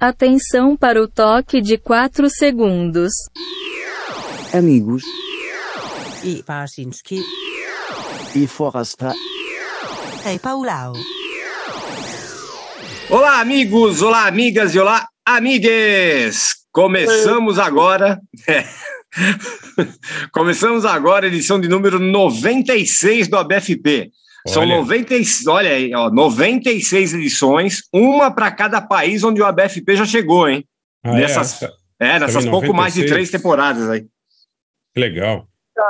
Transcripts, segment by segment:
Atenção para o toque de 4 segundos. Amigos I Barsinski. e Forasta. Hej Paulau. Olá, amigos, olá, amigas e olá, amigues! Começamos agora. Começamos agora a edição de número 96 do ABFP. São Olha. 90, e- olha aí, ó, 96 edições, uma para cada país onde o ABFP já chegou, hein? Ah, Nessas- é? Tá- É, nessas Também pouco mais de 96. três temporadas aí. Que legal.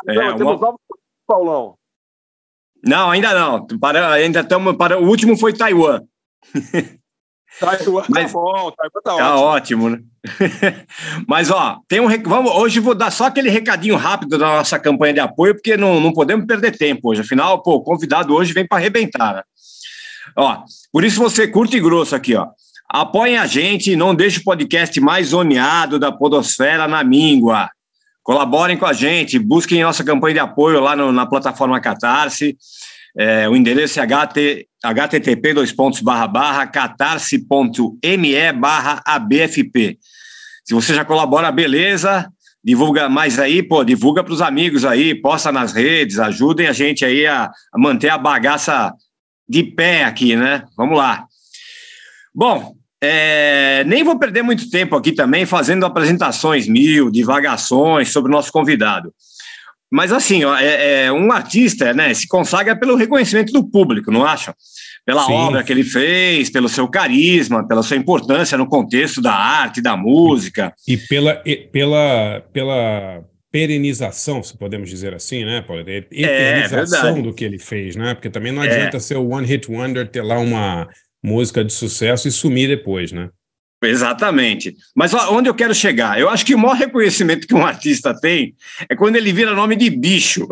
É, Não, temos uma- novos Paulão. Não, ainda não. Para, ainda estamos para. O último foi Taiwan. Taiwan Mas- tá bom, Taiwan tá Tá ótimo. ótimo, né? Mas, ó, tem um. Vamos, hoje vou dar só aquele recadinho rápido da nossa campanha de apoio, porque não, não podemos perder tempo hoje. Afinal, pô, o convidado hoje vem para arrebentar, né? Ó, por isso você curte e grosso aqui, ó. Apoiem a gente, não deixe o podcast mais zoneado da Podosfera na míngua. Colaborem com a gente, busquem nossa campanha de apoio lá no- na plataforma Catarse. É, o endereço é HT, http dois pontos barra barra catarse.me barra abfp. Se você já colabora, beleza. Divulga mais aí, pô, divulga para os amigos aí, posta nas redes, ajudem a gente aí a, a manter a bagaça de pé aqui, né? Vamos lá. Bom, é, nem vou perder muito tempo aqui também fazendo apresentações mil, divagações sobre o nosso convidado. Mas assim, ó, é, é, um artista né, se consagra pelo reconhecimento do público, não acham? Pela Sim. obra que ele fez, pelo seu carisma, pela sua importância no contexto da arte, da música. E pela, e- pela, pela perenização, se podemos dizer assim, né, Paulo? E- Eternização verdade. do que ele fez, né? Porque também não É. adianta ser o One Hit Wonder, ter lá uma música de sucesso e sumir depois, né? Exatamente. Mas onde eu quero chegar? Eu acho que o maior reconhecimento que um artista tem é quando ele vira nome de bicho,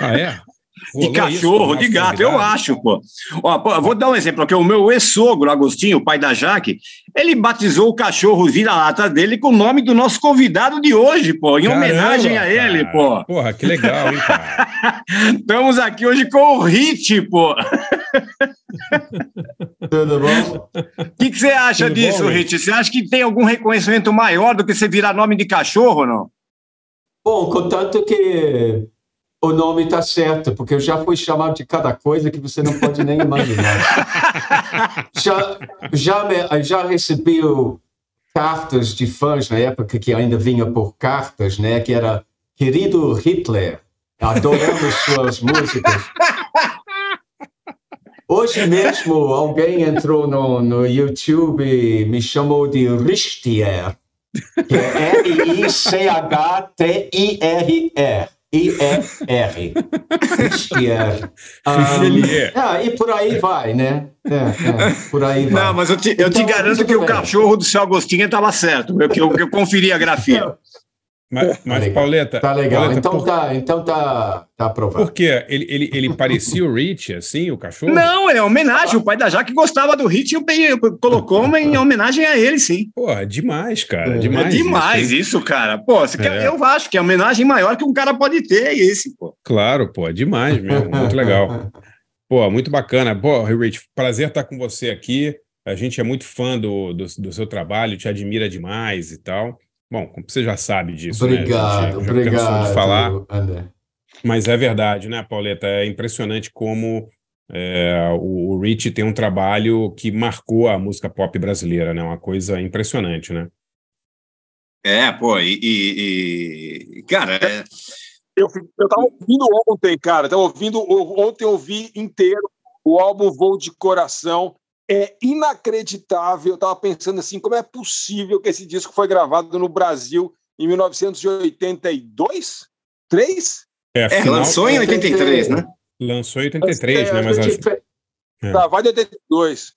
Ah, é? de Rolou o cachorro, de gato. Eu acho, pô. Ó, pô, vou dar um exemplo, porque o meu ex-sogro, Agostinho, o pai da Jaque, ele batizou o cachorro vira-lata dele com o nome do nosso convidado de hoje, pô, em Caramba, homenagem a ele, cara. pô. Porra, que legal, hein, cara? Estamos aqui hoje com o Hit, pô. Tudo bom? O que, que você acha Tudo disso, bom, Hit? Você acha que tem algum reconhecimento maior do que você virar nome de cachorro ou não? Bom, contanto que o nome está certo, porque eu já fui chamado de cada coisa que você não pode nem imaginar. já, já, me- já recebi cartas de fãs na época que ainda vinha por cartas, né? Que era querido Hitler, adoramos suas músicas. Hoje mesmo alguém entrou no, no YouTube e me chamou de Richter, que é R-I-C-H-T-I-R-R. I-E-R. Richter. Ah, Ele ah, e por aí vai, né? É, é, por aí vai. Não, mas eu te, eu te Então, garanto tudo que o bem. cachorro do seu Agostinho estava certo, que eu, que eu conferi a grafia. Mas, mas legal. Pauleta, Tá legal. Pauleta, Então por, tá, então tá, tá aprovado. por quê? Ele, ele, ele parecia o Rich, assim, o cachorro? Não, é homenagem. O pai da Jaque gostava do Hit e colocou uma em homenagem a ele, sim. Porra, demais, cara. É. Demais. é demais isso, isso, cara. Pô, você quer- É. eu acho que é a homenagem maior que um cara pode ter, é esse, pô. Claro, pô, é demais mesmo. Muito legal. Pô, muito bacana. Pô, Rich, prazer estar com você aqui. A gente é muito fã do, do, do seu trabalho, te admira demais e tal. Bom, como você já sabe disso, né? Obrigado, já cansou obrigado, de falar, André. mas é verdade, né, Pauleta? É impressionante como é, o, o Rich tem um trabalho que marcou a música pop brasileira, né? Uma coisa impressionante, né? É, pô, e. e- e- cara, é- Eu, eu tava ouvindo ontem, cara. Tava ouvindo. Ontem eu ouvi inteiro o álbum Voo de Coração. É inacreditável. Eu tava pensando assim, como é possível que esse disco foi gravado no Brasil em 1982? Três? É, é, final- lançou em 83, né? lançou em 83, né? É, Mas a acho- gente fe- É. Gravado em 82.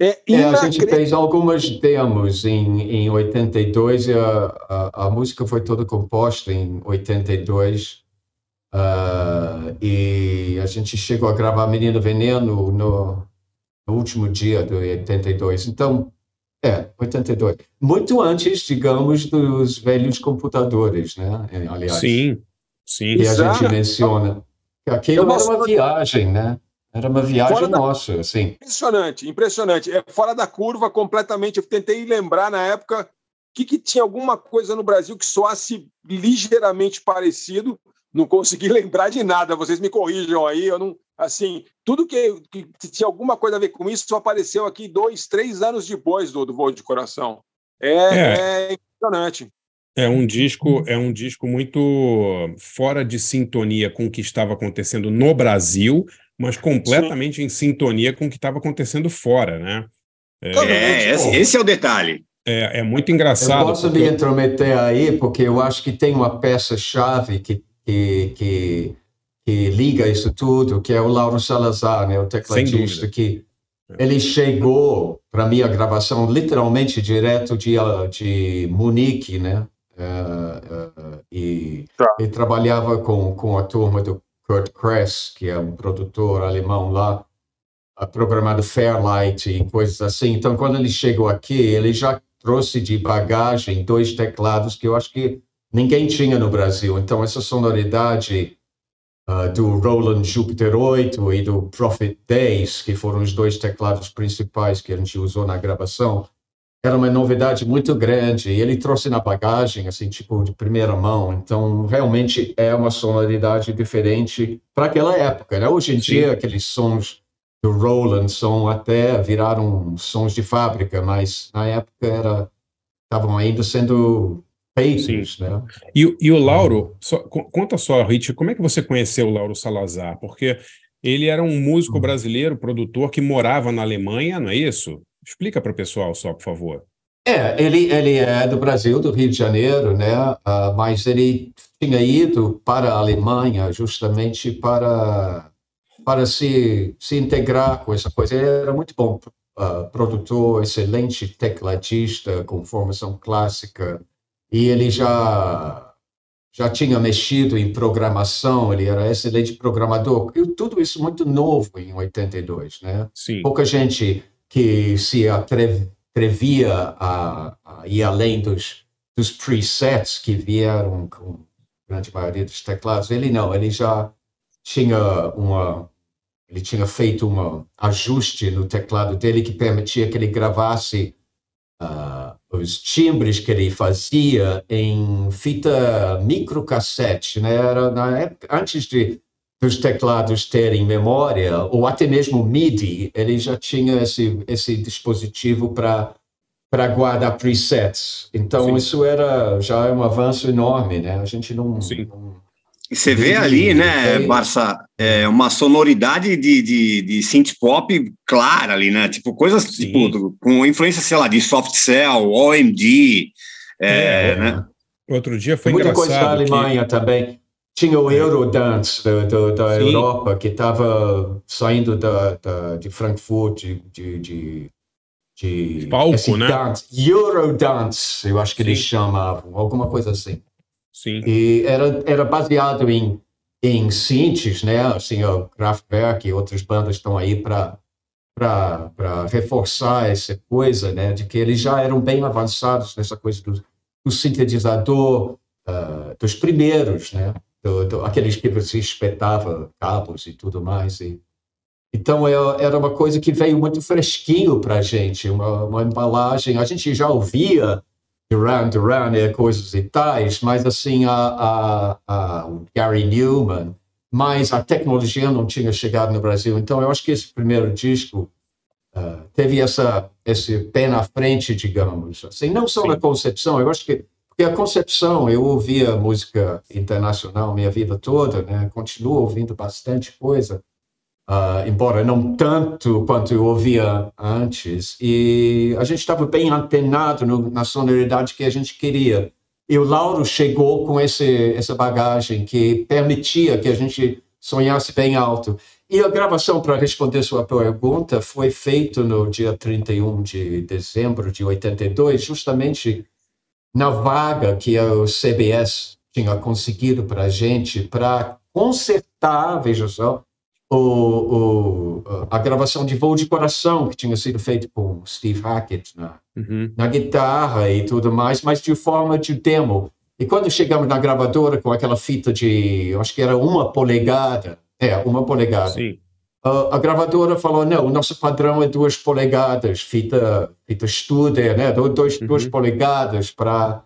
É É, a gente fez algumas demos em, em 82 e a, a, a música foi toda composta em 82 ah, e a gente chegou a gravar Menino Veneno no, no último dia de 82. Então, é, 82. Muito antes, digamos, dos velhos computadores, né? É, Aliás, Sim, sim. que a gente menciona. Aquilo Eu era uma viagem, né? Era uma viagem da- nossa, assim. Impressionante, impressionante. É fora da curva completamente. Eu tentei lembrar na época que, que tinha alguma coisa no Brasil que soasse ligeiramente parecido. Não consegui lembrar de nada. Vocês me corrijam aí. Eu não, assim, tudo que, que tinha alguma coisa a ver com isso só apareceu aqui dois, três anos depois do, do voo de coração. É, é impressionante. É um disco, é um disco muito fora de sintonia com o que estava acontecendo no Brasil, mas completamente em sintonia com o que estava acontecendo fora, né? É, esse, esse é o detalhe. É, é muito Eu engraçado. posso porque me eu- intrometer aí, porque eu acho que tem uma peça-chave que, que, que, que liga isso tudo, que é o Lauro Salazar, né, o tecladista, que ele chegou para minha gravação literalmente direto de, de Munique, né? eh, eh, e Tá. ele trabalhava com, com a turma do Kurt Kress, que é um produtor alemão lá, a programado Fairlight e coisas assim. Então, quando ele chegou aqui, ele já trouxe de bagagem dois teclados que eu acho que ninguém tinha no Brasil. Então, essa sonoridade ah, do Roland Jupiter 8 e do Prophet Days, que foram os dois teclados principais que a gente usou na gravação, era uma novidade muito grande. E ele trouxe na bagagem, assim, tipo, de primeira mão. Então, realmente é uma sonoridade diferente para aquela época, né? Hoje em Sim. dia, aqueles sons do Roland são até viraram sons de fábrica, mas na época era estavam ainda sendo feitos, né? E, o- e o Lauro, só- co- conta só, Rich, como é que você conheceu o Lauro Salazar? Porque ele era um músico brasileiro, produtor, que morava na Alemanha, não é isso? Explica para o pessoal só, por favor. É, ele, ele é do Brasil, do Rio de Janeiro, né? Ah, mas ele tinha ido para a Alemanha justamente para, para se, se integrar com essa coisa. Ele era muito bom ah, produtor, excelente tecladista, com formação clássica, e ele já, já tinha mexido em programação, ele era excelente programador. E tudo isso muito novo em 82, né? Sim, pouca gente que se atre- atrevia a, a ir além dos, dos presets que vieram com a grande maioria dos teclados. Ele não, ele já tinha uma ele tinha feito um ajuste no teclado dele que permitia que ele gravasse ah, os timbres que ele fazia em fita microcassete, né? Era na época antes de dos teclados terem memória ou até mesmo MIDI, ele já tinha esse esse dispositivo para para guardar presets. Então Sim. isso era já é um avanço enorme, né? A gente não, não- E você vê ali, né. Barça, é, uma sonoridade de, de, de synth pop clara ali, né? Tipo, coisas tipo, com influência, sei lá, de soft cell, OMD, é, É, né? Outro dia foi muita engraçado coisa da que- Alemanha também. Tinha o Eurodance do, do, da Sim. Europa que estava saindo da, da, de Frankfurt de, de, de, de Palco, né? dance, Eurodance, eu acho que eles Sim. chamavam, alguma coisa assim. Sim, E era, era baseado em, em synths, né? Assim, o Kraftwerk e outras bandas estão aí para para reforçar essa coisa, né? De que eles já eram bem avançados nessa coisa do, do sintetizador, ah, dos primeiros, né? Do, do, aqueles que você espetava cabos e tudo mais. E, então, é- era uma coisa que veio muito fresquinho para a gente, uma, uma embalagem. A gente já ouvia Duran Duran e coisas e tais, mas assim, a, a, a, Gary Newman, mas a tecnologia não tinha chegado no Brasil. Então, eu acho que esse primeiro disco ah, teve essa, esse pé na frente, digamos. Assim, não só Sim. na concepção, eu acho que porque a concepção, eu ouvia música internacional minha vida toda, né? continuo ouvindo bastante coisa, ah, embora não tanto quanto eu ouvia antes. E a gente estava bem antenado no, na sonoridade que a gente queria. E o Lauro chegou com esse, essa bagagem que permitia que a gente sonhasse bem alto. E a gravação, para responder sua pergunta, foi feita no dia 31 de dezembro de 82, justamente na vaga que o CBS tinha conseguido para a gente para consertar, veja só, o, o, a gravação de Voo de Coração, que tinha sido feito por Steve Hackett na, uhum, na guitarra e tudo mais, mas de forma de demo. E quando chegamos na gravadora com aquela fita de, eu acho que era uma polegada, é, uma polegada, sim, a, gravadora falou, não, o nosso padrão é duas polegadas, fita, fita Studer, né? Dois, Uhum. Duas polegadas para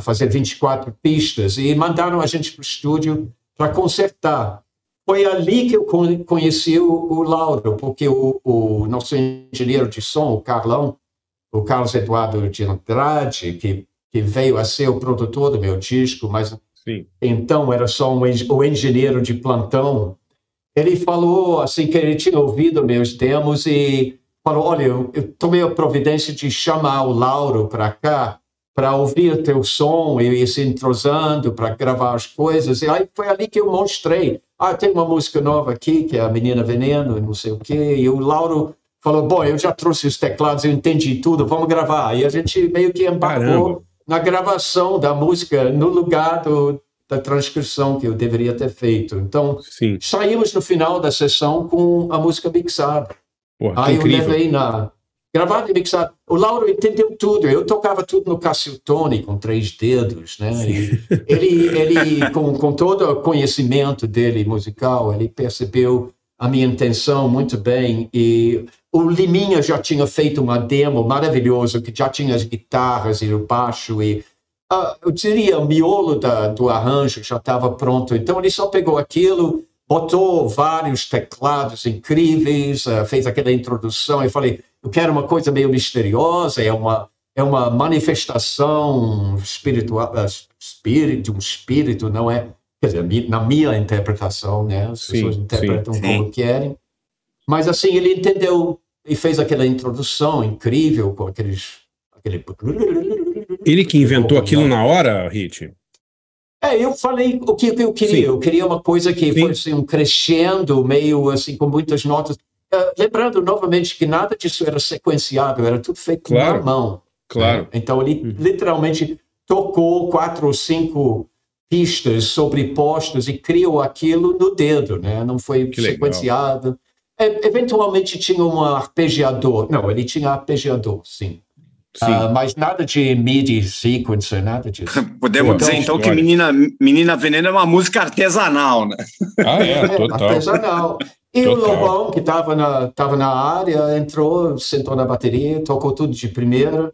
fazer 24 pistas e mandaram a gente para o estúdio para consertar. Foi ali que eu con- conheci o, o Lauro, porque o, o nosso engenheiro de som, o Carlão, o Carlos Eduardo de Andrade, que, que veio a ser o produtor do meu disco, mas Sim. então era só um, o engenheiro de plantão. Ele falou assim que ele tinha ouvido meus demos e falou: Olha, eu, eu tomei a providência de chamar o Lauro para cá para ouvir o teu som e ir se entrosando para gravar as coisas. E aí foi ali que eu mostrei: Ah, tem uma música nova aqui que é a Menina Veneno, e não sei o quê. E o Lauro falou: Bom, eu já trouxe os teclados, eu entendi tudo, vamos gravar. E a gente meio que embarcou na gravação da música no lugar do, da transcrição que eu deveria ter feito. Então, Sim. saímos no final da sessão com a música mixada. Porra, Aí eu levei na. Gravado e mixado. O Lauro entendeu tudo. Eu tocava tudo no Cassiltone com três dedos, né? Ele, ele com, com todo o conhecimento dele musical, ele percebeu a minha intenção muito bem. E o Liminha já tinha feito uma demo maravilhosa, que já tinha as guitarras e o baixo e ah, eu diria, o miolo da, do arranjo já estava pronto. Então ele só pegou aquilo, botou vários teclados incríveis, ah, fez aquela introdução e falei, eu quero uma coisa meio misteriosa, é uma é uma manifestação espiritual, ah, espírito, um espírito, não é? Quer dizer, na minha interpretação, né? As Sim, pessoas sim, interpretam sim. como querem. Mas assim, ele entendeu e fez aquela introdução incrível com aqueles aquele Ele que inventou aquilo na hora, Hit? É, eu falei o que eu queria. Sim. Eu queria uma coisa que Sim. fosse um crescendo, meio assim, com muitas notas. Ah, lembrando novamente que nada disso era sequenciado, era tudo feito Claro. na mão. Claro. né? Então ele Uhum. literalmente tocou quatro ou cinco pistas sobrepostas e criou aquilo no dedo, né? Não foi Que sequenciado. É, eventualmente tinha um arpegiador. Não, ele tinha arpegiador, sim. Sim. Ah, mas nada de MIDI sequencer, nada disso. Podemos Pô, dizer então, então que. Menina, Menina Veneno é uma música artesanal, né? Ah, é, total. Artesanal. E o Total. Lobão, que estava na, tava na área, entrou, sentou na bateria, tocou tudo de primeira.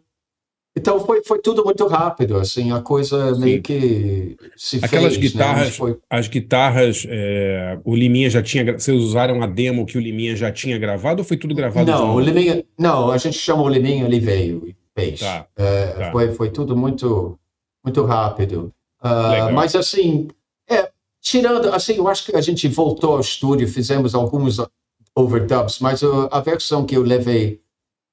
Então foi, foi tudo muito rápido, assim, a coisa Sim. meio que se Aquelas fez. guitarras, Né? Foi- as guitarras, é, o Liminha já tinha. Vocês usaram a demo que o Liminha já tinha gravado ou foi tudo gravado Não, o Liminha, não, a gente chamou o Liminha, ele veio e fez. Tá, É, tá. foi, foi tudo muito, muito rápido. Legal. mas assim, tirando, assim, eu acho que a gente voltou ao estúdio, fizemos alguns overdubs, mas uh, a versão que eu levei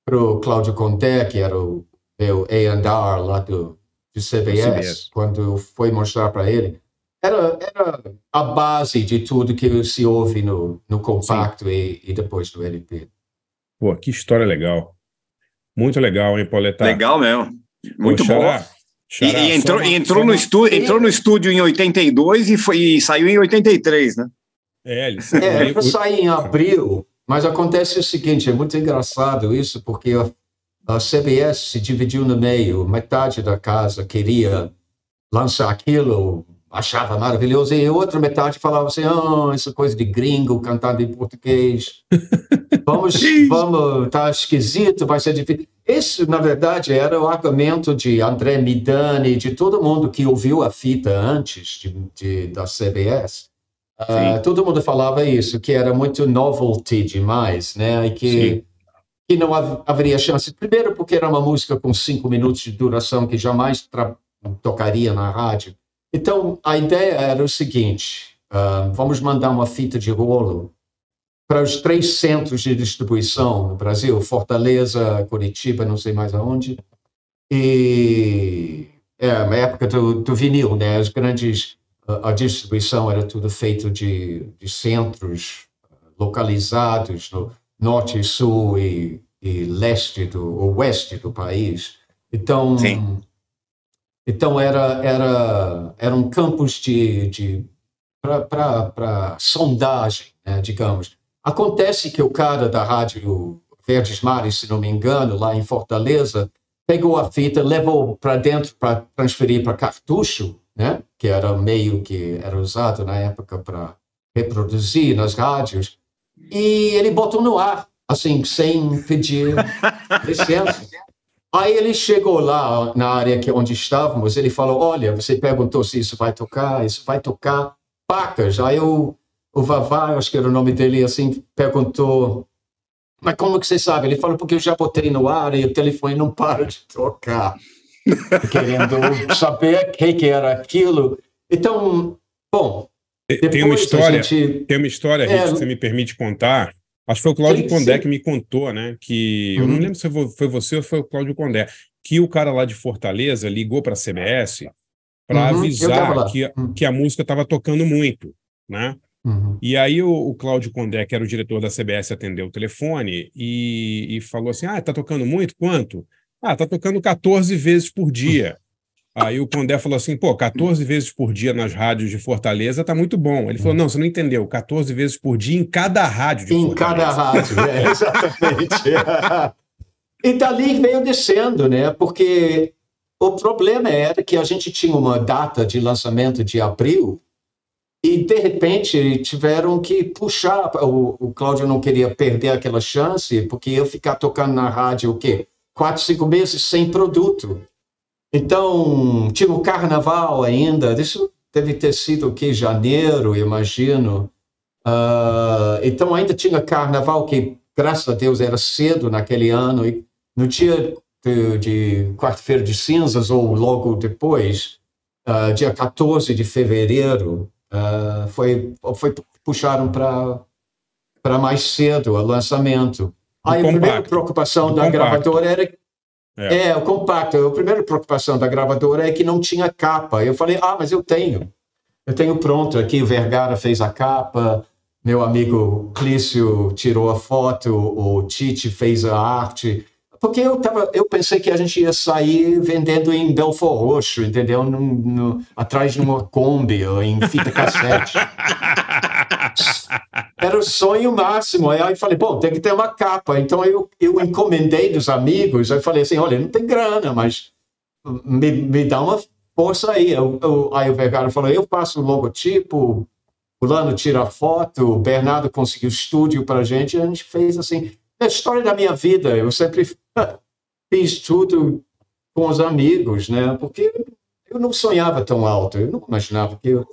para o Cláudio Condé, que era o meu A&R lá do, do CBS, CBS. quando foi mostrar para ele, era, era a base de tudo que se ouve no, no compacto e, e depois do LP. Pô, que história legal. Muito legal, hein, Pauleta? Legal mesmo. Muito Pô, bom. E, Xará, e entrou, uma- e entrou, no uma- estúdio, entrou no estúdio em 82 e, foi, e saiu em 83, né? É, ele, É, ele- para sair em abril, mas acontece o seguinte, é muito engraçado isso, porque a, a CBS se dividiu no meio, metade da casa queria lançar aquilo, achava maravilhoso, e a outra metade falava assim, ah, essa coisa de gringo cantando em português, vamos, vamos, tá esquisito, vai ser difícil. Esse, na verdade, era o argumento de André Midani, de todo mundo que ouviu a fita antes de, de- da CBS, ah, todo mundo falava isso, que era muito novelty demais, né? E que, Sim. que não hav- haveria chance. Primeiro, porque era uma música com cinco minutos de duração que jamais tocaria na rádio. Então, a ideia era o seguinte: ah, vamos mandar uma fita de rolo para os três centros de distribuição no Brasil, Fortaleza, Curitiba, não sei mais aonde. E é a época do, do vinil, né? As grandes a, a distribuição era tudo feito de, de centros eh, localizados no norte sul e, e leste do ou oeste do país. Então, Sim. Então era era eram campos de, de para sondagem, né, digamos. Acontece que o cara da rádio Verdes Mares, se não me engano, lá em Fortaleza, pegou a fita, levou para dentro para transferir para cartucho, né? que era o meio que era usado na época para reproduzir nas rádios. e ele botou no ar, assim, sem pedir licença. Aí ele chegou lá na área que onde estávamos, ele falou, olha, você perguntou se isso vai tocar, isso vai tocar pacas. Aí o, o Vavá, acho que era o nome dele, assim, perguntou, mas como que você sabe? Ele falou, porque eu já botei no ar e o telefone não para de tocar. Querendo saber o que, que era aquilo. Então, bom, tem uma história, gente... tem uma história, é, Rich, que você me permite contar. Acho que foi o Cláudio Condé que me contou, né? Que uhum. eu não uhum. lembro se foi você ou foi o Cláudio Condé, que o cara lá de Fortaleza ligou para a CBS para uhum. avisar que, uhum. que a música estava tocando muito, né? Uhum. E aí o, o Cláudio Condé, que era o diretor da CBS, atendeu o telefone e, e falou assim: Ah, tá tocando muito? Quanto? Ah, tá tocando 14 vezes por dia. Aí o Condé falou assim: pô, 14 vezes por dia nas rádios de Fortaleza tá muito bom. Ele falou: não, você não entendeu, 14 vezes por dia em cada rádio de em Fortaleza. Em cada rádio, é, exatamente. e dali veio descendo, né? Porque o problema era que a gente tinha uma data de lançamento de abril e, de repente, tiveram que puxar. O, o Cláudio não queria perder aquela chance, porque ia ficar tocando na rádio o quê? Quatro, cinco meses sem produto. Então, tinha o carnaval ainda. Isso deve ter sido o que? Janeiro, imagino. Uh, então, ainda tinha carnaval, que, graças a Deus, era cedo naquele ano. E no dia de, de quarta-feira de cinzas, ou logo depois, uh, dia 14 de fevereiro, uh, foi, foi puxaram para mais cedo o lançamento. Aí a primeira preocupação da compacto. gravadora era é. é. o compacto. A primeira preocupação da gravadora é que não tinha capa. Eu falei, ah, mas eu tenho. Eu tenho pronto aqui. O Vergara fez a capa, meu amigo Clício tirou a foto, o Tite fez a arte porque eu, tava, eu pensei que a gente ia sair vendendo em Belfort Roxo, entendeu? No, no, atrás de uma Kombi, em fita cassete. Era o sonho máximo. Aí eu falei, bom, tem que ter uma capa. Então eu, eu encomendei dos amigos, eu falei assim, olha, não tem grana, mas me, me dá uma força aí. Eu, eu, aí o Vergara falou, eu faço o logotipo, o Lano tira foto, o Bernardo conseguiu estúdio para a gente, e a gente fez assim é a história da minha vida. Eu sempre fiz tudo com os amigos, né? Porque eu não sonhava tão alto. Eu não imaginava que eu,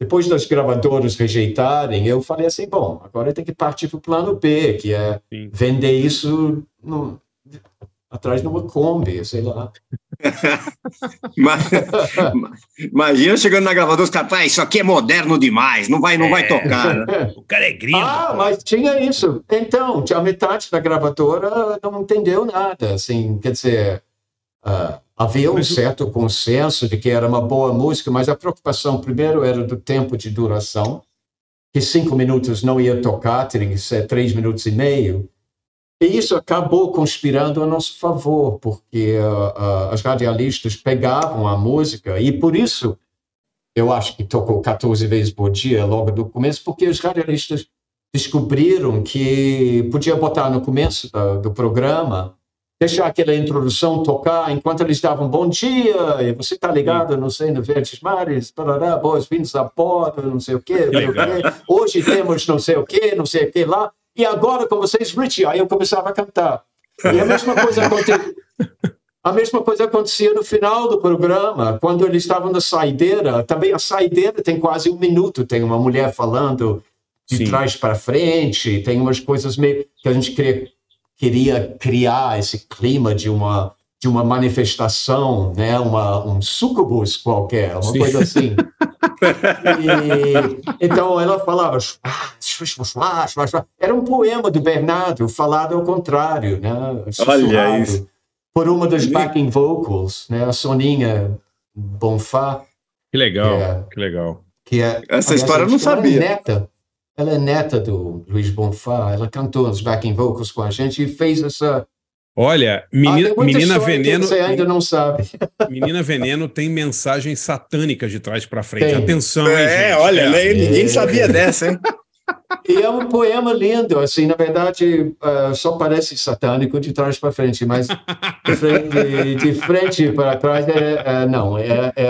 depois das gravadoras rejeitarem, eu falei assim, bom, agora tem que partir para o plano B, que é Sim. vender isso no, atrás de uma Kombi, sei lá. Imagina chegando na gravadora, os caras, ah, isso aqui é moderno demais, não vai, não é. vai tocar. Né? O cara é gringo. Ah, mas tinha isso. Então, a metade da gravadora não entendeu nada, assim, quer dizer, uh, havia um certo consenso de que era uma boa música, mas a preocupação primeiro era do tempo de duração, que cinco minutos não ia tocar, teria que ser três minutos e meio, e isso acabou conspirando a nosso favor, porque uh, uh, as radialistas pegavam a música, e por isso eu acho que tocou 14 vezes por dia logo do começo, porque os radialistas descobriram que podia botar no começo do, do programa, deixar aquela introdução tocar enquanto eles davam bom dia, e você está ligado, não sei, no Verdes Mares, boas-vindas a bordo, não sei o quê, hoje temos não sei o quê, não sei o quê lá, e agora com vocês, Richie. Aí eu começava a cantar. E a mesma coisa acontecia. A mesma coisa acontecia no final do programa, quando eles estavam na saideira. Também a saideira tem quase um minuto, tem uma mulher falando de Sim. trás para frente, tem umas coisas meio que a gente queria, queria criar esse clima de uma de uma manifestação, né, uma, um sucubus qualquer, uma Sim. coisa assim. E, então ela falava, era um poema do Bernardo falado ao contrário, né, Olha isso. por uma das backing vocals, né, a Soninha Bonfá. Que legal, é, que legal. Que é, Essa aliás, história eu não sabia. Neta, ela é neta do Luiz Bonfá, ela cantou os backing vocals com a gente e fez essa Olha, menina, ah, menina veneno. Você ainda não sabe. Menina veneno tem mensagens satânicas de trás para frente. Tem. Atenção, hein, É, gente? olha, é. ninguém sabia dessa, hein? E é um poema lindo, assim, na verdade, uh, só parece satânico de trás para frente, mas de frente, de frente para trás, é, é não, é, é,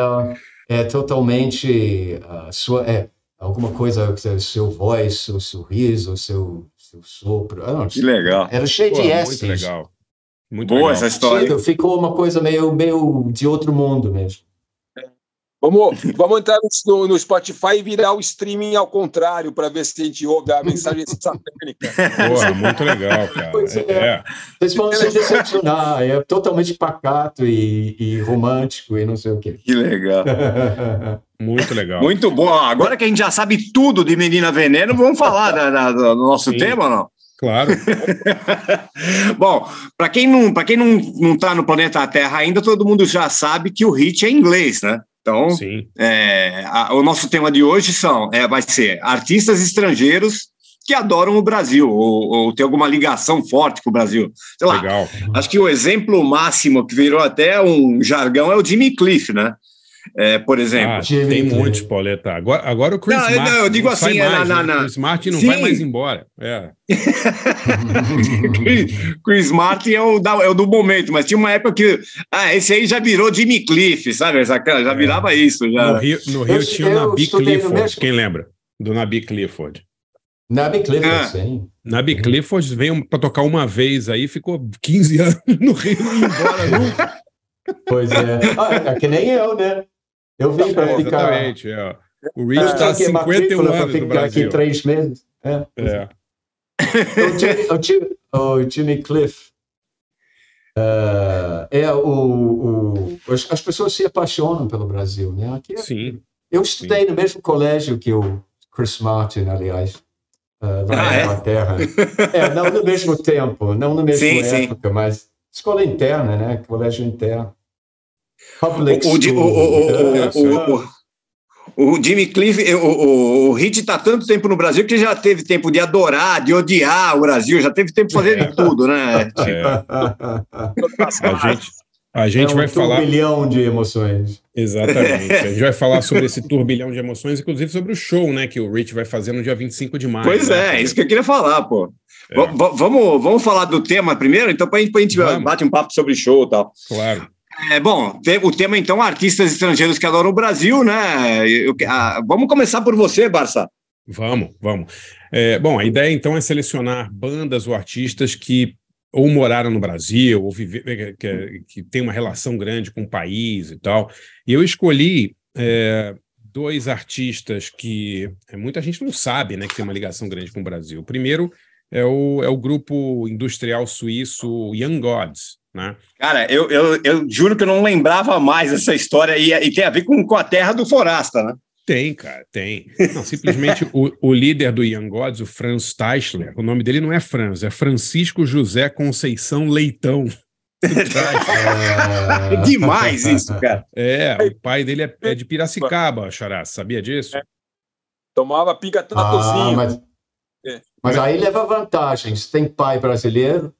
é totalmente uh, sua, é alguma coisa, seu voz, seu sorriso, seu o sopro. Ah, não, Que legal. Era cheio Pô, de muito S's. legal. Muito Boa legal. essa história. Ficou uma coisa meio, meio de outro mundo mesmo. Vamos, vamos entrar no, no Spotify e virar o streaming ao contrário para ver se a gente ouve a mensagem satânica. Porra, muito legal, cara. Pois é. É, Vocês vão se decepcionar. É totalmente pacato e, e romântico e não sei o quê. Que legal. muito legal. Muito bom. Agora que a gente já sabe tudo de Menina Veneno, vamos falar da- da- do nosso Sim. tema, ou não? Claro. Bom, para quem não para quem não não está no planeta Terra ainda, todo mundo já sabe que o hit é inglês, né? Então, é, a- o nosso tema de hoje são é, vai ser artistas estrangeiros que adoram o Brasil ou, ou tem alguma ligação forte com o Brasil. Sei lá, Legal. Acho que o exemplo máximo que virou até um jargão é o Jimmy Cliff, né? É, por exemplo. Ah, tem muitos, Pauleta. Agora, agora o Chris Não, eu- Martin. não, eu digo assim, é mais, na- né? na- O Chris Martin não Sim. vai mais embora. É. Chris- Martin é o, da- é o do momento, mas tinha uma época que. Ah, esse aí já virou Jimmy Cliff, sabe? Já É. virava isso. No Já. Rio, no Rio Eu- tinha o Nabi no Clifford. mesmo- Quem lembra? Do Nabi Clifford. Nabi Clifford, Ah. sim. Nabi Clifford veio para tocar uma vez aí, ficou 15 anos no Rio e não ia embora nunca. Pois é. Ah, é que nem eu, né? Eu vim para É, ficar. exatamente. é. O Rich está há troquei 51 matrícula para anos no ficar aqui Brasil. três meses. É. É. O Jimmy, o Jimmy Cliff. ah, é o, o- as, as pessoas se apaixonam pelo Brasil, né? Aqui, Sim. eu estudei no mesmo colégio que o Chris Martin, aliás, ah, lá Ah, na é? Inglaterra. É, não no mesmo tempo, não na mesma Sim, sim. época, mas escola interna, né? Colégio interno. Public O, o, o, o, o, Interessante. o, o- o Jimmy Cliff, o, o, o Hit está tanto tempo no Brasil que já teve tempo de adorar, de odiar o Brasil, já teve tempo de fazer de tudo, né? É. A gente, a gente é um vai falar. turbilhão de emoções. Exatamente. A gente vai falar sobre esse turbilhão de emoções, inclusive sobre o show, né? Que o Rich vai fazer no dia 25 de maio. Pois né? é, isso que eu queria falar, pô. É. Va- va- Vamos, vamos falar do tema primeiro, então, para a gente, pra gente Vamos. bate um papo sobre show e tal. Claro. É, bom, o tema, então, artistas estrangeiros que adoram o Brasil, né? Eu- ah, vamos começar por você, Barça. Vamos, vamos. É, bom, a ideia então é selecionar bandas ou artistas que ou moraram no Brasil, ou viver, que, que tem uma relação grande com o país e tal. E eu escolhi é, dois artistas que é, muita gente não sabe, né, que tem uma ligação grande com o Brasil. O primeiro é o, é o grupo industrial suíço Young Gods, né? Cara, eu, eu, eu juro que eu não lembrava mais essa história e, e tem a ver com, com a terra do Forasta, né? Tem, cara, tem. Não, simplesmente o, o líder do Young Gods, o Franz Teichler, o nome dele não é Franz, é Francisco José Conceição Leitão. É demais isso, cara. É, o pai dele é, é de Piracicaba, Xará, sabia disso? Tomava pinga Ah, tatuzinho. mas, É. mas aí leva vantagem. Se tem pai brasileiro,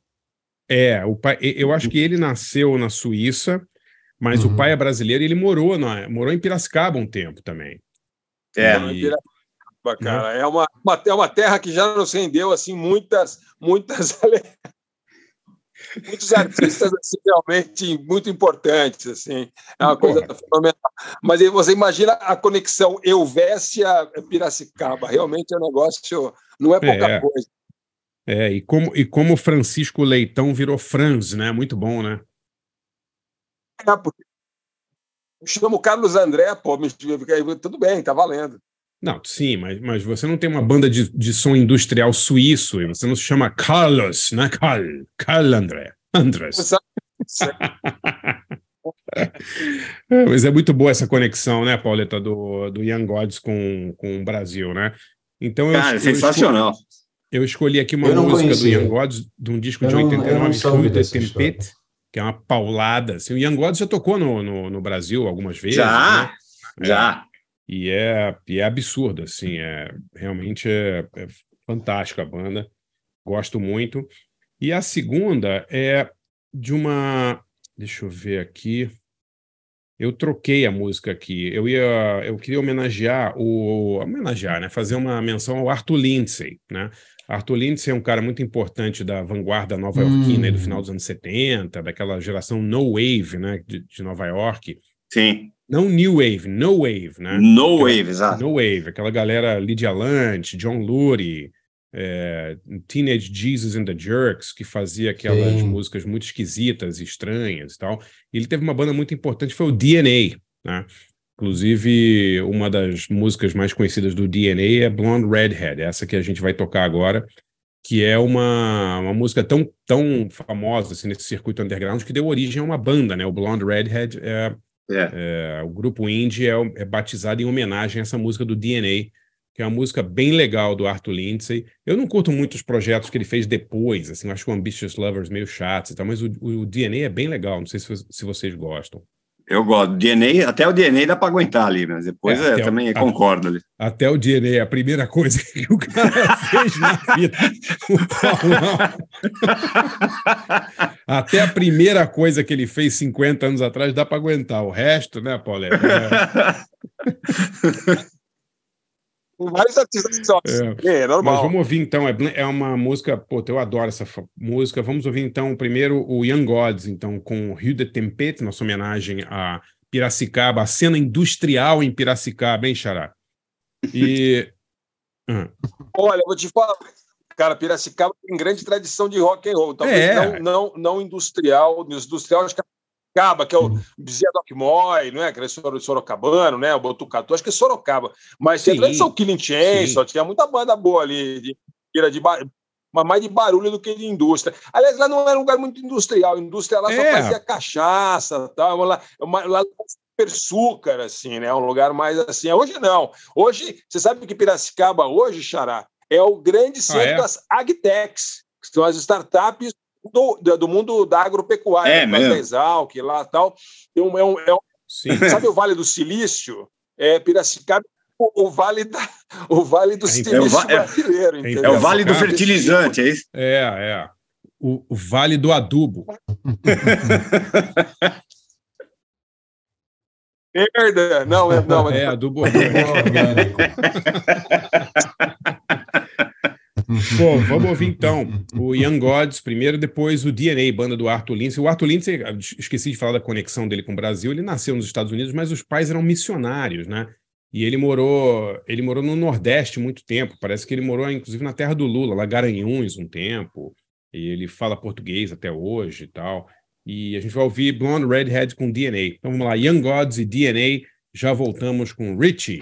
É, o pai, eu acho que ele nasceu na Suíça, mas Uhum. o pai é brasileiro e ele morou, na, morou em Piracicaba um tempo também. É. E- Cara, é uma, uma, é uma terra que já nos rendeu assim muitas, muitas muitos artistas assim, realmente muito importantes assim. É uma coisa fenomenal. Mas aí você imagina a conexão Elvésia Piracicaba, realmente é um negócio, não é pouca É. coisa. É, e como, e como Francisco Leitão virou Franz, né? Muito bom, né? É, porque chama o Carlos André, pô, me- tudo bem, tá valendo. Não, sim, mas, mas você não tem uma banda de, de som industrial suíço e você não se chama Carlos, né? Carl, Carl André. Andrés. É, mas é muito boa essa conexão, né, Pauleta, do, do Young Gods com, com o Brasil, né? Então eu, Cara, eu sensacional. Eu escolhi aqui uma música do. Young Gods, de um disco Eu de não- eu 89, não soube Fruit dessa Tempête, que é uma paulada. Assim. O Young Gods já tocou no, no, no Brasil algumas vezes. Já, né? É. já. E é, e é absurdo, assim, é, realmente é, é fantástica a banda, gosto muito. E a segunda é de uma, deixa eu ver aqui, eu troquei a música aqui, eu ia, eu queria homenagear o, homenagear, né, fazer uma menção ao Arthur Lindsay, né, Arthur Lindsay é um cara muito importante da vanguarda nova-iorquina aí do Hum. final dos anos 70, daquela geração no wave, né, de, de Nova York, Sim. não new wave, no wave, né, No Wave, exato. no Wave, aquela galera Lydia Lunch, John Lurie, é, Teenage Jesus and the Jerks, que fazia aquelas Sim. músicas muito esquisitas, estranhas e tal. E ele teve uma banda muito importante, foi o DNA, né? Inclusive, uma das músicas mais conhecidas do DNA é Blonde Redhead, essa que a gente vai tocar agora, que é uma, uma música tão, tão famosa assim, nesse circuito underground que deu origem a uma banda, né? O Blonde Redhead, é, É. é, o grupo indie é, é batizado em homenagem a essa música do DNA, que é uma música bem legal do Arthur Lindsay. Eu não curto muito os projetos que ele fez depois, assim, acho o Ambitious Lovers meio chatos e tal, mas o, o DNA é bem legal, não sei se, se vocês gostam. Eu gosto. DNA, até o DNA dá para aguentar ali, mas depois É, é, até o- também a- concordo ali. Até o DNA, é a primeira coisa que o cara fez na vida. O. Até a primeira coisa que ele fez 50 anos atrás dá para aguentar. O resto, né, Paulette? Tem vários artistas são assim. É, Mas normal. vamos ouvir então, é, é uma música, pô, eu adoro essa música. Vamos ouvir então primeiro o Young Gods, então, com Rio de Tempête, nossa homenagem a Piracicaba, a cena industrial em Piracicaba, hein, Xará? E. Ah, Olha, eu vou te falar. Cara, Piracicaba tem grande tradição de rock and roll. Talvez É. não, não, não industrial. Industrial, acho que é Sorocaba, que é o Bezerra do Moy, não é? Aquele soro- sorocabano, né? O Botucatu, acho que é Sorocaba. Mas Sim. tradição Killing Chainsaw, tinha muita banda boa ali, de, de, mas mais de barulho do que de indústria. Aliás, lá não era um lugar muito industrial. Indústria lá só É. fazia cachaça, tal. Lá, lá, açúcar, assim, né? Um lugar mais assim. Hoje não. Hoje, você sabe que Piracicaba hoje, Xará, é o grande centro é? das agtechs, que são as startups do, do do mundo da agropecuária, É da Exalc, lá tal. Tem um- é um- é um- sim. sabe o Vale do Silício? É Piracicaba, o, o vale da, o Vale do É, Silício é o va- é- brasileiro, é entendeu? É o Vale do. Fertilizante, é isso? É, é. O, o Vale do Adubo. Merda! Não, é, não, É, é, adubo orgânico. Pô, vamos ouvir então o Young Gods primeiro, depois o DNA, banda do Arthur Lindsay. O Arthur Lindsay, esqueci de falar da conexão dele com o Brasil, ele nasceu nos Estados Unidos, mas os pais eram missionários, né? E ele morou, ele morou no Nordeste muito tempo. Parece que ele morou, inclusive, na terra do Lula, lá Garanhuns, um tempo. E ele fala português até hoje e tal. E a gente vai ouvir Blonde Redhead com DNA. Então vamos lá, Young Gods e DNA. Já voltamos com Richie.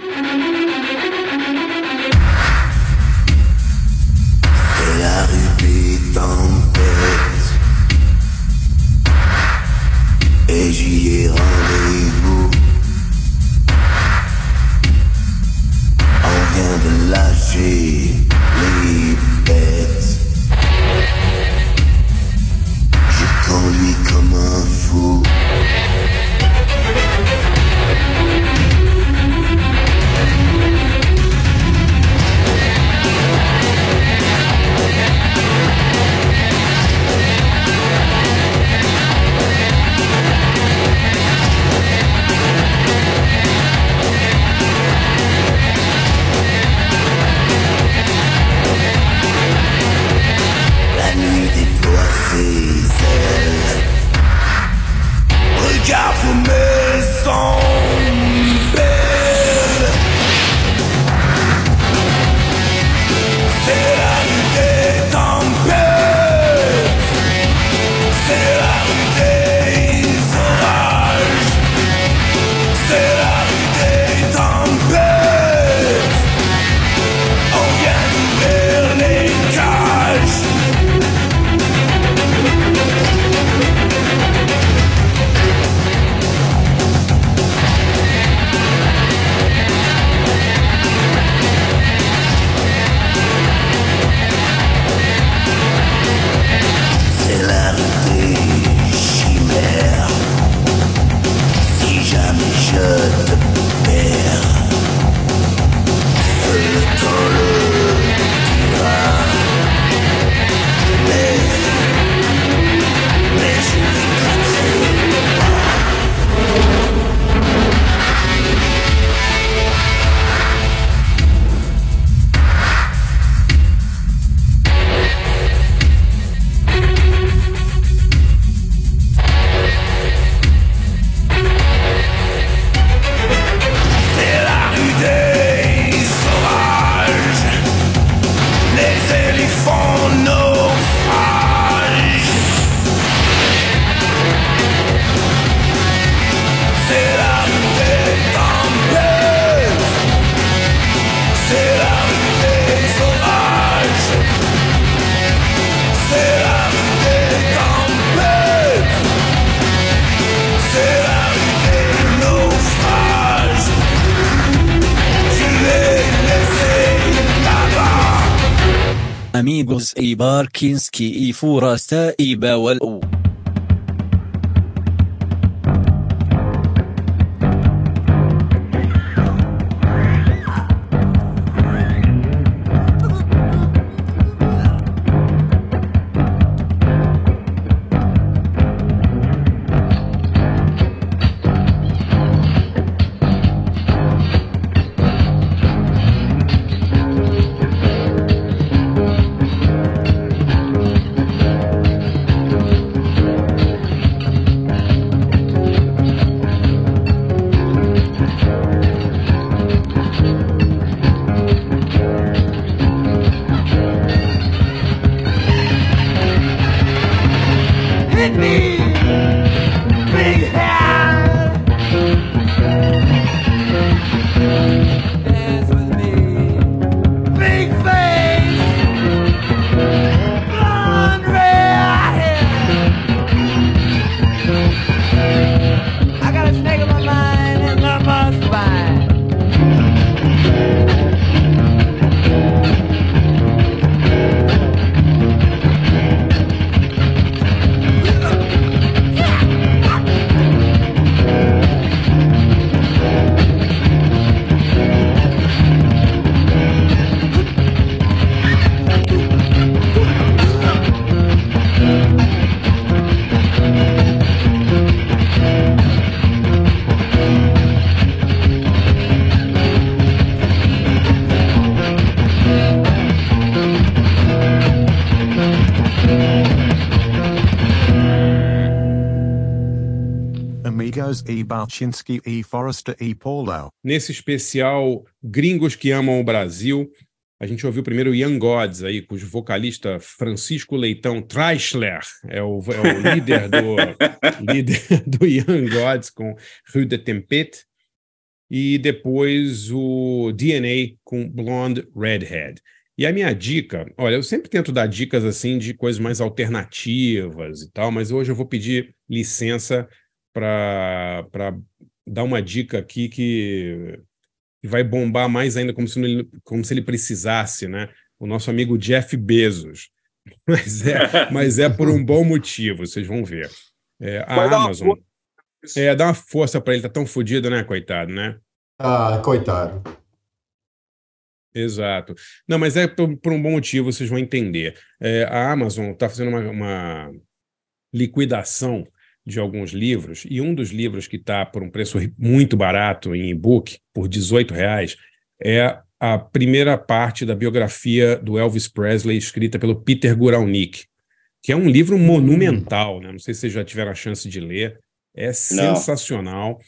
باركينسكي إيفورا سائبا والأو e Balchinski e Forrester e Paulo. Nesse especial Gringos que Amam o Brasil, a gente ouviu primeiro Young Gods aí, cujo vocalista Francisco Leitão Treichler é o, é o líder do líder do Young Gods com Rue de Tempête e depois o DNA com Blonde Redhead. E a minha dica, olha, eu sempre tento dar dicas assim de coisas mais alternativas e tal, mas hoje eu vou pedir licença para dar uma dica aqui que, que vai bombar mais ainda, como se, ele, como se ele precisasse, né? O nosso amigo Jeff Bezos. Mas é, mas é por um bom motivo, vocês vão ver. É, a Vai dar uma Amazon. É, dá uma força para ele, tá tão fodido, né, coitado, né? Ah, coitado. Exato. Não, mas é por, por um bom motivo, vocês vão entender. É, a Amazon está fazendo uma, uma liquidação de alguns livros, e um dos livros que está por um preço muito barato em e-book, por R$ reais, é a primeira parte da biografia do Elvis Presley, escrita pelo Peter Guralnick, que é um livro monumental, né? Não sei se vocês já tiveram a chance de ler. É sensacional.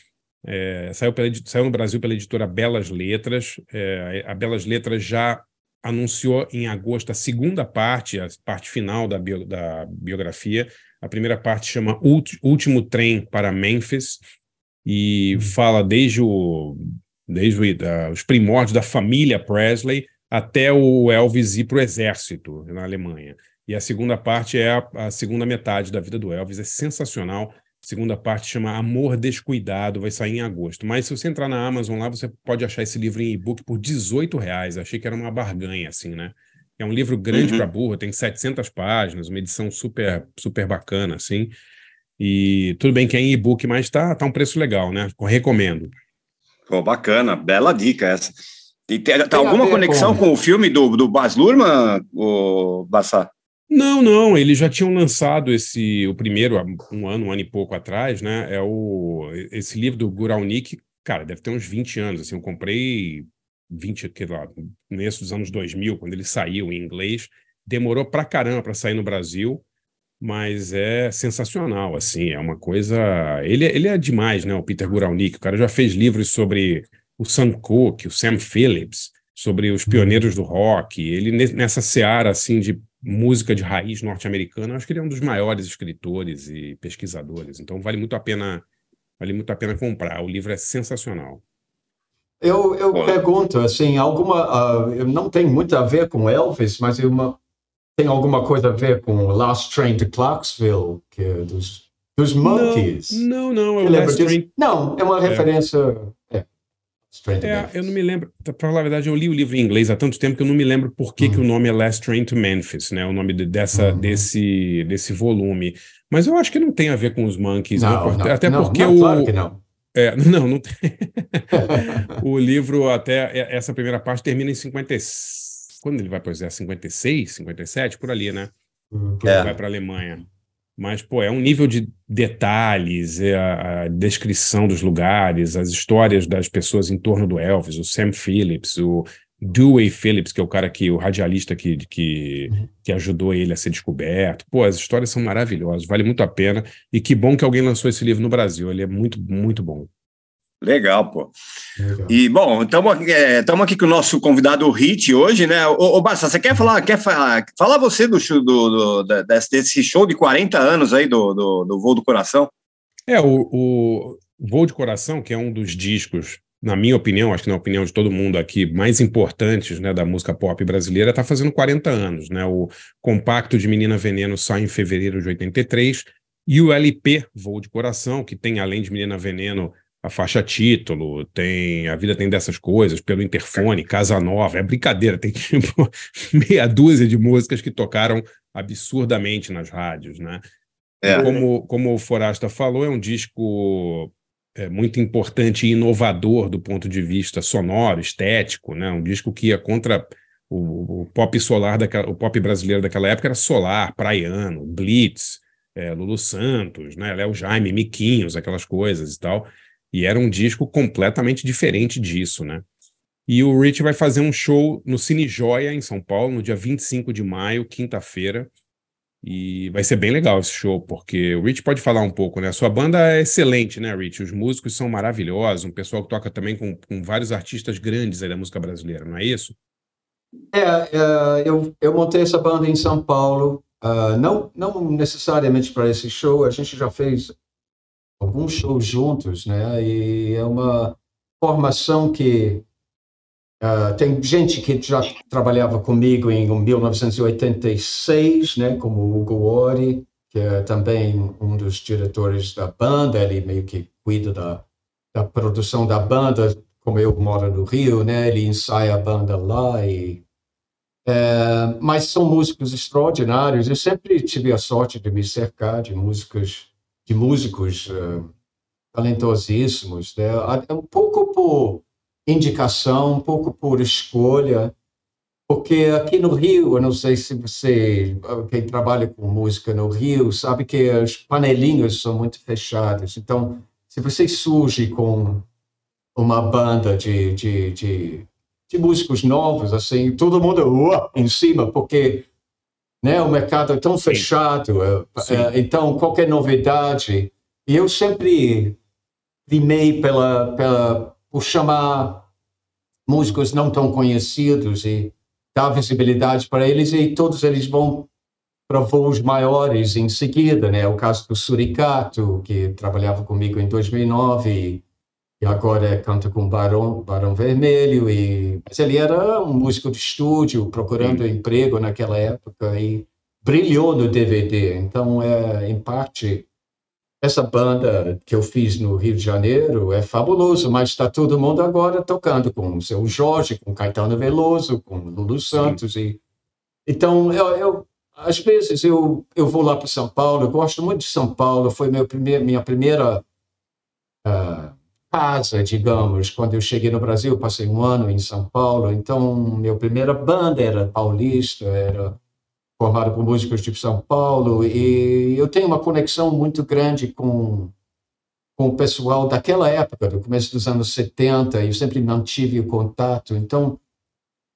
É, saiu, pela, saiu no Brasil pela editora Belas Letras. É, a Belas Letras já anunciou em agosto a segunda parte, a parte final da, bio- da biografia. A primeira parte chama Último Trem para Memphis e fala desde, o, desde o- da- os primórdios da família Presley até o Elvis ir para o exército na Alemanha. E a segunda parte é a, a segunda metade da vida do Elvis, é sensacional. Segunda parte chama Amor Descuidado, vai sair em agosto. Mas se você entrar na Amazon lá, você pode achar esse livro em e-book por 18 reais. Achei que era uma barganha, assim, né? É um livro grande Uhum. para burro, tem 700 páginas, uma edição super, super bacana, assim. E tudo bem que é em e-book, mas tá, tá um preço legal, né? Eu recomendo. Pô, bacana, bela dica essa. E tem, tá Tem a alguma ver conexão com- com... o filme do, do Baz Luhrmann, o Bassá? Não, não, eles já tinham lançado esse, o primeiro, um ano, um ano e pouco atrás, né? É o, esse livro do Guralnick, cara, deve ter uns 20 anos, assim, eu comprei 20, que lá, no começo dos anos 2000, quando ele saiu em inglês, demorou pra caramba para sair no Brasil, mas é sensacional, assim, é uma coisa, ele, ele é demais, né, o Peter Guralnick, o cara já fez livros sobre o Sam Cooke, o Sam Phillips, sobre os pioneiros do rock, ele ne- nessa seara, assim, de música de raiz norte-americana, acho que ele é um dos maiores escritores e pesquisadores, então vale muito a pena, vale muito a pena comprar, o livro é sensacional. Eu, eu pergunto, assim, alguma, ah, não tem muito a ver com Elvis, mas é uma, tem alguma coisa a ver com Last Train to Clarksville, que é dos, dos Monkeys. Não, não, é Você o Last disso? Train Não, é uma referência. é. To É, Memphis. eu não me lembro, pra falar a verdade, eu li o livro em inglês há tanto tempo que eu não me lembro por que, que Hum. o nome é Last Train to Memphis, né? O nome de- dessa, Uhum. desse, desse volume. Mas eu acho que não tem a ver com os Monkeys, não, Não, não, até não, porque não, o. claro que não. É, não, não tem. o livro, até é- essa primeira parte, termina em 50. e- Quando ele vai, pois é, 56, 57, por ali, né? Que É. ele vai para a Alemanha. Mas, pô, é um nível de detalhes, é a, a descrição dos lugares, as histórias das pessoas em torno do Elvis, o Sam Phillips, o Dewey Phillips, que é o cara que, o radialista que, que, Uhum. que ajudou ele a ser descoberto. Pô, as histórias são maravilhosas, vale muito a pena. E que bom que alguém lançou esse livro no Brasil, ele é muito, muito bom. Legal, pô. Legal. E, bom, estamos aqui com o nosso convidado o Hit hoje, né? Ô, ô Basta, você quer falar, quer falar, falar você do, do, do- desse show de 40 anos aí do, do, do Voo do Coração? É, o, o Voo de Coração, que é um dos discos, na minha opinião, acho que na opinião de todo mundo aqui, mais importantes né, da música pop brasileira, está fazendo 40 anos. Né? O compacto de Menina Veneno sai em fevereiro de 83, e o LP Voo de Coração, que tem, além de Menina Veneno, a faixa título, tem A Vida Tem Dessas Coisas, pelo interfone, Casa Nova, é brincadeira, tem tipo meia dúzia de músicas que tocaram absurdamente nas rádios, né? É. Como, como o Forasta falou, é um disco é, muito importante e inovador do ponto de vista sonoro, estético, né? Um disco que ia contra o, o pop solar daquela, o pop brasileiro daquela época era solar, praiano, Blitz, é, Lulu Santos, né? Léo Jaime, Miquinhos, aquelas coisas e tal. E era um disco completamente diferente disso, né? E o Rich vai fazer um show no Cine Joia, em São Paulo, no dia 25 de maio, quinta-feira. E vai ser bem legal esse show, porque o Rich pode falar um pouco, né? A sua banda é excelente, né, Rich? Os músicos são maravilhosos, um pessoal que toca também com, com vários artistas grandes da música brasileira, não é isso? É, é, eu, eu montei essa banda em São Paulo, ah, não, não necessariamente para esse show, a gente já fez alguns shows juntos, né? E é uma formação que ah, tem gente que já trabalhava comigo em 1986, né? Como Hugo Ori, que é também um dos diretores da banda, ele meio que cuida da, da produção da banda, como eu moro no Rio, né? Ele ensaia a banda lá e é, mas são músicos extraordinários. Eu sempre tive a sorte de me cercar de músicos, de músicos eh, talentosíssimos, né? É um pouco por indicação, um pouco por escolha, porque aqui no Rio, eu não sei se você, quem trabalha com música no Rio, sabe que as panelinhas são muito fechadas. Então, se você surge com uma banda de, de, de, de músicos novos, assim, todo mundo uá, em cima, porque né, o mercado é tão Sim. fechado. é, Sim. é, então, qualquer novidade. E eu sempre primei pela, pela, por chamar músicos não tão conhecidos e dar visibilidade para eles, e todos eles vão para voos maiores em seguida, né? O caso do Suricato, que trabalhava comigo em 2009 e, agora canta com Barão, Barão Vermelho, e mas ele era um músico de estúdio procurando emprego naquela época e brilhou no DVD. Então, é, em parte, essa banda que eu fiz no Rio de Janeiro é fabuloso, mas está todo mundo agora tocando com o seu Jorge, com Caetano Veloso, com Lulu Santos. E, então, eu, eu- às vezes eu, eu vou lá para São Paulo, eu gosto muito de São Paulo, foi meu primeir, minha primeira ah, casa, digamos. Quando eu cheguei no Brasil, passei um ano em São Paulo, então minha primeira banda era paulista, era formado por músicos de São Paulo, e eu tenho uma conexão muito grande com, com o pessoal daquela época, do começo dos anos 70, e eu sempre mantive o contato. Então,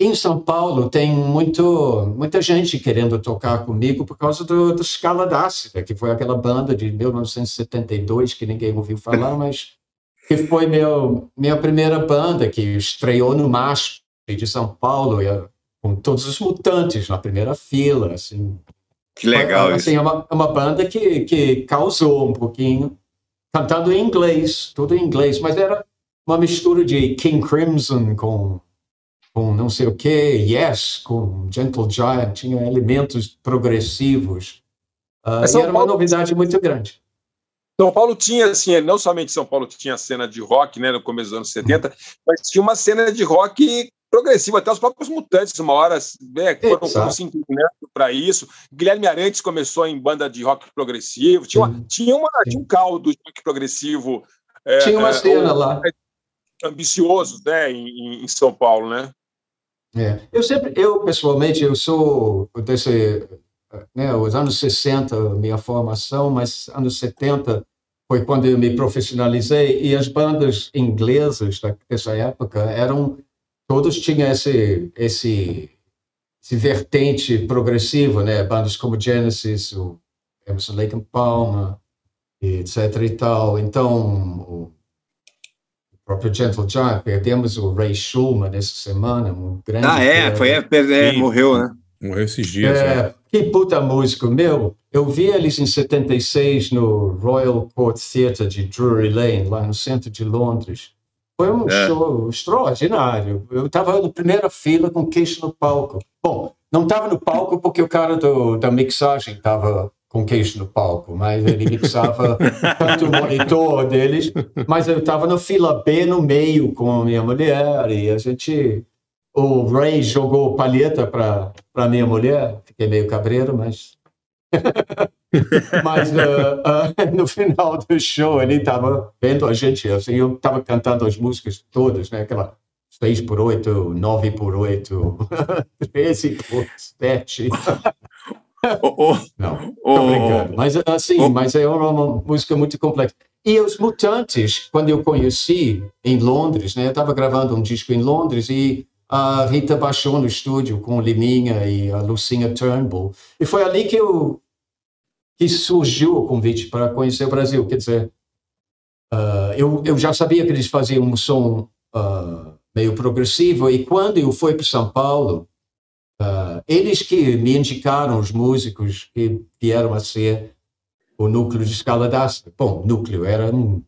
em São Paulo, tem muito, muita gente querendo tocar comigo por causa do, do Scala d'Ácida, que foi aquela banda de 1972 que ninguém ouviu falar, mas que foi meu, minha primeira banda, que estreou no MASP de São Paulo, e, eh, com todos os mutantes na primeira fila, assim. Que legal assim, isso. É uma, é uma banda que, que causou um pouquinho, cantando em inglês, tudo em inglês, mas era uma mistura de King Crimson com, com não sei o que, Yes, com Gentle Giant, tinha elementos progressivos. Ah, Mas e era uma Paulo- novidade muito grande. São Paulo tinha, assim, não somente São Paulo tinha cena de rock, né, no começo dos anos 70, mas tinha uma cena de rock progressiva, até os próprios Mutantes, uma hora, né, foram, foram se inclinando para isso. Guilherme Arantes começou em banda de rock progressivo, tinha, uma, tinha, uma, tinha um caldo de rock progressivo. é, Tinha uma é, cena um- lá. Ambiciosos, né, em, em São Paulo, né? É. Eu sempre, eu pessoalmente, eu sou desse, né, os anos 60, minha formação, mas anos 70 foi quando eu me profissionalizei e as bandas inglesas da- dessa época eram, todos tinham esse, esse, esse vertente progressivo, né, bandas como Genesis, o Emerson Lake and Palmer, etc e tal. Então, o o próprio Gentle Giant, perdemos o Ray Schulman essa semana, um grande Ah, é, foi, é, é, morreu, né? Morreu esses dias. É, né? Que puta músico, meu. Eu vi eles em 76 no Royal Court Theatre de Drury Lane, lá no centro de Londres. Foi um É. show extraordinário. Eu estava na primeira fila com queixo no palco. Bom, não estava no palco porque o cara do, da mixagem estava com queixo no palco, mas ele mixava tanto o monitor deles, mas eu estava na fila B no meio com a minha mulher e a gente o Ray jogou palheta para minha mulher, fiquei meio cabreiro, mas mas ah, ah, no final do show ele estava vendo a gente, assim, eu estava cantando as músicas todas, né, aquela 6 por 8, 9 por 8, 13 por 7. Ô, ô, Não, tô brincando. Mas assim, mas é uma música muito complexa. E os Mutantes, quando eu conheci em Londres, né? Eu estava gravando um disco em Londres e a Rita baixou no estúdio com Liminha e a Lucinha Turnbull. E foi ali que eu que surgiu o convite para conhecer o Brasil. Quer dizer, ah, eu, eu já sabia que eles faziam um som ah, meio progressivo e quando eu fui para São Paulo, ah, eles que me indicaram os músicos que vieram a ser o núcleo de escala. Bom, núcleo era um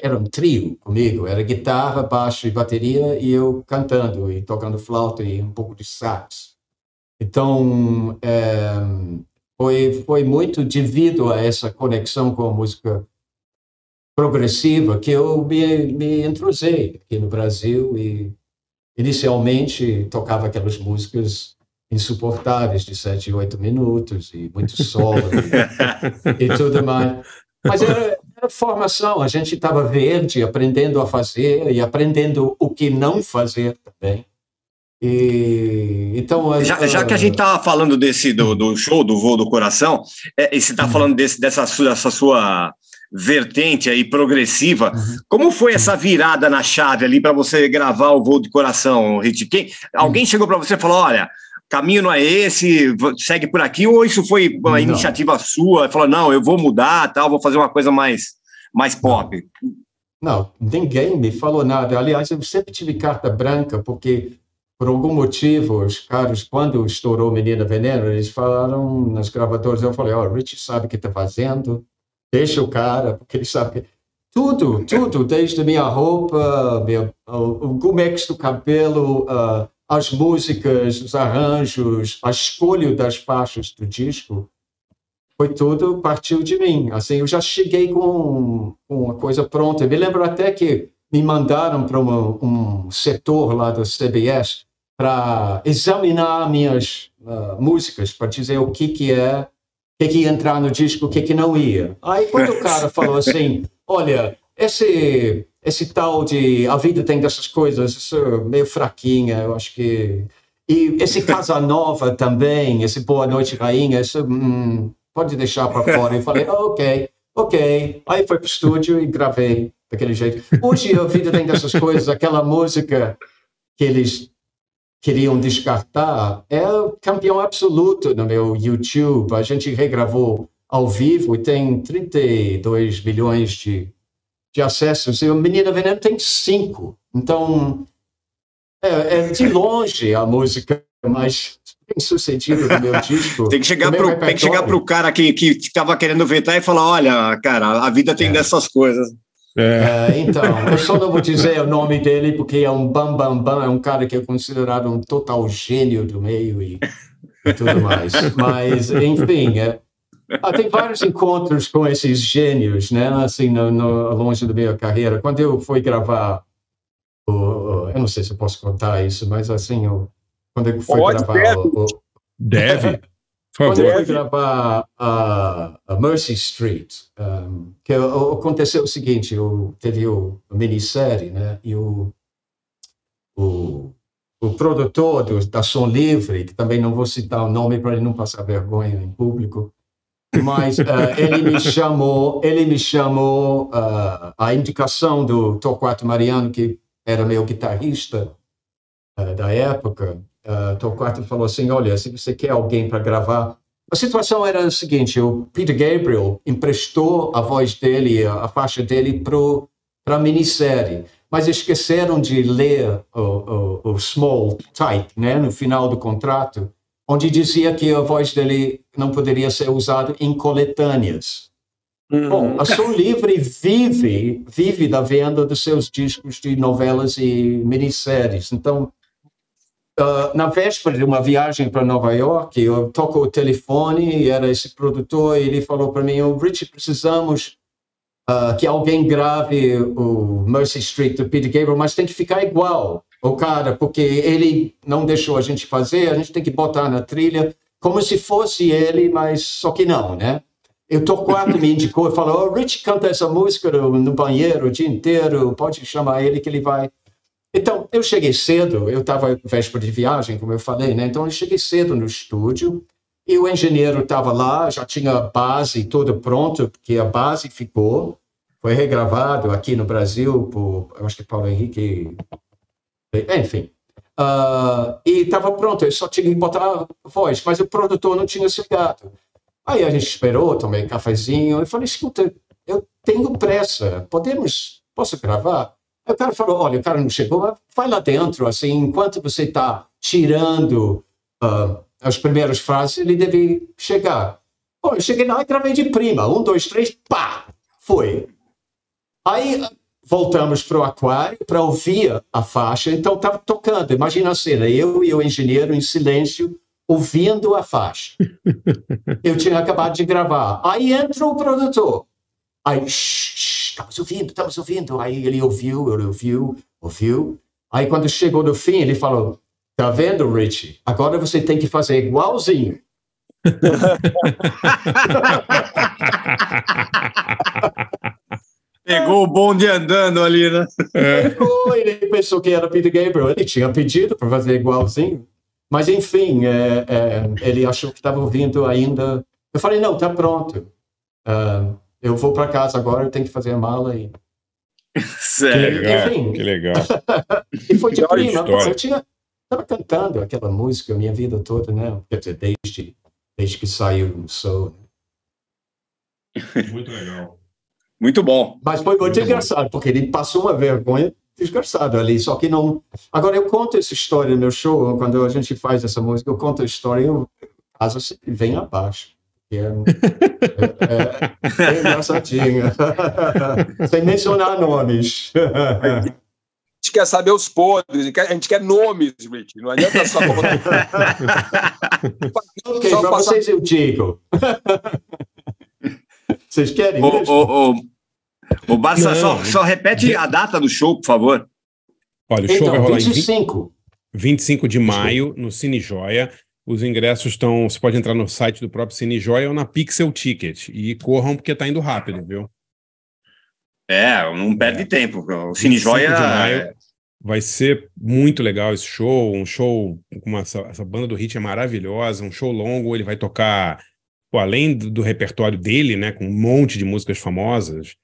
era um trio comigo, era guitarra, baixo e bateria e eu cantando e tocando flauta e um pouco de sax. Então, eh, foi foi muito devido a essa conexão com a música progressiva que eu me, me entrosei aqui no Brasil e inicialmente tocava aquelas músicas insuportáveis de sete oito minutos e muito solo e, e tudo mais. Mas era formação, a gente estava verde, aprendendo a fazer e aprendendo o que não fazer também. E, então, Já, já que a gente estava falando desse do, do show do voo do coração, é, e você está falando desse, dessa, sua, dessa sua vertente aí progressiva, como foi essa virada na chave ali para você gravar o voo do coração, Rit? Quem, alguém chegou para você e falou: olha, caminho não é esse, segue por aqui, ou isso foi uma Não. iniciativa sua? Falou, não, eu vou mudar, tal, vou fazer uma coisa mais, mais pop. Não, ninguém me falou nada. Aliás, eu sempre tive carta branca, porque por algum motivo, os caras, quando estourou Menina Veneno, eles falaram nas gravadoras, eu falei, ó, o Rich sabe o que está fazendo, deixa o cara, porque ele sabe que... Tudo, tudo, desde minha roupa, meu, o, o do cabelo, ah, as músicas, os arranjos, a escolha das faixas do disco, foi tudo, partiu de mim. Assim, eu já cheguei com, uma coisa pronta. Eu me lembro até que me mandaram para um setor lá do CBS para examinar minhas ah, músicas, para dizer o que que é, o que que ia entrar no disco, o que que não ia. Aí quando o cara falou assim, olha, esse esse tal de a vida tem dessas coisas, isso é meio fraquinha, eu acho que e esse Casa Nova também, esse Boa Noite Rainha, isso hum, pode deixar para fora. Eu falei, "Ah, ok, ok. Aí foi para o estúdio e gravei daquele jeito. Hoje a vida tem dessas coisas, aquela música que eles queriam descartar é o campeão absoluto no meu YouTube. A gente regravou ao vivo e tem 32 milhões de, de acessos. E o Menina Veneno tem cinco. Então, é, é de longe a música mais bem sucedida do meu disco. Tem que chegar do meu pro, tem que chegar repertório. pro cara que, que estava querendo vetar e falar: olha, cara, a vida tem dessas coisas. É, então, eu só não vou dizer o nome dele porque é um bam bam bam, é um cara que é considerado um total gênio do meio e, e tudo mais. Mas, enfim, é, Ah, tem vários encontros com esses gênios, né? Assim, no, no, longe da minha carreira. Quando eu fui gravar, o, eu não sei se eu posso contar isso, mas assim, eu, quando eu fui Pode, gravar deve. o, o- Deve. Por quando eu fui gravar a, a Mercy Street, um, que aconteceu o seguinte, eu, teve o, a minissérie, né? E o, o, o produtor do, da Som Livre, que também não vou citar o nome para ele não passar vergonha em público, mas eh, ele me chamou, ele me chamou ah, a indicação do Torquato Mariano, que era meu guitarrista eh, da época. Uh, Torquato falou assim, olha, se você quer alguém para gravar... A situação era a seguinte, o Peter Gabriel emprestou a voz dele, a, a faixa dele para a minissérie, mas esqueceram de ler o, o, o small type, né, no final do contrato, onde dizia que a voz dele não poderia ser usada em coletâneas. Bom, a Som Livre vive, vive da venda dos seus discos de novelas e minisséries. Então, ah, na véspera de uma viagem para Nova York, eu toco o telefone e era esse produtor e ele falou para mim, oh, Richie, precisamos ah, que alguém grave o Mercy Street do Peter Gabriel, mas tem que ficar igual o cara, porque ele não deixou a gente fazer, a gente tem que botar na trilha como se fosse ele, mas só que não, né? Eu Torquato me indicou e falou, oh, Richie canta essa música no, banheiro o dia inteiro, pode chamar ele que ele vai então, eu cheguei cedo, eu estava véspera de viagem, como eu falei, né? Então, eu cheguei cedo no estúdio e o engenheiro estava lá, já tinha a base toda pronta, porque a base ficou, foi regravado aqui no Brasil por, eu acho que Paulo Henrique, enfim. Ah, e estava pronto, eu só tinha que botar voz, mas o produtor não tinha chegado. Aí a gente esperou, tomei cafezinho, eu falei, escuta, eu tenho pressa, podemos, posso gravar? Aí o cara falou, olha, o cara não chegou, vai lá dentro, assim, enquanto você está tirando ah, as primeiras frases, ele deve chegar. Bom, eu cheguei lá e gravei de prima, um, dois, três, pá, foi. Aí voltamos para o aquário para ouvir a faixa, então estava tocando, imagina a cena, eu e o engenheiro em silêncio, ouvindo a faixa. Eu tinha acabado de gravar. Aí entra o produtor. Aí, "Shh, shh, estamos ouvindo, estamos ouvindo. Aí ele ouviu, ele ouviu, ouviu. Aí quando chegou no fim, ele falou, tá vendo, Richie? Agora você tem que fazer igualzinho. Pegou o bonde andando ali, né? Pegou, ele pensou que era Peter Gabriel. Ele tinha pedido para fazer igualzinho. Mas, enfim, é, é, ele achou que estava ouvindo ainda. Eu falei, não, tá pronto. Ah, eu vou para casa agora, eu tenho que fazer a mala. E, Que Sério. legal, Enfim. que legal. e foi de Que prima. História. eu tinha estava cantando aquela música a minha vida toda, né? Quer dizer, desde, desde que saiu o Soul. Muito legal. Muito bom. Mas foi muito Muito bom. engraçado, porque ele passou uma vergonha desgraçada ali, só que não... Agora, eu conto essa história no meu show, quando a gente faz essa música, eu conto a história e eu caso sempre vem abaixo. É, é, é, é engraçadinho. Sem mencionar nomes. A gente quer saber os podres, a gente quer, a gente quer nomes, Rich. Não adianta só ok, Só para passar- vocês eu digo. Vocês querem Ô, mesmo? ô, ô, Basta, só, só repete a data do show, por favor. Olha, o show vai Então, rolar em 20 25. 25 de maio, no Cine Joia. Os ingressos estão. Você pode entrar no site do próprio Cine Joia ou na Pixel Ticket. E corram, porque tá indo rápido, viu? É, não perde tempo. O Cine 25 Joia. de maio. é- Vai ser muito legal esse show. Um show com essa, essa banda do Hit é maravilhosa. Um show longo. Ele vai tocar, pô, além do, do repertório dele, né? Com um monte de músicas famosas.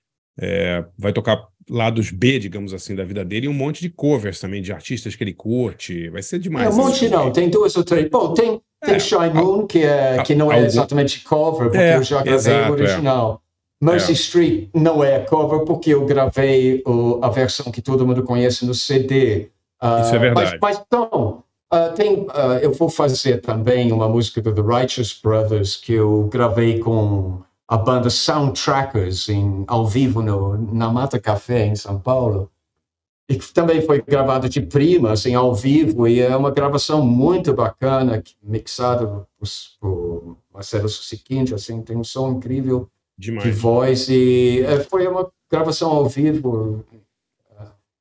é, vai tocar lados B, digamos assim, da vida dele. E um monte de covers também, de artistas que ele curte. Vai ser demais. É, um monte não, tem duas ou três. Bom, tem, tem É, Shy Moon, que, é, que não é algum- exatamente cover, porque É, eu já gravei exato, o original. Mercy É. Street não é cover, porque eu gravei o- a versão que todo mundo conhece no CD. Ah, Isso é verdade. Mas, mas então, ah, tem, ah, eu vou fazer também uma música do The Righteous Brothers, que eu gravei com a banda Soundtrackers em, ao vivo no, na Mata Café, em São Paulo. e que também foi gravado de prima, assim, ao vivo, e é uma gravação muito bacana, mixada por, por Marcelo Susiquinte, assim, tem um som incrível de Demais. voz, e é, foi uma gravação ao vivo.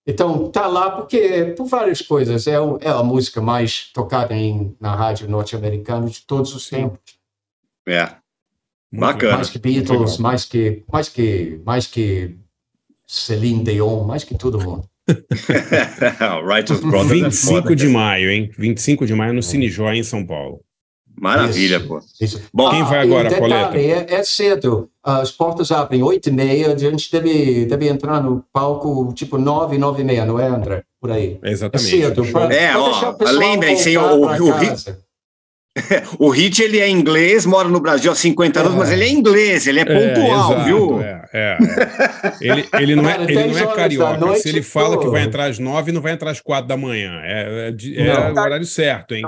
Então, tá lá porque, por várias coisas, é, é a música mais tocada em, na rádio norte-americana de todos os tempos. É. Bacana. Mais que Beatles, mais que, mais que, mais que Celine Dion, mais que todo mundo. Righteous Brothers é 25 foda, de cara. maio, hein? 25 de maio no Cine Joy, em São Paulo. Maravilha, Isso, pô. isso. Bom, Quem vai e agora, detalhe, Pauleta? É, é cedo. As portas abrem 8 e meia, a gente deve, deve entrar no palco tipo 9, 9 e meia, não é, André? Por aí. É Exatamente. cedo. pra- É, pra ó, lembrem-se, o- o casa. O Hit, ele é inglês, mora no Brasil há 50 anos, É. mas ele é inglês, ele é pontual, exato, viu? É, é, é. Ele, ele não é, Cara, ele 10 não é carioca. noite, Se ele fala pô. que vai entrar às 9, não vai entrar às 4 da manhã. É, é, é Não. o horário certo, hein?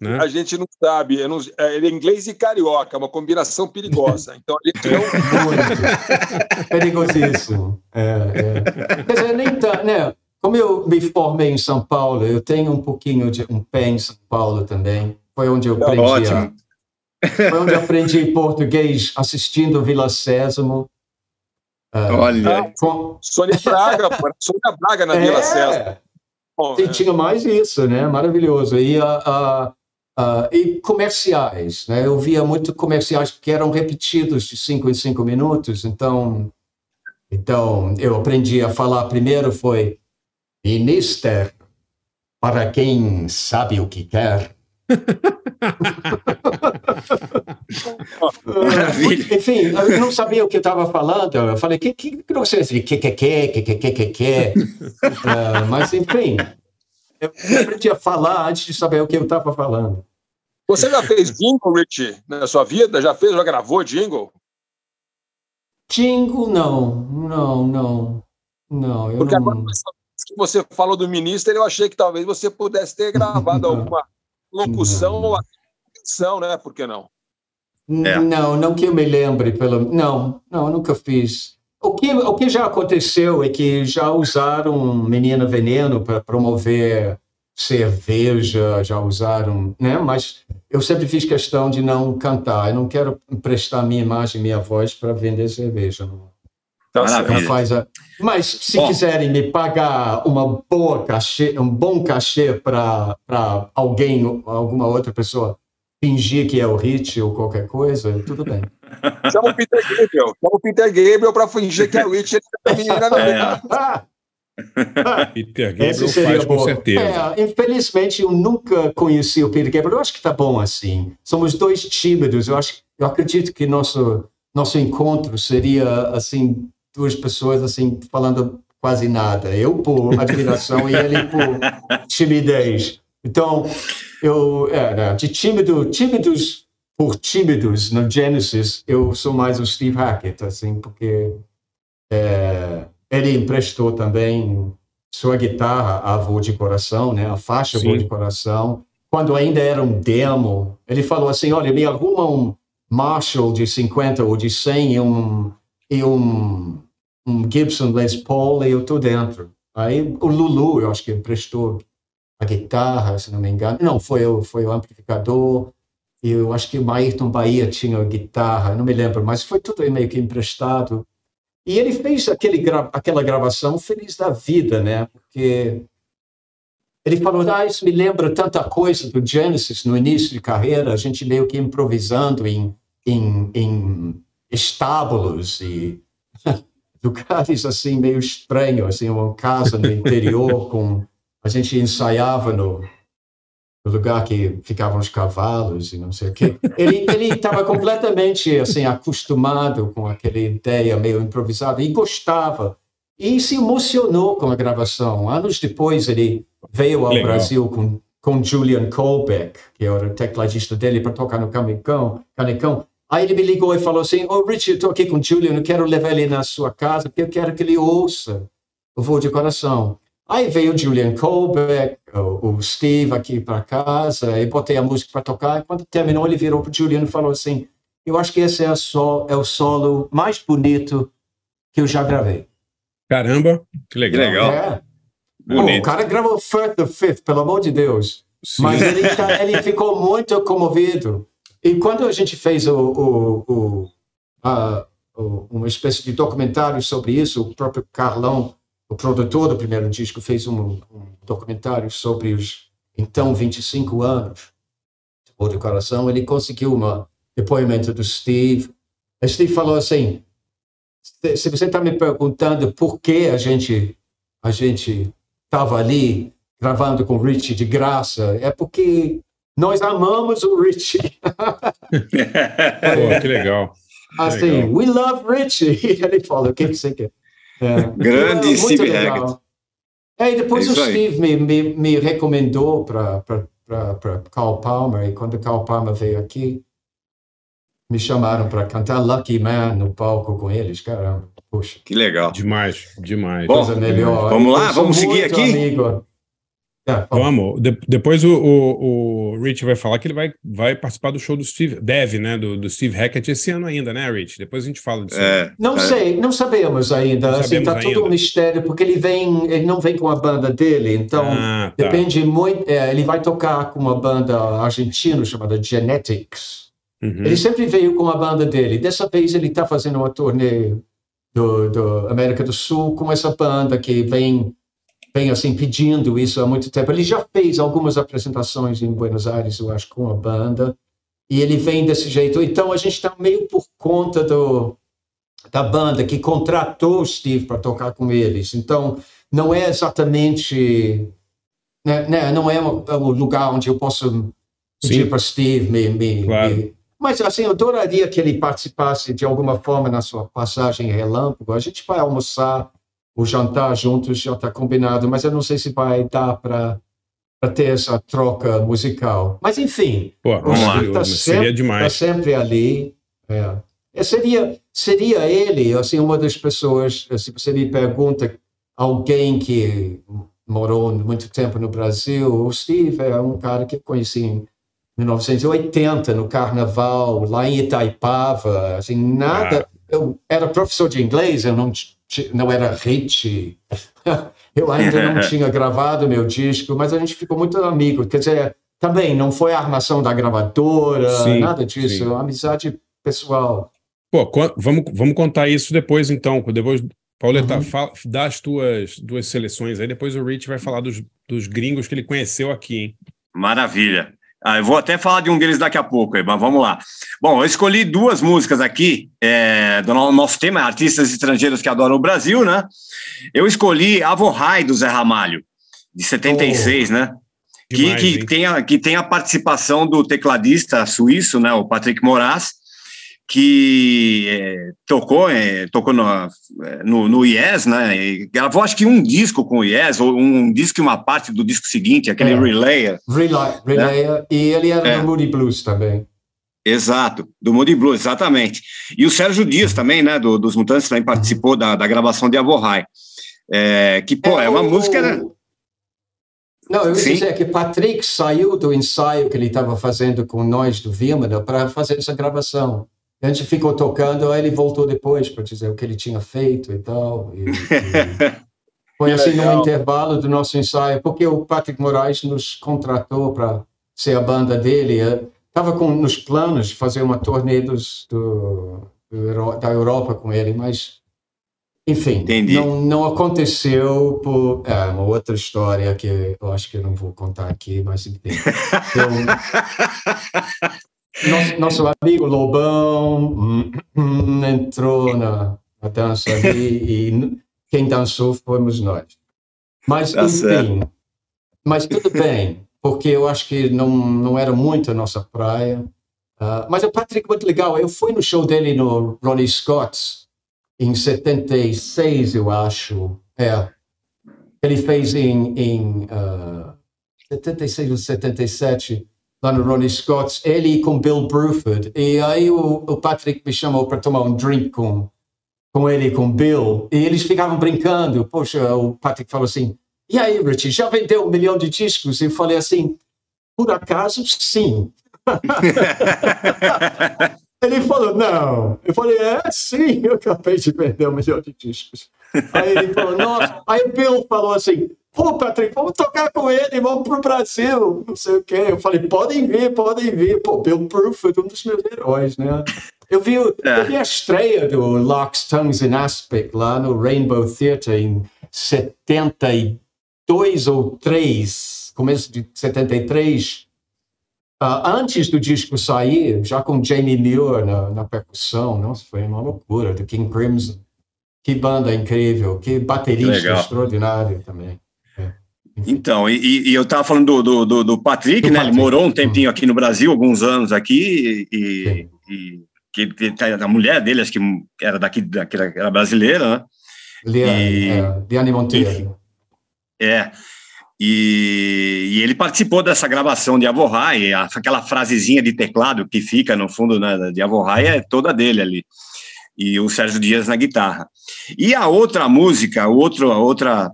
Né? A gente não sabe. não- é, ele é inglês e carioca, é uma combinação perigosa. Então a gente não. Muito. Perigosíssimo. É, é. Quer dizer, nem tá, né? Como eu me formei em São Paulo, eu tenho um pouquinho de um pé em São Paulo também. Foi onde eu Tá aprendi. a- ótimo. foi onde eu aprendi português assistindo Vila Sésamo. Ah, Olha, com- Sônia Braga, pô, Sônia Braga na Vila César. Bom, e é. tinha mais isso, né? Maravilhoso. E, ah, ah, ah, e comerciais, né? Eu via muito comerciais que eram repetidos de cinco em cinco minutos. Então, então eu aprendi a falar primeiro foi Minister para quem sabe o que quer. Maravilha. Enfim, eu não sabia o que eu estava falando. Eu falei, que que sei se que que que que que que que que. Ah, Mas enfim, eu aprendi a falar antes de saber o que eu estava falando. Você já fez jingle, Rich, na sua vida? Já fez, já gravou jingle? Jingle, não, não, não, não. Eu Porque agora, não... vez que você falou do ministro, eu achei que talvez você pudesse ter gravado alguma locução ou atenção, né? Por que não? É. Não, não que eu me lembre, pelo não, não, nunca fiz. O que, o que já aconteceu é que já usaram Menina Veneno para promover cerveja, já usaram, né? Mas eu sempre fiz questão de não cantar. Eu não quero emprestar minha imagem, minha voz para vender cerveja. Não, Tá faz a... Mas se Bom. quiserem me pagar uma boa cachê, um bom cachê para alguém, alguma outra pessoa fingir que é o hit ou qualquer coisa, tudo bem. Chama o Peter Gabriel. Chama o Peter Gabriel para fingir que é o Rich. Ele tá É. Peter esse Gabriel seria faz com bom. certeza. É, infelizmente, eu nunca conheci o Peter Gabriel. Eu acho que tá bom assim. Somos dois tímidos. Eu acho, eu acredito que nosso nosso encontro seria assim duas pessoas assim falando quase nada. Eu por admiração e ele por timidez. Então, eu é, né, de tímido, tímidos por tímidos no Genesis, eu sou mais o Steve Hackett, assim, porque é, ele emprestou também sua guitarra, a Voo de Coração, né, a faixa Sim. Voo de Coração, quando ainda era um demo. Ele falou assim: olha, me arruma um Marshall de 50 ou de 100 e um, e um, um Gibson Les Paul e eu tô dentro. Aí o Lulu, eu acho que emprestou a guitarra, se não me engano. Não, foi o, foi o amplificador. E eu acho que o Maírton Bahia tinha a guitarra, não me lembro, mas foi tudo meio que emprestado. E ele fez aquele gra aquela gravação feliz da vida, né? Porque ele falou, ah, isso me lembra tanta coisa do Genesis no início de carreira, a gente meio que improvisando em, em, em estábulos e lugares assim meio estranhos, assim, uma casa no interior com a gente ensaiava no, no lugar que ficavam os cavalos e não sei o quê. Ele ele estava completamente assim acostumado com aquela ideia meio improvisada e gostava e se emocionou com a gravação. Anos depois ele veio ao Legal. Brasil com com Julian Colbeck, que era o tecladista dele, para tocar no Canecão. Canecão. Aí ele me ligou e falou assim: Ô, oh, Richard, estou aqui com o Julian, eu quero levar ele na sua casa, porque eu quero que ele ouça o voo de coração. Aí veio o Julian Colbeck, o, Steve aqui para casa, e botei a música para tocar. E quando terminou, ele virou para o Julian e falou assim: Eu acho que esse é, sol, é o solo mais bonito que eu já gravei. Caramba, que legal. Que legal. É. Pô, o cara gravou First the Fifth, pelo amor de Deus. Sim. Mas ele, tá- ele ficou muito comovido. E quando a gente fez o, o, o, a- uma espécie de documentário sobre isso, o próprio Carlão, o produtor do primeiro disco, fez um, um documentário sobre os então 25 anos do Coração. Ele conseguiu um depoimento do Steve. O Steve falou assim: se você está me perguntando por que a gente a gente estava ali gravando com o Richie de graça, é porque nós amamos o Richie. Pô, que legal. assim, legal. we love Richie. Ele falou, o que você quer? É. Grande Muito Steve legal. Hackett. É, e depois É o. Steve me, me, me recomendou para Carl Palmer, e quando Carl Palmer veio aqui, me chamaram para cantar Lucky Man no palco com eles, caramba, puxa. Que legal. Demais, demais. Bom, coisa melhor. vamos lá, vamos seguir aqui? amigo. É, ó, Vamos. De- depois o, o, o Rich vai falar que ele vai, vai participar do show do Steve, deve, né? Do, do Steve Hackett esse ano ainda, né, Rich? Depois a gente fala disso. É, Não é. sei, não sabemos ainda. Não assim, sabemos tá tudo ainda. um mistério, porque ele vem, ele não vem com a banda dele, então Ah, tá. depende muito. é, ele vai tocar com uma banda argentina chamada Genetics. Uhum. Ele sempre veio com a banda dele. Dessa vez ele está fazendo uma turnê do, do América do Sul com essa banda que vem, vem assim pedindo isso há muito tempo. Ele já fez algumas apresentações em Buenos Aires, eu acho, com a banda. E ele vem desse jeito. Então a gente está meio por conta do, da banda que contratou o Steve para tocar com eles. Então não é exatamente. Né, né, não é o, o lugar onde eu posso pedir para Steve me, me, Claro. me- Mas assim, eu adoraria que ele participasse de alguma forma na sua passagem relâmpago. A gente vai almoçar, o jantar juntos já está combinado, mas eu não sei se vai dar para ter essa troca musical. Mas enfim, Pô, Steve seria, está seria tá demais. sempre ali. É. É, seria, seria ele, assim, uma das pessoas, se você me pergunta, alguém que morou muito tempo no Brasil, o Steve é um cara que eu conheci em 1980, no Carnaval, lá em Itaipava, assim, nada... Eu era professor de inglês, eu não, não era hit, eu ainda não tinha gravado meu disco, mas a gente ficou muito amigo, quer dizer, também não foi a armação da gravadora, Sim, nada disso, sim. é uma amizade pessoal. Pô, vamos, vamos contar isso depois, então. Depois, Pauleta, Uhum. fala, dá as tuas duas seleções aí, depois o Rich vai falar dos, dos gringos que ele conheceu aqui, hein? Maravilha. Ah, eu vou até falar de um deles daqui a pouco, mas vamos lá. Bom, eu escolhi duas músicas aqui é, do no- nosso tema, artistas estrangeiros que adoram o Brasil, né? Eu escolhi Avohai, do Zé Ramalho, de 76, né? Que, Demais, que, hein? tem a, que tem a participação do tecladista suíço, né, o Patrick Moraz, que é, tocou, é, tocou no, é, no, no Yes, né? E gravou acho que um disco com o Yes, ou um disco e uma parte do disco seguinte, aquele É. Relayer. Relay, Relay, e ele era É. do Moody Blues também. Exato, do Moody Blues, exatamente. E o Sérgio Dias também, né, do- dos Mutantes, também participou da, da gravação de Avohai. É, que, pô, é, uma o- música... né? Não, eu ia Sim. dizer que Patrick saiu do ensaio que ele estava fazendo com nós do Vimana para fazer essa gravação. A gente ficou tocando, aí ele voltou depois para dizer o que ele tinha feito e tal. E, e foi assim no legal. intervalo do nosso ensaio, porque o Patrick Moraes nos contratou para ser a banda dele. Estava com nos planos de fazer uma turnê dos, do, do da Europa com ele, mas enfim, não, não aconteceu por é, uma outra história que eu acho que eu não vou contar aqui, mas enfim. Então, nosso, nosso amigo Lobão hum, hum, entrou na, na dança ali e quem dançou fomos nós. Mas, Tá enfim, mas tudo bem, porque eu acho que não, não era muito a nossa praia. Ah, mas o Patrick, muito legal, eu fui no show dele no Ronnie Scott's em 76, eu acho. É. Ele fez em, em ah, 76 ou 77, lá no Ronnie Scott's, ele com Bill Bruford. E aí o, o Patrick me chamou para tomar um drink com, com ele e com Bill. E eles ficavam brincando. Poxa, o Patrick falou assim: E aí, Richie, já vendeu um milhão de discos? E eu falei assim: Por acaso, sim. Ele falou, não. Eu falei, é, sim, eu acabei de vender um milhão de discos. Aí ele falou, nossa. Aí Bill falou assim, pô, Patrick, vamos tocar com ele, vamos pro Brasil, não sei o quê. Eu falei, podem vir, podem vir. Pô, Bill Proof foi um dos meus heróis, né? Eu vi, eu vi a estreia do Locks, Tongues and Aspic lá no Rainbow Theatre em 72 ou 3, começo de 73. Ah, antes do disco sair, já com Jamie Muir na, na percussão, nossa, foi uma loucura, do King Crimson. Que banda incrível, que baterista Legal. extraordinário também. Então, e, e- eu estava falando do, do, do- do Patrick, né? Ele morou um tempinho aqui no Brasil, alguns anos aqui, e, e que, tá- a mulher dele, acho que era daqui, daqui era brasileira, né? Liane, é, Liane Monteiro. É. E, e ele participou dessa gravação de Avorrai, aquela frasezinha de teclado que fica no fundo né, de Avorrai é toda dele ali. E o Sérgio Dias na guitarra. E a outra música, outro, outra,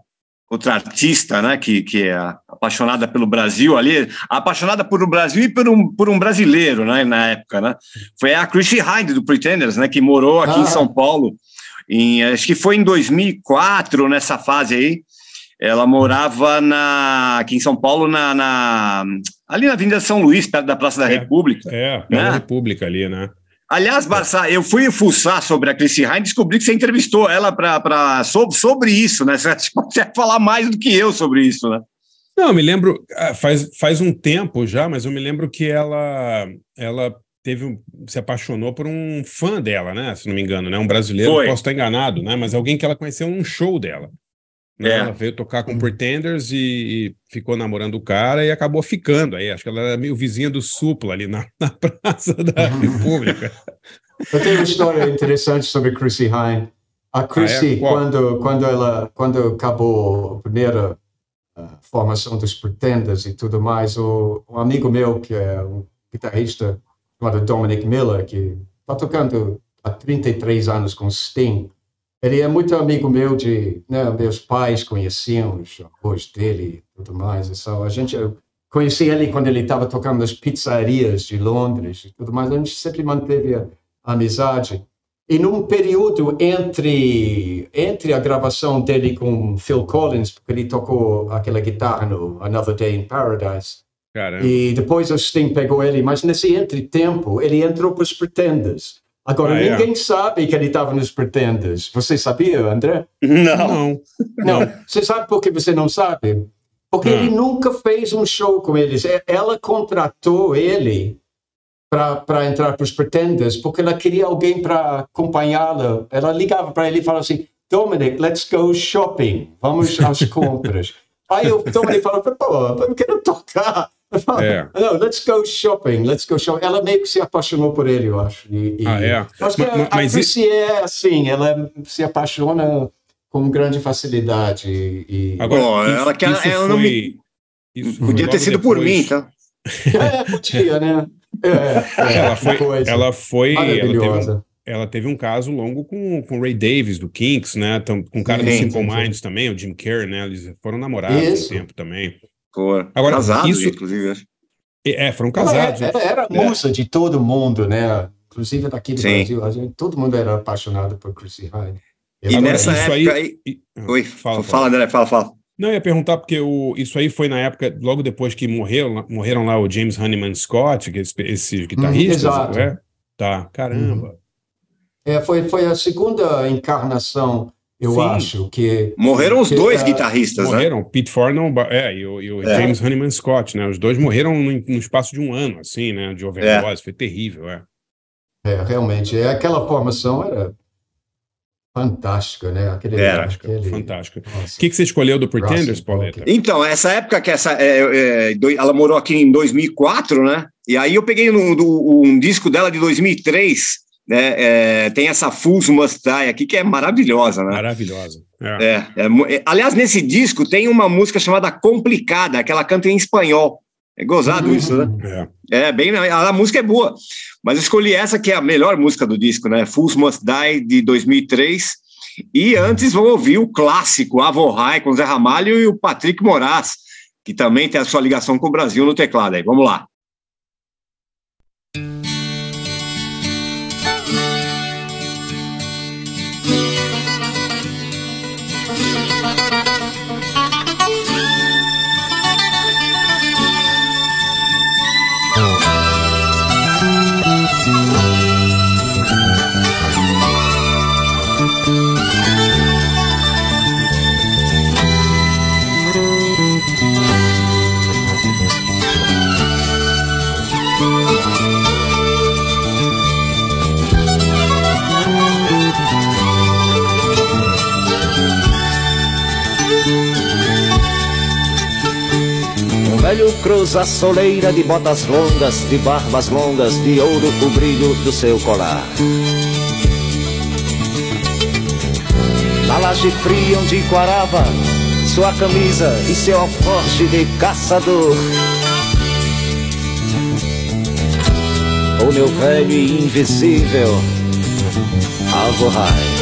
outra artista, né, que, que é apaixonada pelo Brasil ali, apaixonada por um Brasil e por um, por um brasileiro, né, na época, né, foi a Chrissy Hynde do Pretenders, né, que morou aqui em Ah. São Paulo, em, acho que foi em 2004, nessa fase aí, ela morava na, aqui em São Paulo, na, na- ali na Avenida São Luís, perto da Praça da República. É, Né? República ali, né? Aliás, Barça, eu fui fuçar sobre a Chrissy Hine e descobri que você entrevistou ela pra, sobre, sobre isso, né? Você consegue falar mais do que eu sobre isso, né? Não, eu me lembro, ah, faz, faz um tempo já, mas eu me lembro que ela, ela teve se apaixonou por um fã dela, né? Se não me engano, né? Um brasileiro, posso estar enganado, né? Mas alguém que ela conheceu num show dela. Né? É. Ela veio tocar com Pretenders e, e ficou namorando o cara e acabou ficando aí. Acho que ela era meio vizinha do Supla ali na, na Praça da República. Eu tenho uma história interessante sobre Chrissy Hine. A Chrissy, Ah, é? Quando, quando ela quando acabou a primeira ah, formação dos Pretenders e tudo mais, o, um amigo meu, que é um guitarrista chamado Dominic Miller, que está tocando há 33 anos com Sting, ele é muito amigo meu de, né, meus pais conheciam os avós dele e tudo mais. E só, a gente, eu conheci ele quando ele estava tocando nas pizzarias de Londres e tudo mais. A gente sempre manteve a, a amizade. E num período entre entre a gravação dele com Phil Collins, porque ele tocou aquela guitarra no Another Day in Paradise, Caramba. e depois o Sting pegou ele, mas nesse entretempo ele entrou para os Pretenders. Agora, Ah, é? ninguém sabe que ele estava nos Pretenders. Você sabia, André? Não. Não. Não. Você sabe por que você não sabe? Porque Ah. ele nunca fez um show com eles. E- Ela contratou ele para entrar para os Pretenders porque ela queria alguém para acompanhá-la. Ela ligava para ele e falava assim: Dominic, let's go shopping. Vamos às compras. Aí o Dominic falou: pô, eu quero tocar. É. Não, let's go shopping, let's go shopping. Ela meio que se apaixonou por ele, eu acho. E, e- Ah, é? eu acho que Ma- ma- a mas e- Chrissy é assim, ela se apaixona com grande facilidade. E, Agora, isso, ela quer- isso ela não foi- me- isso Podia ter sido por depois- mim, tá? É, podia, né? É, é, Ela foi, ela foi, ela teve, um, maravilhosa. ela teve um caso longo com, com o Ray Davis do Kinks, né? Com o cara do Sim, Simple sim, sim. Minds também, o Jim Kerr, né? Eles foram namorados Isso. um tempo também. Pô, Agora, casados, isso- inclusive. É, foram Ela casados. era, era a musa de todo mundo, né? Inclusive daqui do Sim. Brasil, a gente, todo mundo era apaixonado por Chrissy Hine. E Agora, nessa isso época aí- aí. Oi, fala, fala, fala. André, fala, fala. Não, eu ia perguntar porque o, isso aí foi na época, logo depois que morreram, morreram lá o James Honeyman Scott, que esse- esses guitarristas, exato. é? Tá, caramba. É, foi, foi a segunda encarnação, eu Sim. acho, que... Morreram os que, dois guitarristas, né? Morreram, Pete Farnell ba- é, e o, e o É. James Honeyman Scott, né? Os dois morreram no, no espaço de um ano, assim, né? De overdose, foi terrível, é. É, realmente, é, aquela formação era fantástica, né? Aquele, Era. aquele- Fantástico. Nossa. O que, que você escolheu do Pretenders, Russell, Pauleta? Então, essa época que essa. é, é, do- ela morou aqui em 2004, né? E aí eu peguei no- do- um disco dela de 2003, né? é, tem essa Fools Must Die aqui, que é maravilhosa, né? Maravilhosa. É. É, é é, aliás, nesse disco tem uma música chamada Complicada, que ela canta em espanhol. É gozado isso, né? É. É, bem, a, a música é boa, mas escolhi essa que é a melhor música do disco, né? Fools Must Die, de 2003. E antes vão ouvir o clássico Avo High com Zé Ramalho e o Patrick Moraes, que também tem a sua ligação com o Brasil no teclado aí. Vamos lá. Velho cruza a soleira de botas longas, de barbas longas, de ouro o brilho do seu colar. Na laje fria onde quarava sua camisa e seu alforje de caçador. O meu velho e invisível Alvorrai.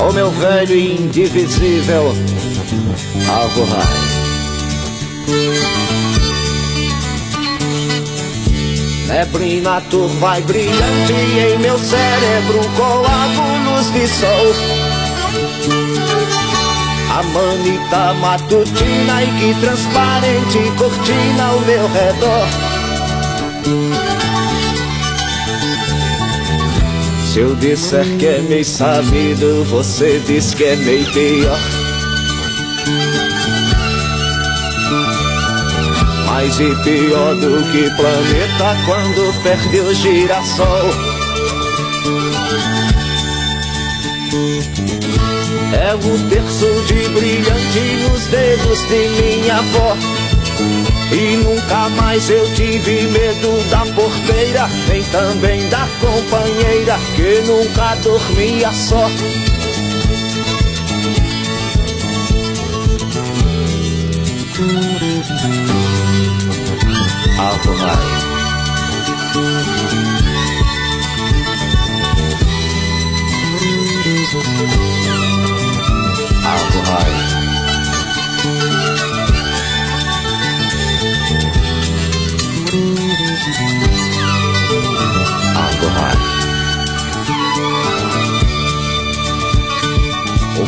O meu velho e indivisível Alvorrai. Neblina turva e brilhante em meu cérebro coágulos de sol. A manita matutina e que transparente cortina ao meu redor. Se eu disser que é meio sabido, você diz que é meio pior. Mais e pior do que planeta quando perde o girassol. É o terço de brilhante nos dedos de minha avó. E nunca mais eu tive medo da porteira, nem também da companheira, que nunca dormia só. Alvorrai. Alvorrai.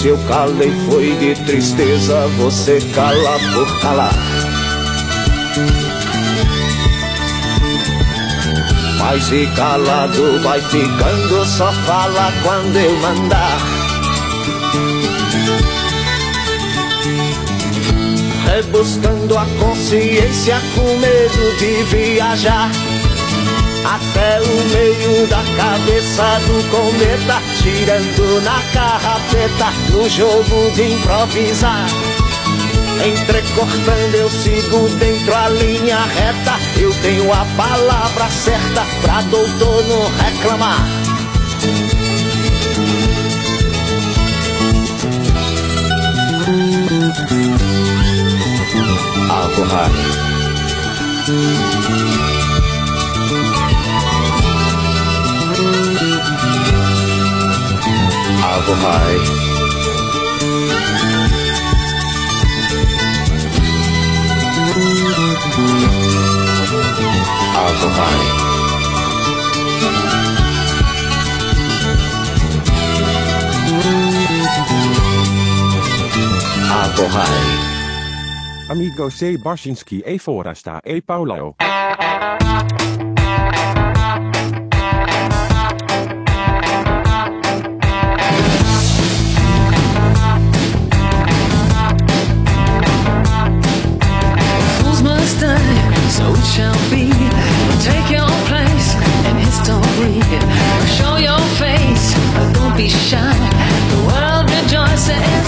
Se eu calei foi de tristeza, você cala por calar. Mas e calado vai ficando, só fala quando eu mandar. Rebuscando a consciência com medo de viajar. Até o meio da cabeça do cometa, tirando na carrapeta, no jogo de improvisar. Entrecortando eu sigo dentro a linha reta, eu tenho a palavra certa pra doutor não reclamar. Alvorrai. Alvorrai. Alvorrai. Alvorrai. Amigo C. Barsinski e Forasta e Paulo. It shall be. Take your place in history. Show your face, don't be shy. The world rejoices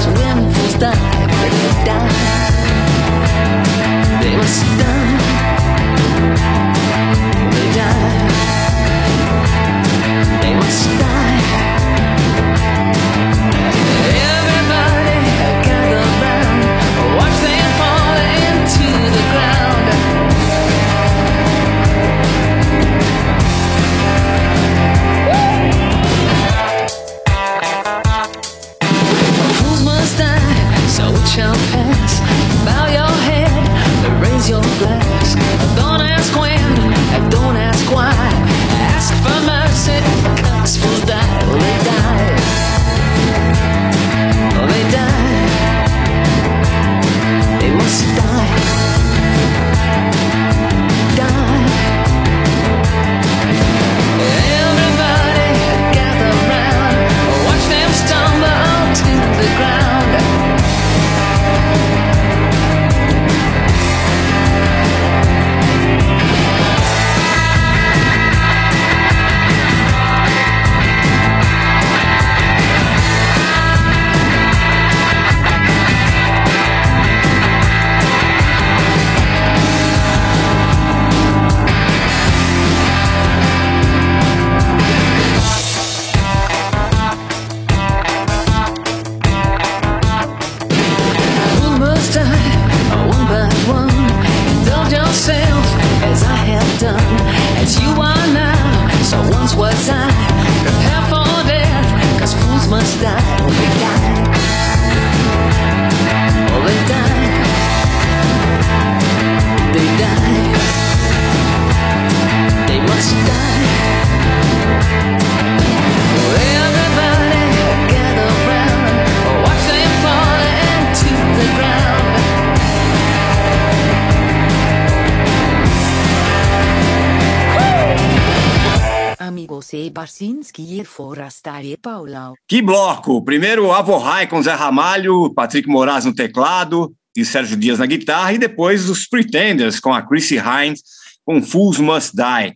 Que bloco! Primeiro Avohai com Zé Ramalho, Patrick Moraes no teclado e Sérgio Dias na guitarra, e depois os Pretenders com a Chrissy Hines com Fools Must Die.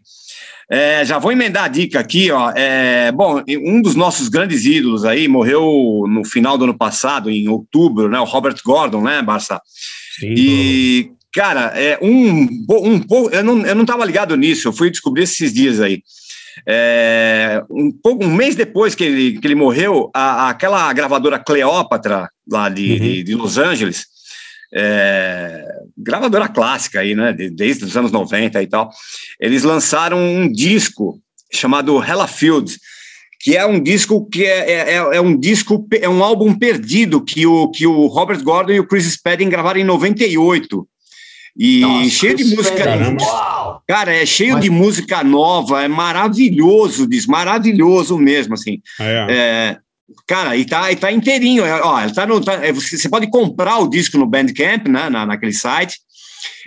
É, já vou emendar a dica aqui, ó. É, bom, um dos nossos grandes ídolos aí morreu no final do ano passado, em outubro, né? O Robert Gordon, né, Barça? Sim. E, cara, é um, um pouco. Eu não, eu não tava ligado nisso, eu fui descobrir esses dias aí. É, um, pouco, um mês depois que ele, que ele morreu, a, aquela gravadora Cleópatra, lá de, Uhum. de, de Los Angeles, é, gravadora clássica aí, né, de- desde os anos 90 e tal, eles lançaram um disco chamado Hella Fields, que é um disco que é, é, é- é um disco, é um álbum perdido que o, que o Robert Gordon e o Chris Spedding gravaram em 98. E Nossa, cheio de música. Caramba. Cara, é cheio Mas- de música nova, é maravilhoso, diz, maravilhoso mesmo, assim. É. É, cara, e tá, e tá inteirinho. é, Ó, tá no, tá- é, você, você pode comprar o disco no Bandcamp, né, na, naquele site,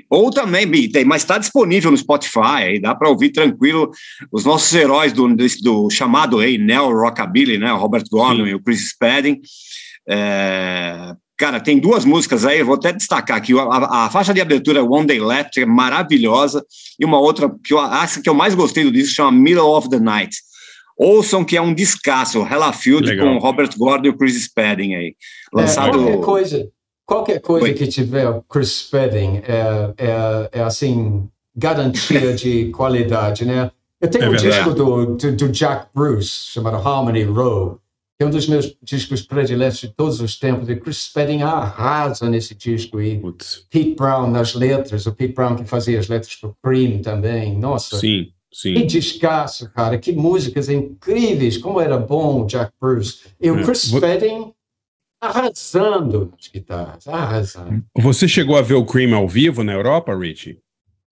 ou também, mas está disponível no Spotify, aí dá para ouvir tranquilo os nossos heróis do, do, do chamado aí, Neo Rockabilly, né, o Robert Gordon e o Chris Spedding. É, cara, tem duas músicas aí, eu vou até destacar aqui. A, a- a faixa de abertura One Day Left é maravilhosa, e uma outra que eu acho que eu mais gostei do disco chama Middle of the Night. Ouçam que é um descasso, Hella Field Legal. com Robert Gordon e o Chris Spedding aí. É, Lançado. qualquer coisa, qualquer coisa Oi. que tiver o Chris Spedding é, é, é assim, garantia de qualidade, né? Eu tenho É um disco do, do, do Jack Bruce, chamado Harmony Row, que é um dos meus discos prediletos de todos os tempos, e Chris Spedding arrasa nesse disco, e Putz, Pete Brown nas letras, o Pete Brown que fazia as letras para Cream também, nossa. sim, Que sim. descasso, cara. Que músicas incríveis. Como era bom o Jack Bruce. E o É, Chris vo- Spedding arrasando nas guitarras. Arrasando. Você chegou a ver o Cream ao vivo na Europa, Richie?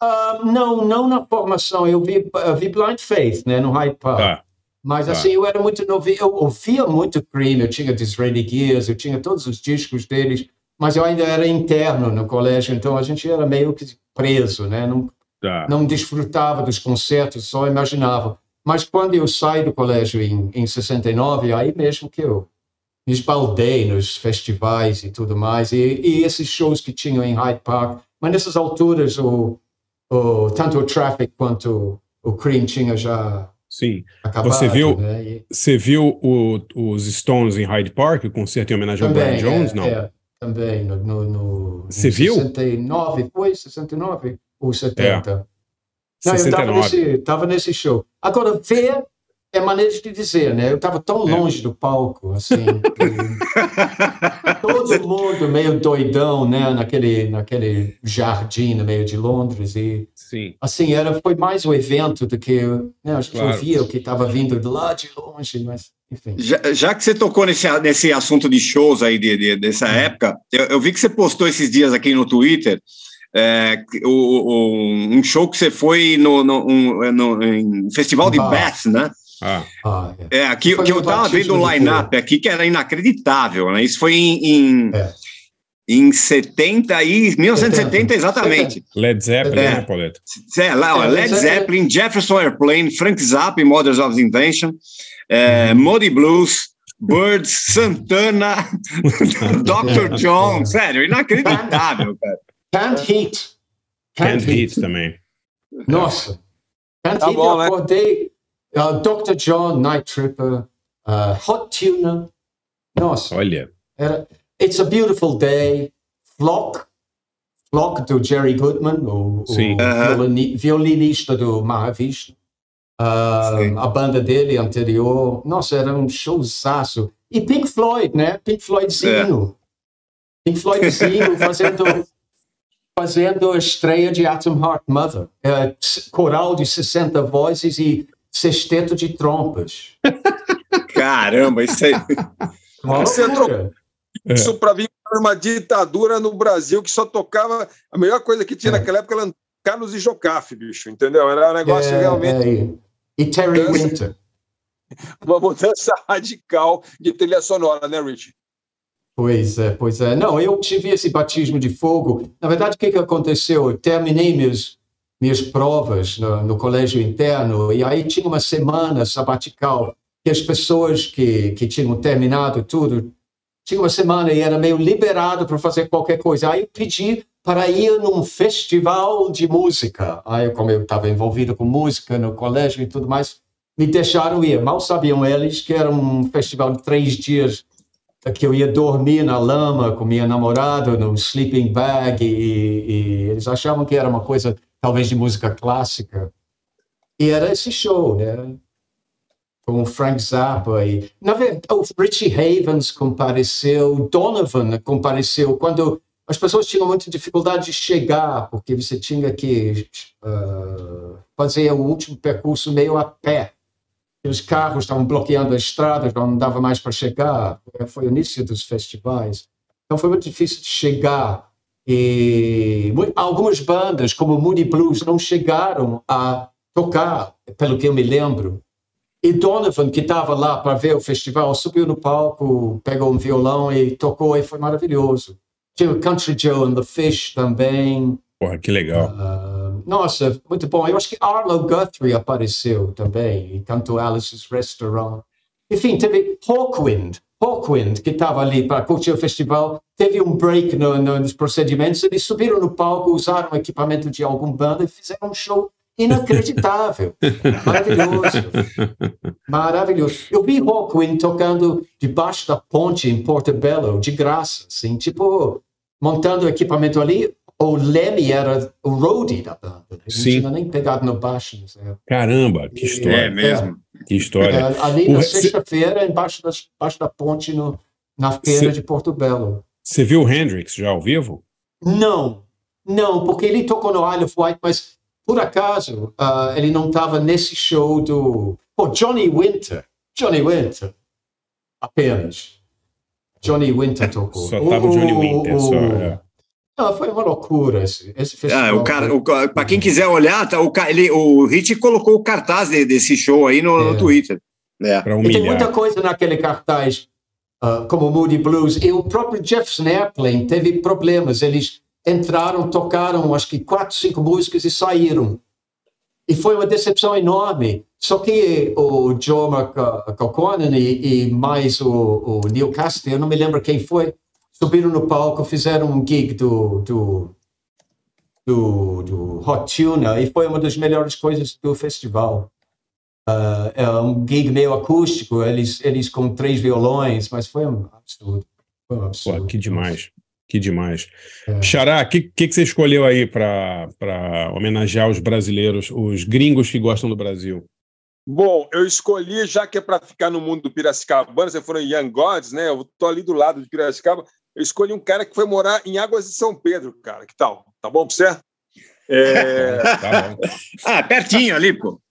Ah, não, não na formação. Eu vi, eu vi Blind Faith, né, no Hyde Park. Tá. Mas tá. assim, eu era muito novo. Eu ouvia muito Cream. Eu tinha Disraeli Gears, eu tinha todos os discos deles. Mas eu ainda era interno no colégio, então a gente era meio que preso, né? Não, Tá. não desfrutava dos concertos, só imaginava. Mas quando eu saí do colégio em, em 69, aí mesmo que eu me esbaldei nos festivais e tudo mais, e, e esses shows que tinham em Hyde Park. Mas nessas alturas, o, o, tanto o Traffic quanto o Cream tinha já Sim. acabado. Você viu, né? E você viu o- os Stones em Hyde Park, o concerto em homenagem ao Brian Jones? é, Não. é, também, no, no, no, Você em viu? 69, foi 69 ou 70? Não, eu estava 69. nesse, tava nesse show. Agora, ver é maneira de dizer, né? Eu estava tão É. longe do palco, assim. que todo mundo meio doidão, né? Naquele, naquele jardim no meio de Londres. E, Sim. assim, era, foi mais o evento do que... Né? A gente Claro. ouvia o que estava vindo de lá de longe, mas, enfim. Já, já que você tocou nesse, nesse assunto de shows aí de, de- dessa época, eu, eu vi que você postou esses dias aqui no Twitter é, o, o- um show que você foi no, no, um, no em festival de. Bath, né? Ah, Ah, é. É, aqui que eu meu tava vendo o line-up aqui que era inacreditável, né? Isso foi em, em, É. em 70 e 1970 exatamente. Led Zeppelin, É. né, Pauleta? É, lá, ó, É, Led é- Zeppelin, Jefferson Airplane, Frank Zappa, Mothers of Invention, é, Uhum. Muddy Blues, Birds, Santana, Dr. John, sério, inacreditável, cara. Can't Heat. Can't Hit também. Nossa. Can't Tá Heat, bom, eu né? acordei. Uh, Dr. John, Night Tripper, uh, Hot Tuna. Nossa. Olha. Era It's a Beautiful Day, Flock, Flock do Jerry Goodman, o, o Sim. violini- violinista do Mahavishnu. Uh, Sim. a banda dele anterior, nossa, era um showzaço. E Pink Floyd, né? Pink Floydzinho. Pink Floydzinho fazendo, fazendo a estreia de Atom Heart Mother. É, coral de 60 vozes e sexteto de trompas. Caramba, isso aí. Uma loucura. Isso para vir uma ditadura no Brasil que só tocava. A melhor coisa que tinha naquela época era Carlos e Jocafe, bicho, entendeu? Era um negócio É, realmente. é. E Terry Dança. Winter. Uma mudança radical de trilha sonora, né, Rich? Pois é, pois é. Não, eu tive esse batismo de fogo. Na verdade, o que, que aconteceu? Eu terminei meus, minhas provas no, no colégio interno, e aí tinha uma semana sabatical que as pessoas que, que tinham terminado tudo tinha uma semana e era meio liberado para fazer qualquer coisa. Aí eu pedi para ir num festival de música. Aí, como eu estava envolvido com música no colégio e tudo mais, me deixaram ir. Mal sabiam eles que era um festival de três dias que eu ia dormir na lama com minha namorada, num sleeping bag, e, e eles achavam que era uma coisa talvez de música clássica. E era esse show, né? Com Frank Zappa e na verdade o Richie Havens compareceu, Donovan compareceu quando as pessoas tinham muita dificuldade de chegar porque você tinha que uh, fazer o último percurso meio a pé. Os carros estavam bloqueando a estrada, não dava mais para chegar. Foi o início dos festivais. Então foi muito difícil de chegar. E algumas bandas, como Moody Blues, não chegaram a tocar, pelo que eu me lembro. E Donovan, que estava lá para ver o festival, subiu no palco, pegou um violão e tocou, e foi maravilhoso. Tinha o Country Joe and the Fish também. Porra, que legal. Uh, nossa, muito bom. Eu acho que Arlo Guthrie apareceu também e cantou Alice's Restaurant. Enfim, teve Hawkwind, Hawkwind, que estava ali para curtir o festival, teve um break no, no, nos procedimentos, eles subiram no palco, usaram equipamento de algum banda e fizeram um show inacreditável. Maravilhoso. Maravilhoso. Eu vi Hawkwind tocando debaixo da ponte em Portobello, de graça, assim, tipo, montando equipamento ali. O Lemmy era o roadie da banda. Sim. não tinha nem pegado no baixo. Sei. Caramba, que história. É mesmo. Que história. É, ali na sexta-feira, embaixo, das, embaixo da ponte, no, na feira Cê- de Portobello. Você viu o Hendrix já ao vivo? Não, não, porque ele tocou no Isle of Wight, mas por acaso ah, ele não estava nesse show do. Pô, Johnny Winter. Johnny Winter. Apenas. Johnny Winter tocou. Só tava o Johnny Winter, o- só. é. Não, foi uma loucura esse, esse festival. Ah, o cara, o, para quem quiser olhar, tá, o, ele, o Hit colocou o cartaz de- desse show aí no, no Twitter. É. Para E tem muita coisa naquele cartaz, ah, como Moody Blues. E o próprio Jefferson Airplane teve problemas. Eles entraram, tocaram acho que quatro, cinco músicas e saíram. E foi uma decepção enorme. Só que o Joe McConan e, e mais o, o Neil Cassidy, eu não me lembro quem foi, subiram no palco, fizeram um gig do, do, do, do Hot Tuna e foi uma das melhores coisas do festival. Ah, é um gig meio acústico, eles, eles com três violões, mas foi um absurdo. Foi um absurdo. Pô, que demais. Que demais. Xará, o que, que, que você escolheu aí para homenagear os brasileiros, os gringos que gostam do Brasil? Bom, eu escolhi, já que é para ficar no mundo do Piracicabana, você em Young Gods, né? Eu tô ali do lado de Piracicaba. Eu escolhi um cara que foi morar em Águas de São Pedro, cara. Que tal? Tá bom pra você? É... tá bom. Ah, pertinho ali, pô.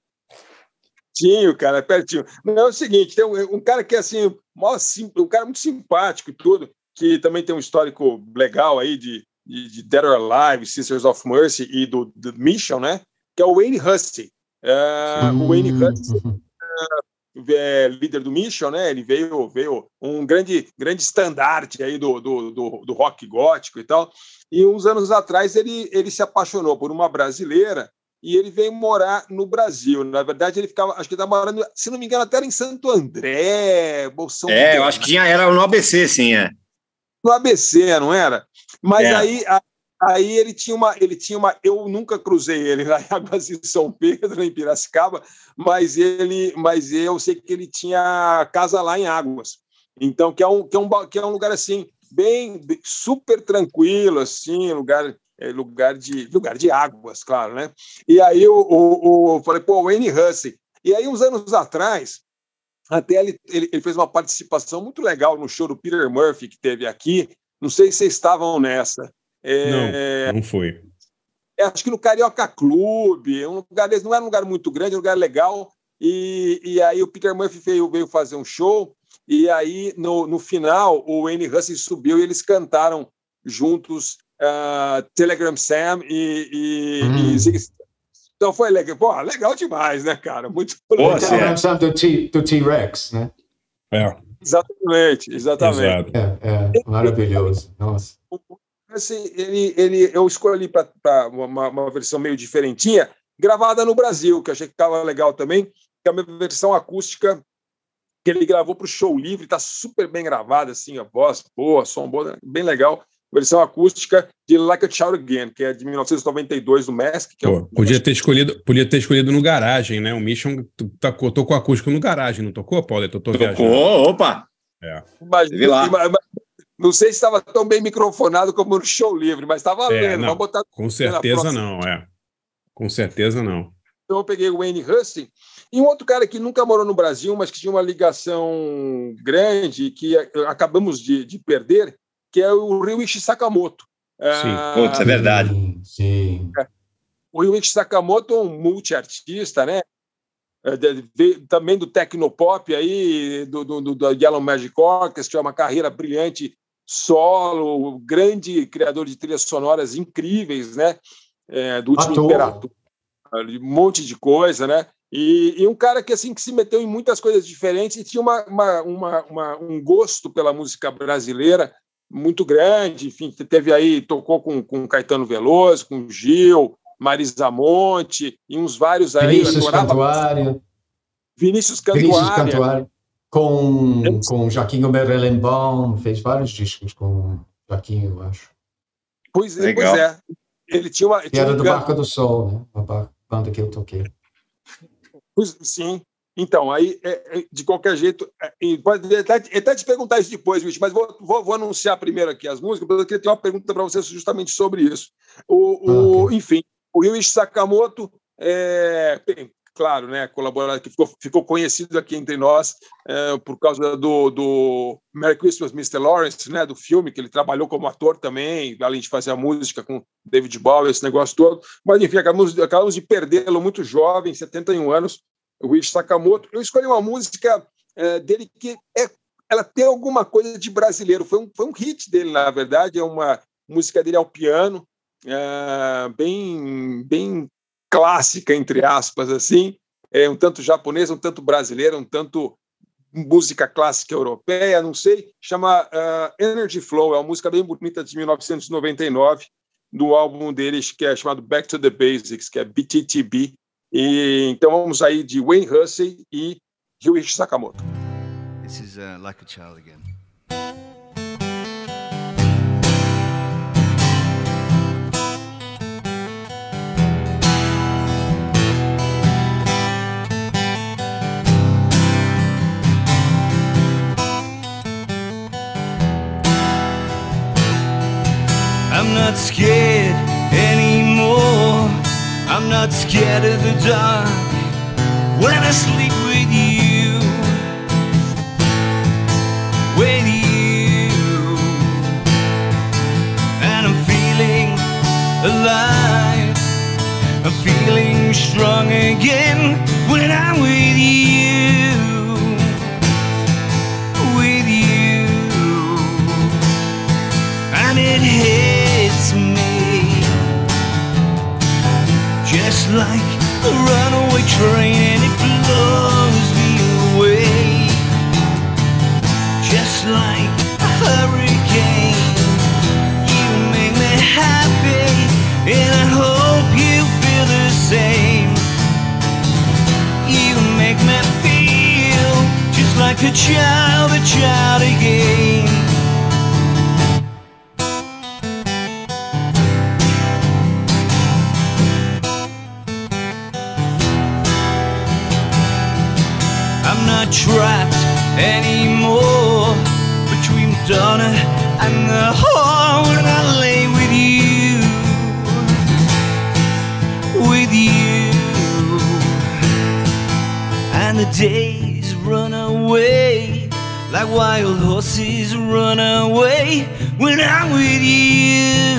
Pertinho, cara, pertinho. Não, é o seguinte, tem um, um cara que é assim, sim- um cara muito simpático e tudo, que também tem um histórico legal aí de, de, de Dead or Alive, Sisters of Mercy e do, do Mission, né? Que é o Wayne Hussey. É, O Wayne Hussey é, líder do Mission, né? Ele veio, veio um grande, grande estandarte aí do, do, do, do rock gótico e tal. E uns anos atrás ele, ele se apaixonou por uma brasileira e ele veio morar no Brasil. Na verdade, ele ficava, acho que estava morando, se não me engano, até era em Santo André, Bolsão. É, eu acho que tinha, era no ABC, sim, é. no ABC, não era? Mas É. aí, aí ele tinha uma, ele tinha uma. Eu nunca cruzei ele lá em Águas de São Pedro, em Piracicaba, mas ele, mas eu sei que ele tinha casa lá em Águas. Então, que é um, que é um, que é um lugar assim bem, bem- super tranquilo, assim, lugar é, lugar de lugar de águas, claro, né? E aí o, o, o falei, pô, Wayne Hussey. E aí uns anos atrás até ele, ele, ele fez uma participação muito legal no show do Peter Murphy que teve aqui. Não sei se vocês estavam nessa. É, Não, não foi. é, acho que no Carioca Clube, um lugar desse, não era um lugar muito grande, um lugar legal. E, e aí o Peter Murphy veio, veio fazer um show, e aí no, no final o Wayne Hussey subiu e eles cantaram juntos ah, Telegram Sam e, e, e Zig. Então foi legal, Pô, legal demais, né, cara? Muito legal. Telegram do T- do T-Rex, né? É. Exatamente, exatamente. É, é, maravilhoso. Nossa. Ele, ele, eu escolhi para uma, uma versão meio diferentinha, gravada no Brasil, que eu achei que estava legal também, que é uma versão acústica que ele gravou para o Show Livre, está super bem gravada, assim, a voz boa, som bom, bem legal. Versão acústica de Like a Child Again, que é de 1992 do Mask. Que é um- podia ter escolhido, podia ter escolhido no garagem, né? O Mission tocou, tocou acústico no garagem, não tocou, Paulo? Eu tô, tô viajando. Tocou, opa! É. Mas, Não sei se estava tão bem microfonado como no Show Livre, mas estava. É, não, Vamos botar com certeza não, é. Com certeza não. Então eu peguei o Wayne Husting e um outro cara que nunca morou no Brasil, mas que tinha uma ligação grande que acabamos de, de perder, que é o Ryuichi Sakamoto. Sim, Ah, putz, é verdade. Sim. O Ryuichi Sakamoto é um multiartista, né? É, também do Tecnopop aí, do, do, do, do Yellow Magic Orchestra, uma carreira brilhante solo, grande criador de trilhas sonoras incríveis, né? É, do último Ator. Imperator, de um monte de coisa, né? E, e um cara que assim que se meteu em muitas coisas diferentes e tinha uma, uma, uma, uma- um gosto pela música brasileira muito grande, enfim, teve aí, tocou com, com Caetano Veloso, com Gil, Marisa Monte e uns vários aí. Vinícius adorava- Cantuária. Vinícius Vinícius Cantuária. Com, com Jaquinho Merelembon, fez vários discos com Jaquinho, eu acho. Pois, é, pois é. Ele tinha uma. Que tinha era um do Barca do Sol, né? A ba- banda que eu toquei. Pois, sim. Então, aí, é, é, de qualquer jeito, é, pode até, até te perguntar isso depois, Luiz, mas vou, vou, vou anunciar primeiro aqui as músicas, porque eu queria ter uma pergunta para você justamente sobre isso. O, o, Enfim, o Ryuichi Sakamoto, é, bem, claro, né, colaborador que ficou, ficou conhecido aqui entre nós é, por causa do, do Merry Christmas, Mr. Lawrence, né, do filme, que ele trabalhou como ator também, além de fazer a música com David Bowie, esse negócio todo. Mas, enfim, acabamos, acabamos de perdê-lo muito jovem, 71 anos, o Ryuichi Sakamoto. Eu escolhi uma música eh, dele que é, ela tem alguma coisa de brasileiro. Foi um, foi um hit dele, na verdade. É uma música dele ao piano, eh, bem, bem clássica, entre aspas, assim. É um tanto japonesa, um tanto brasileira, um tanto música clássica europeia, não sei. Chama eh, Energy Flow. É uma música bem bonita de 1999 do álbum deles que é chamado Back to the Basics, que é BTTB. E, então vamos aí de Wayne Hussey e Ryuichi Sakamoto. This is uh, like a child again. Not scared anymore. I'm not scared of the dark when I sleep with you. With you. And I'm feeling alive. I'm feeling strong again a runaway train and it blows me away. Just like a hurricane you make me happy and I hope you feel the same. You make me feel just like a child a child again not trapped anymore. Between Donna and the whore when I lay with you, with you, and the days run away like wild horses run away when I'm with you,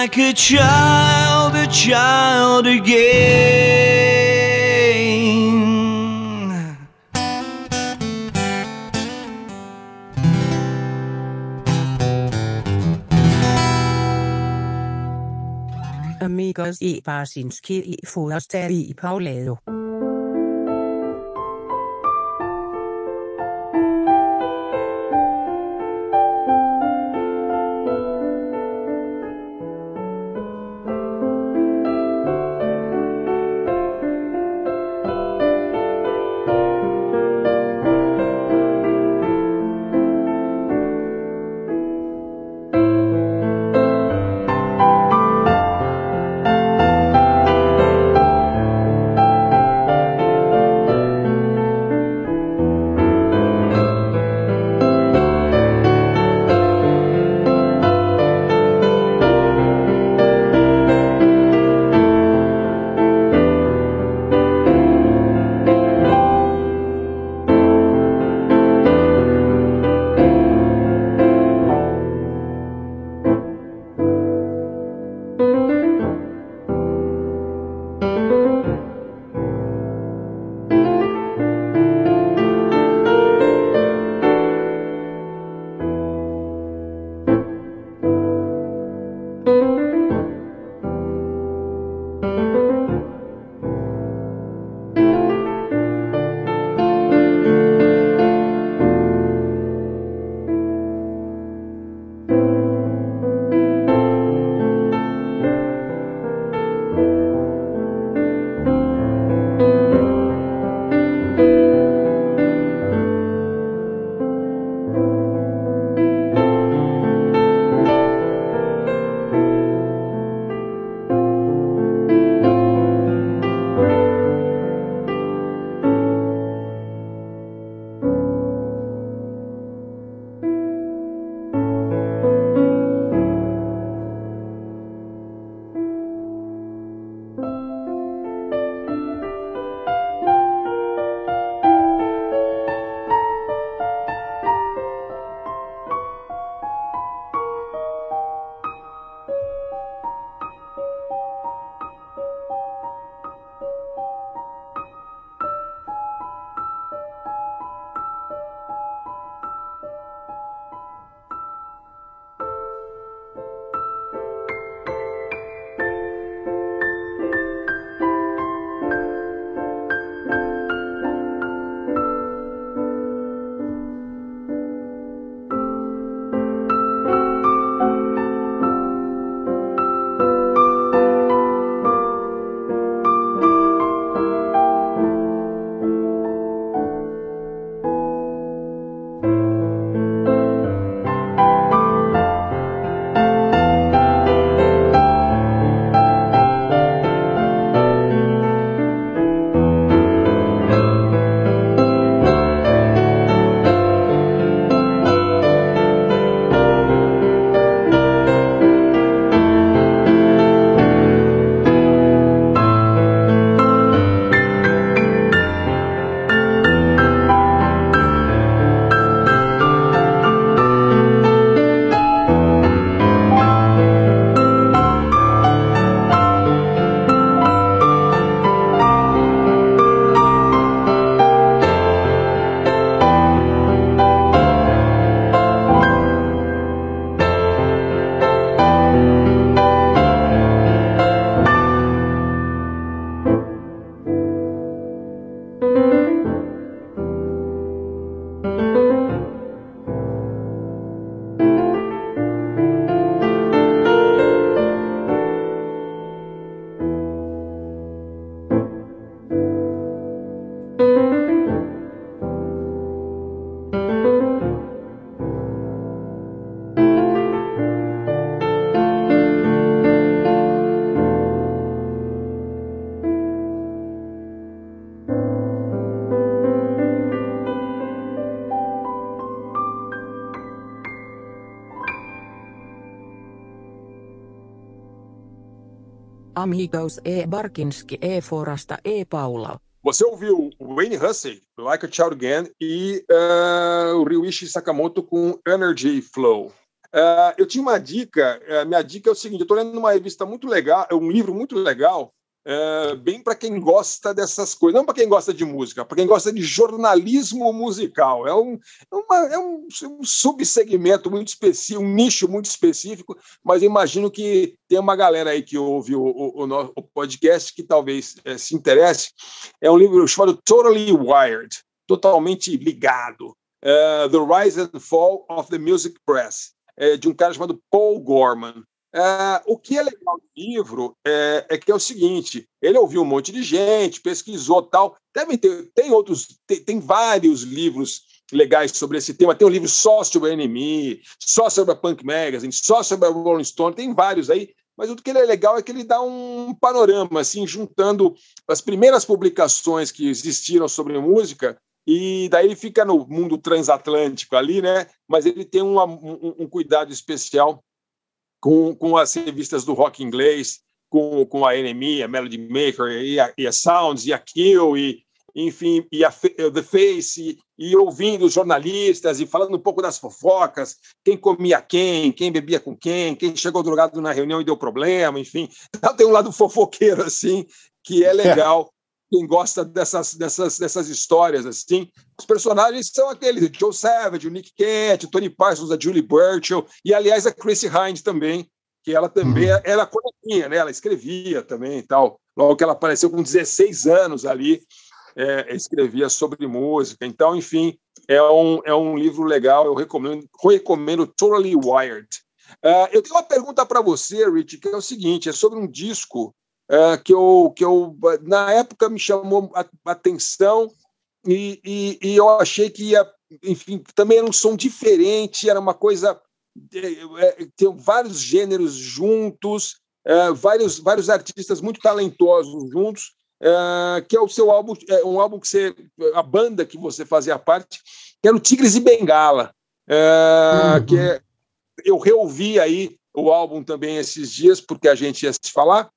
like a child, a child again. Amigos i Barsinski i Forster i Paulado. Amigos e Barkinski e Forasta e Paula. Você ouviu Wayne Hussey, Like a Child Again, e uh, o Ryuichi Sakamoto com Energy Flow. Uh, eu tinha uma dica, uh, minha dica é o seguinte, eu estou lendo uma revista muito legal, um livro muito legal, uh, bem para quem gosta dessas coisas, não para quem gosta de música, para quem gosta de jornalismo musical. É um, é uma, é um, um subsegmento muito específico, um nicho muito específico, mas imagino que tem uma galera aí que ouve o, o, o, o podcast que talvez eh, se interesse. É um livro chamado Totally Wired, totalmente ligado. Uh, the Rise and Fall of the Music Press é, de um cara chamado Paul Gorman. É, o que é legal do livro é, é, que é o seguinte: ele ouviu um monte de gente, pesquisou tal. Devem ter, tem outros, tem, tem, vários livros legais sobre esse tema. Tem um livro só sobre a NME, só sobre a Punk Magazine, só sobre a Rolling Stone, tem vários aí. Mas o que ele é legal é que ele dá um panorama, assim, juntando as primeiras publicações que existiram sobre música e daí ele fica no mundo transatlântico ali, né? Mas ele tem um, um cuidado especial com, com as revistas do rock inglês, com, com a NME, a Melody Maker, e a, e a Sounds, e a Kill, e, enfim, e a The Face, e, e ouvindo os jornalistas e falando um pouco das fofocas, quem comia quem, quem bebia com quem, quem chegou drogado na reunião e deu problema, enfim. Então tem um lado fofoqueiro, assim, que é legal quem gosta dessas, dessas, dessas histórias assim. Os personagens são aqueles: o Joe Savage, o Nick Cat, o Tony Parsons, a Julie Burchill, e aliás a Chrissy Hines também, que ela também uhum. era coleguinha, né? Ela escrevia também e tal. Logo que ela apareceu com 16 anos ali, é, escrevia sobre música. Então, enfim, é um, é um livro legal. Eu recomendo, recomendo Totally Wired. Uh, eu tenho uma pergunta para você, Rich, que é o seguinte: é sobre um disco uh, que, eu, que eu, na época, me chamou a, atenção e, e, e, eu achei que ia, enfim, também era um som diferente, era uma coisa. É, tem vários gêneros juntos, é, vários, vários artistas muito talentosos juntos, é, que é o seu álbum, é um álbum que você, a banda que você fazia parte, que era o Tigres e Bengala, uhum. que é, eu reouvi aí o álbum também esses dias, porque a gente ia se falar,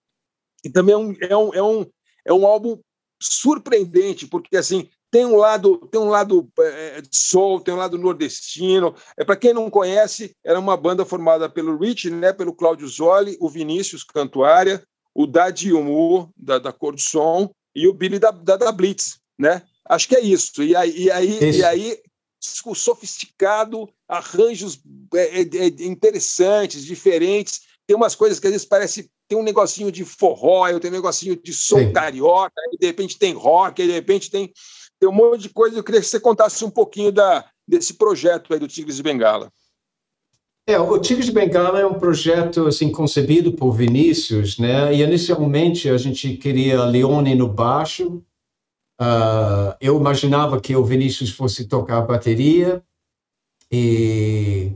e também é um, é um, é um, é um álbum surpreendente, porque assim tem um lado tem um lado é, soul, tem um lado nordestino. É para quem não conhece, era uma banda formada pelo Rich, né, pelo Cláudio Zoli, o Vinícius Cantuária, o Dadi Umu, da, da Cor do Som, e o Billy da, da, da Blitz, né? Acho que é isso. E aí, e aí, e aí sofisticado, arranjos é, é, interessantes, diferentes. Tem umas coisas que às vezes parece tem um negocinho de forró, eu tenho um negocinho de som Sim. carioca, aí de repente tem rock, aí de repente tem, tem um monte de coisa. Eu queria que você contasse um pouquinho da, desse projeto aí do Tigres de Bengala. É, o Tigres de Bengala é um projeto assim concebido por Vinícius, né? E inicialmente a gente queria Leone no baixo. Uh, eu imaginava que o Vinícius fosse tocar bateria e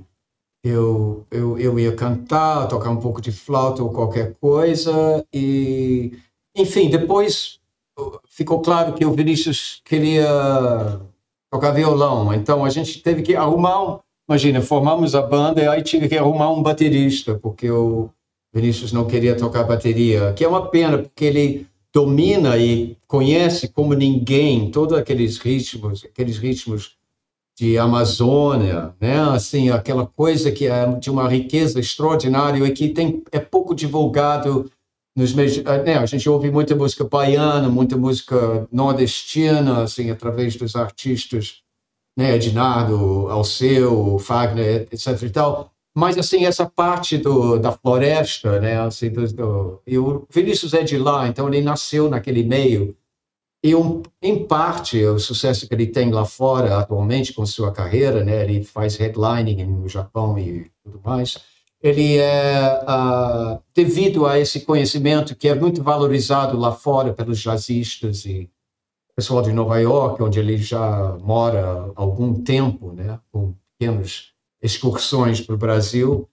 eu, eu, eu ia cantar, tocar um pouco de flauta ou qualquer coisa, e, enfim, depois ficou claro que o Vinícius queria tocar violão, então a gente teve que arrumar, imagina, formamos a banda e aí tive que arrumar um baterista, porque o Vinícius não queria tocar bateria, que é uma pena, porque ele domina e conhece como ninguém todos aqueles ritmos, aqueles ritmos de Amazônia, né? Assim, aquela coisa que é de uma riqueza extraordinária e que tem é pouco divulgado nos meios, né? A gente ouve muita música baiana, muita música nordestina, assim, através dos artistas, né? Ednardo, Alceu, Fagner, etc. e tal. Mas assim essa parte do, da floresta, né? Assim, do, do, e o Vinícius é de lá, então ele nasceu naquele meio e, um, em parte, o sucesso que ele tem lá fora atualmente com sua carreira, né? Ele faz headlining no Japão e tudo mais. Ele é uh, devido a esse conhecimento que é muito valorizado lá fora pelos jazzistas e pessoal de Nova York, onde ele já mora há algum tempo, né? Com pequenas excursões para o Brasil.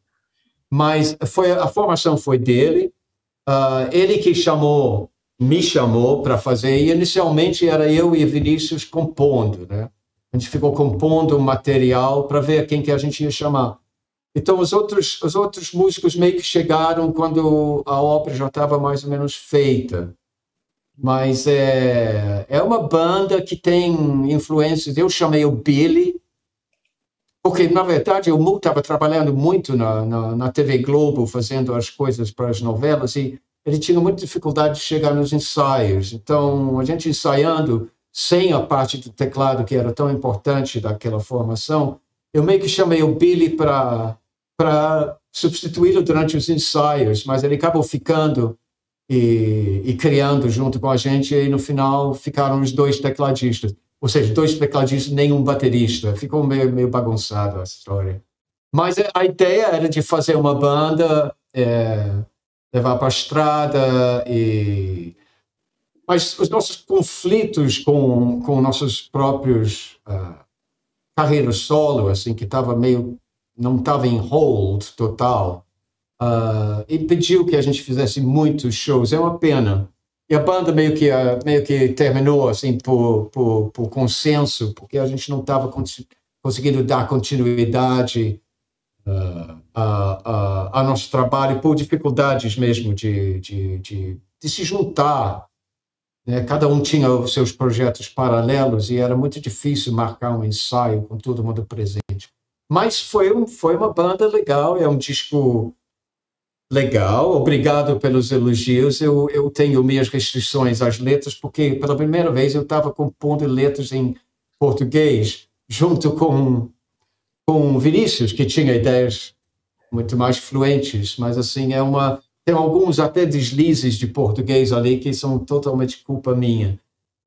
Mas foi a formação foi dele. Uh, ele que chamou me chamou para fazer, e inicialmente era eu e Vinícius compondo, né? A gente ficou compondo material para ver quem que a gente ia chamar. Então, os outros, os outros músicos meio que chegaram quando a obra já estava mais ou menos feita. Mas é, é uma banda que tem influências. Eu chamei o Billy, porque, na verdade, eu estava trabalhando muito na, na, na TV Globo, fazendo as coisas para as novelas, e ele tinha muita dificuldade de chegar nos ensaios. Então, a gente ensaiando sem a parte do teclado, que era tão importante daquela formação, eu meio que chamei o Billy para substituí-lo durante os ensaios, mas ele acabou ficando e, e, criando junto com a gente, e no final ficaram os dois tecladistas. Ou seja, dois tecladistas, nenhum baterista. Ficou meio, meio bagunçado a história. Mas a ideia era de fazer uma banda, é, levar para a estrada e mas os nossos conflitos com com nossos próprios uh, carreiras solo assim que estava meio não estava em hold total uh, impediu que a gente fizesse muitos shows. É uma pena. E a banda meio que uh, meio que terminou assim por, por, por consenso porque a gente não estava conseguindo dar continuidade a, a, a, nosso trabalho por dificuldades mesmo de, de, de, de se juntar. Né? Cada um tinha os seus projetos paralelos e era muito difícil marcar um ensaio com todo mundo presente. Mas foi, um, foi uma banda legal, é um disco legal. Obrigado pelos elogios. Eu, eu tenho minhas restrições às letras, porque pela primeira vez eu estava compondo letras em português, junto com com Vinícius, que tinha ideias muito mais fluentes, mas assim, é uma. Tem alguns até deslizes de português ali que são totalmente culpa minha.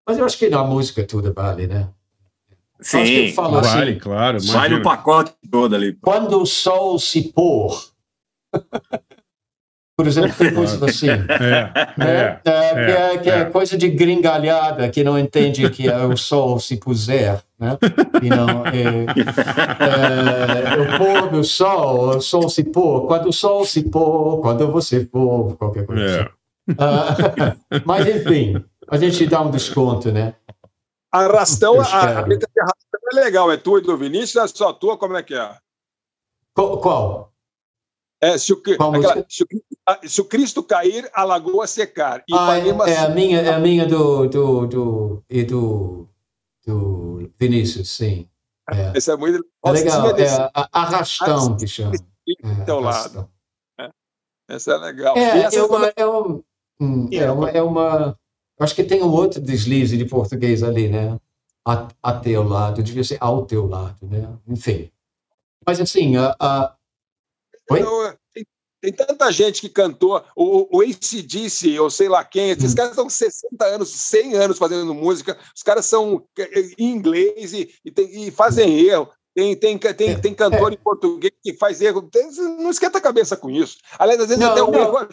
Mas eu acho que na música tudo vale, né? Sim, vale, assim, claro. Sai no pacote todo ali. Quando o sol se pôr. Por exemplo, tem coisas assim. É, é, é, é, que é, que é coisa de gringalhada, que não entende que é o sol se puser. Né? E não, é, é, o pôr do sol, o sol se pôr, quando o sol se pôr, quando você for, qualquer coisa. É. Assim. Ah, mas, enfim, a gente dá um desconto, né? Arrastão, a, a letra de arrastão é legal, é tua e do Vinícius, é só tua, como é que é? Qual? qual? É, se, o, aquela, se, o, se, o, Cristo cair, a lagoa secar. Ah, é, é, a minha, é a minha do, do, do, e do, do Vinícius, sim. É. Esse é muito é legal, é arrastão que chama. É, teu lado. É. Essa é legal. É, é, uma, é, um, hum, é, uma, é uma. Acho que tem um outro deslize de português ali, né? A, a teu lado, devia ser ao teu lado, né? Enfim. Mas assim, a, a Oi? Tem, tem, tanta gente que cantou, o, o ACDC, ou sei lá quem, esses hum. caras estão 60 anos, 100 anos fazendo música, os caras são em inglês e, e, tem, e fazem erro. Tem, tem, tem, é, tem cantor é. em português que faz erro. não esquenta a cabeça com isso. Aliás, às vezes não, até o erro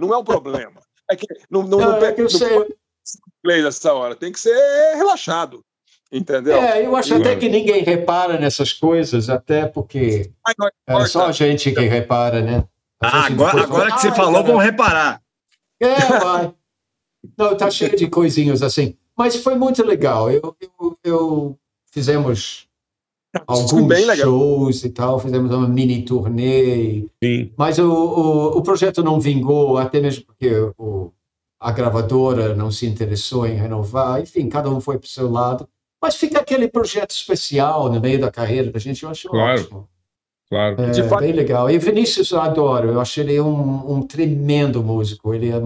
não é um problema. É que não, não, não, não, é que eu não sei. inglês nessa hora. Tem que ser relaxado. Entendeu? É, eu acho até que ninguém repara nessas coisas, até porque é só a gente que repara, né? Ah, agora, agora que você falou, vão reparar. É, vai. Não, tá cheio de coisinhas assim. Mas foi muito legal. Eu, eu, eu fizemos alguns shows e tal, fizemos uma mini turnê. Sim. Mas o, o, o projeto não vingou, até mesmo porque o, a gravadora não se interessou em renovar. Enfim, cada um foi para o seu lado. Mas fica aquele projeto especial no meio da carreira da gente, eu acho claro. ótimo. Claro. É, bem legal. E Vinícius eu adoro, eu acho ele um, um tremendo músico, ele é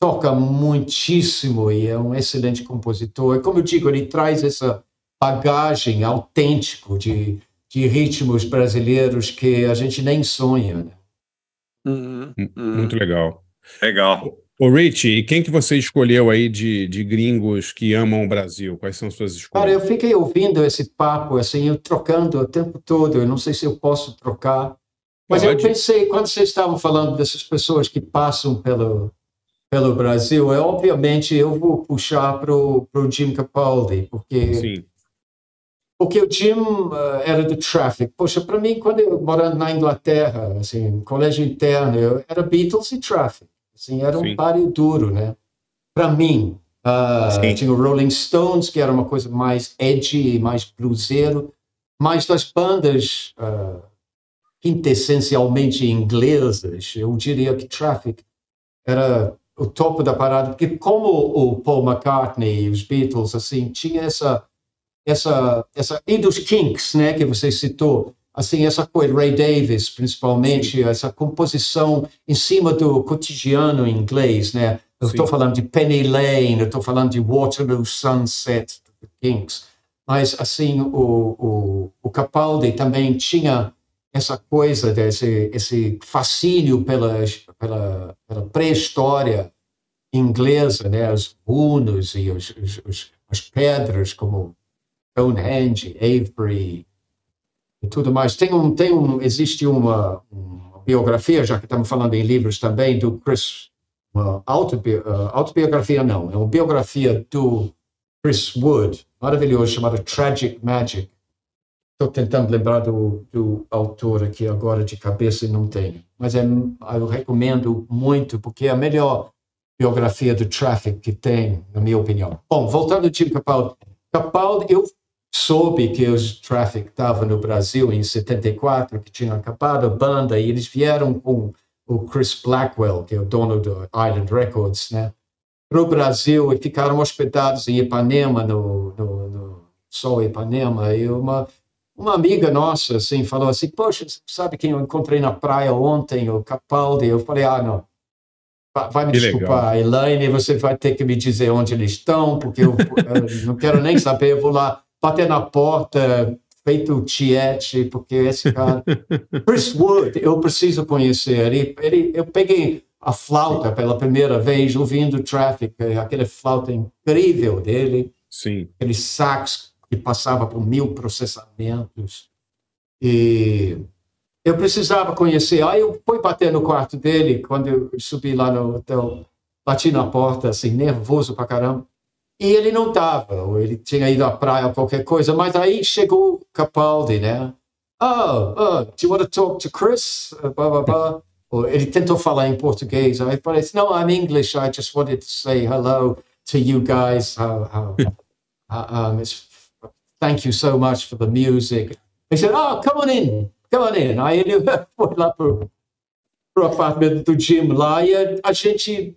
toca muitíssimo e é um excelente compositor. E como eu digo, ele traz essa bagagem autêntico de, de ritmos brasileiros que a gente nem sonha. Né? Uhum, uhum. Muito legal. Legal. Ô, Rich, e quem que você escolheu aí de, de gringos que amam o Brasil? Quais são suas escolhas? Cara, eu fiquei ouvindo esse papo, assim, eu trocando o tempo todo. Eu não sei se eu posso trocar. Mas Pode. eu pensei, quando vocês estavam falando dessas pessoas que passam pelo, pelo Brasil, é obviamente eu vou puxar para o Jim Capaldi, porque... Sim. Porque o Jim uh, era do Traffic. Poxa, para mim, quando eu morando na Inglaterra, assim, colégio interno, eu, era Beatles e Traffic. Assim, era um páreo duro, né? Para mim, uh, tinha o Rolling Stones, que era uma coisa mais edgy, mais bluseiro, mas das bandas uh, quintessencialmente inglesas, eu diria que Traffic era o topo da parada, porque como o Paul McCartney e os Beatles, assim, tinha essa, essa, essa, e dos Kinks, né, que você citou, assim, essa coisa, Ray Davis, principalmente, essa composição em cima do cotidiano inglês, né, eu estou falando de Penny Lane, eu estou falando de Waterloo Sunset, do Kinks, mas, assim, o, o, o Capaldi também tinha essa coisa desse esse fascínio pela pela, pela pré-história inglesa, né, os runos e os, os, os, as pedras como Stonehenge, Avebury tudo mais. Tem um tem um existe uma, uma biografia, já que estamos falando em livros também do Chris uma autobi, uh, autobiografia não, é uma biografia do Chris Wood, maravilhoso, chamada Tragic Magic Estou tentando lembrar do, do, autor aqui agora de cabeça e não tenho. Mas é, eu recomendo muito, porque é a melhor biografia do Traffic que tem, na minha opinião. Bom, voltando ao Tim Capaldi. Capaldi, eu soube que o Traffic estava no Brasil em 74, que tinha acabado a banda, e eles vieram com o Chris Blackwell, que é o dono do Island Records, né? para o Brasil e ficaram hospedados em Ipanema, no, no, no Sol Ipanema, e uma uma amiga nossa, assim, falou assim, poxa, sabe quem eu encontrei na praia ontem, o Capaldi? Eu falei, ah, não, vai me Que desculpar, legal. Elaine, você vai ter que me dizer onde eles estão, porque eu, eu não quero nem saber, eu vou lá bater na porta, feito tiete, porque esse cara... Chris Wood, eu preciso conhecer, ele, ele, eu peguei a flauta pela primeira vez, ouvindo Traffic, aquela flauta incrível dele, Sim. aquele sax que passava por mil processamentos. E eu precisava conhecer. Aí eu fui bater no quarto dele, quando eu subi lá no hotel, bati na porta, assim, nervoso pra caramba. E ele não estava, ele tinha ido à praia ou qualquer coisa, mas aí chegou o Capaldi, né? Oh, oh, do you want to talk to Chris? Uh, Blá, blá, blá. Ou Ele tentou falar em português. Aí falei, no, I'm English. I just wanted to say hello to you guys. How, uh, um, it's, thank you so much for the music. He said, oh, come on in, come on in. Aí ele foi lá pro, pro apartamento do Jim lá e a, gente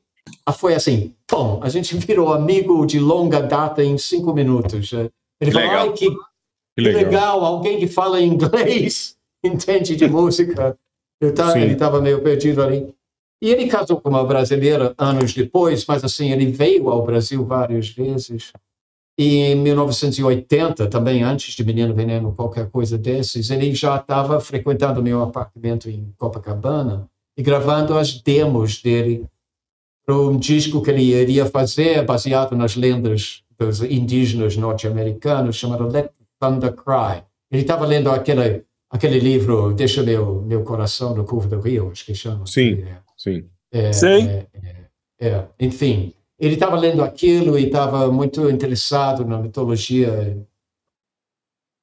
foi assim, pum, a gente virou amigo de longa data em cinco minutos. Ele falou, Legal. ai, que, que legal. legal. alguém que fala inglês entende de música. Eu tava, ele estava meio perdido ali. E ele casou com uma brasileira anos depois, mas assim, ele veio ao Brasil várias vezes. E em 1980, também antes de Menino Veneno, qualquer coisa desses, ele já estava frequentando meu apartamento em Copacabana e gravando as demos dele para um disco que ele iria fazer baseado nas lendas dos indígenas norte-americanos, chamado Let Thunder Cry. Ele estava lendo aquele, aquele livro Deixa Meu, Meu Coração no Curvo do Rio, acho que chama. Sim, sim. É, Sim. é, é, é, enfim, ele estava lendo aquilo e estava muito interessado na mitologia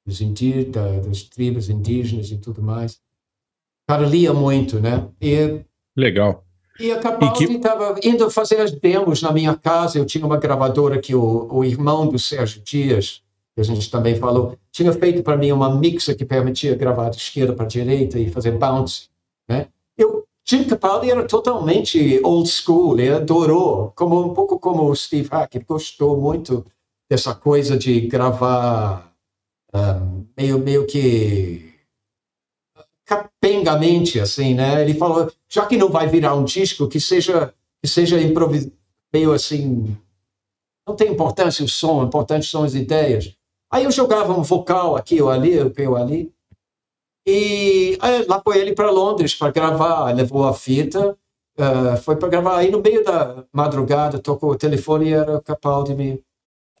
dos indí da, das tribos indígenas e tudo mais. O cara lia muito, né? E, Legal. E a Capaldi estava indo fazer as demos na minha casa. Eu tinha uma gravadora que o, o irmão do Sérgio Dias, que a gente também falou, tinha feito para mim uma mixa que permitia gravar de esquerda para direita e fazer bounce, né? Eu Jim Capaldi era totalmente old school, ele adorou, como um pouco como o Steve Hackett, gostou muito dessa coisa de gravar um, meio meio que capengamente assim, né? Ele falou, já que não vai virar um disco, que seja que seja improvis meio assim, não tem importância o som, importante são as ideias. Aí eu jogava um vocal aqui ou ali, aqui ou ali, e aí, lá foi ele para Londres para gravar, levou a fita, eh, foi para gravar. Aí no meio da madrugada tocou o telefone e era Capaldi me.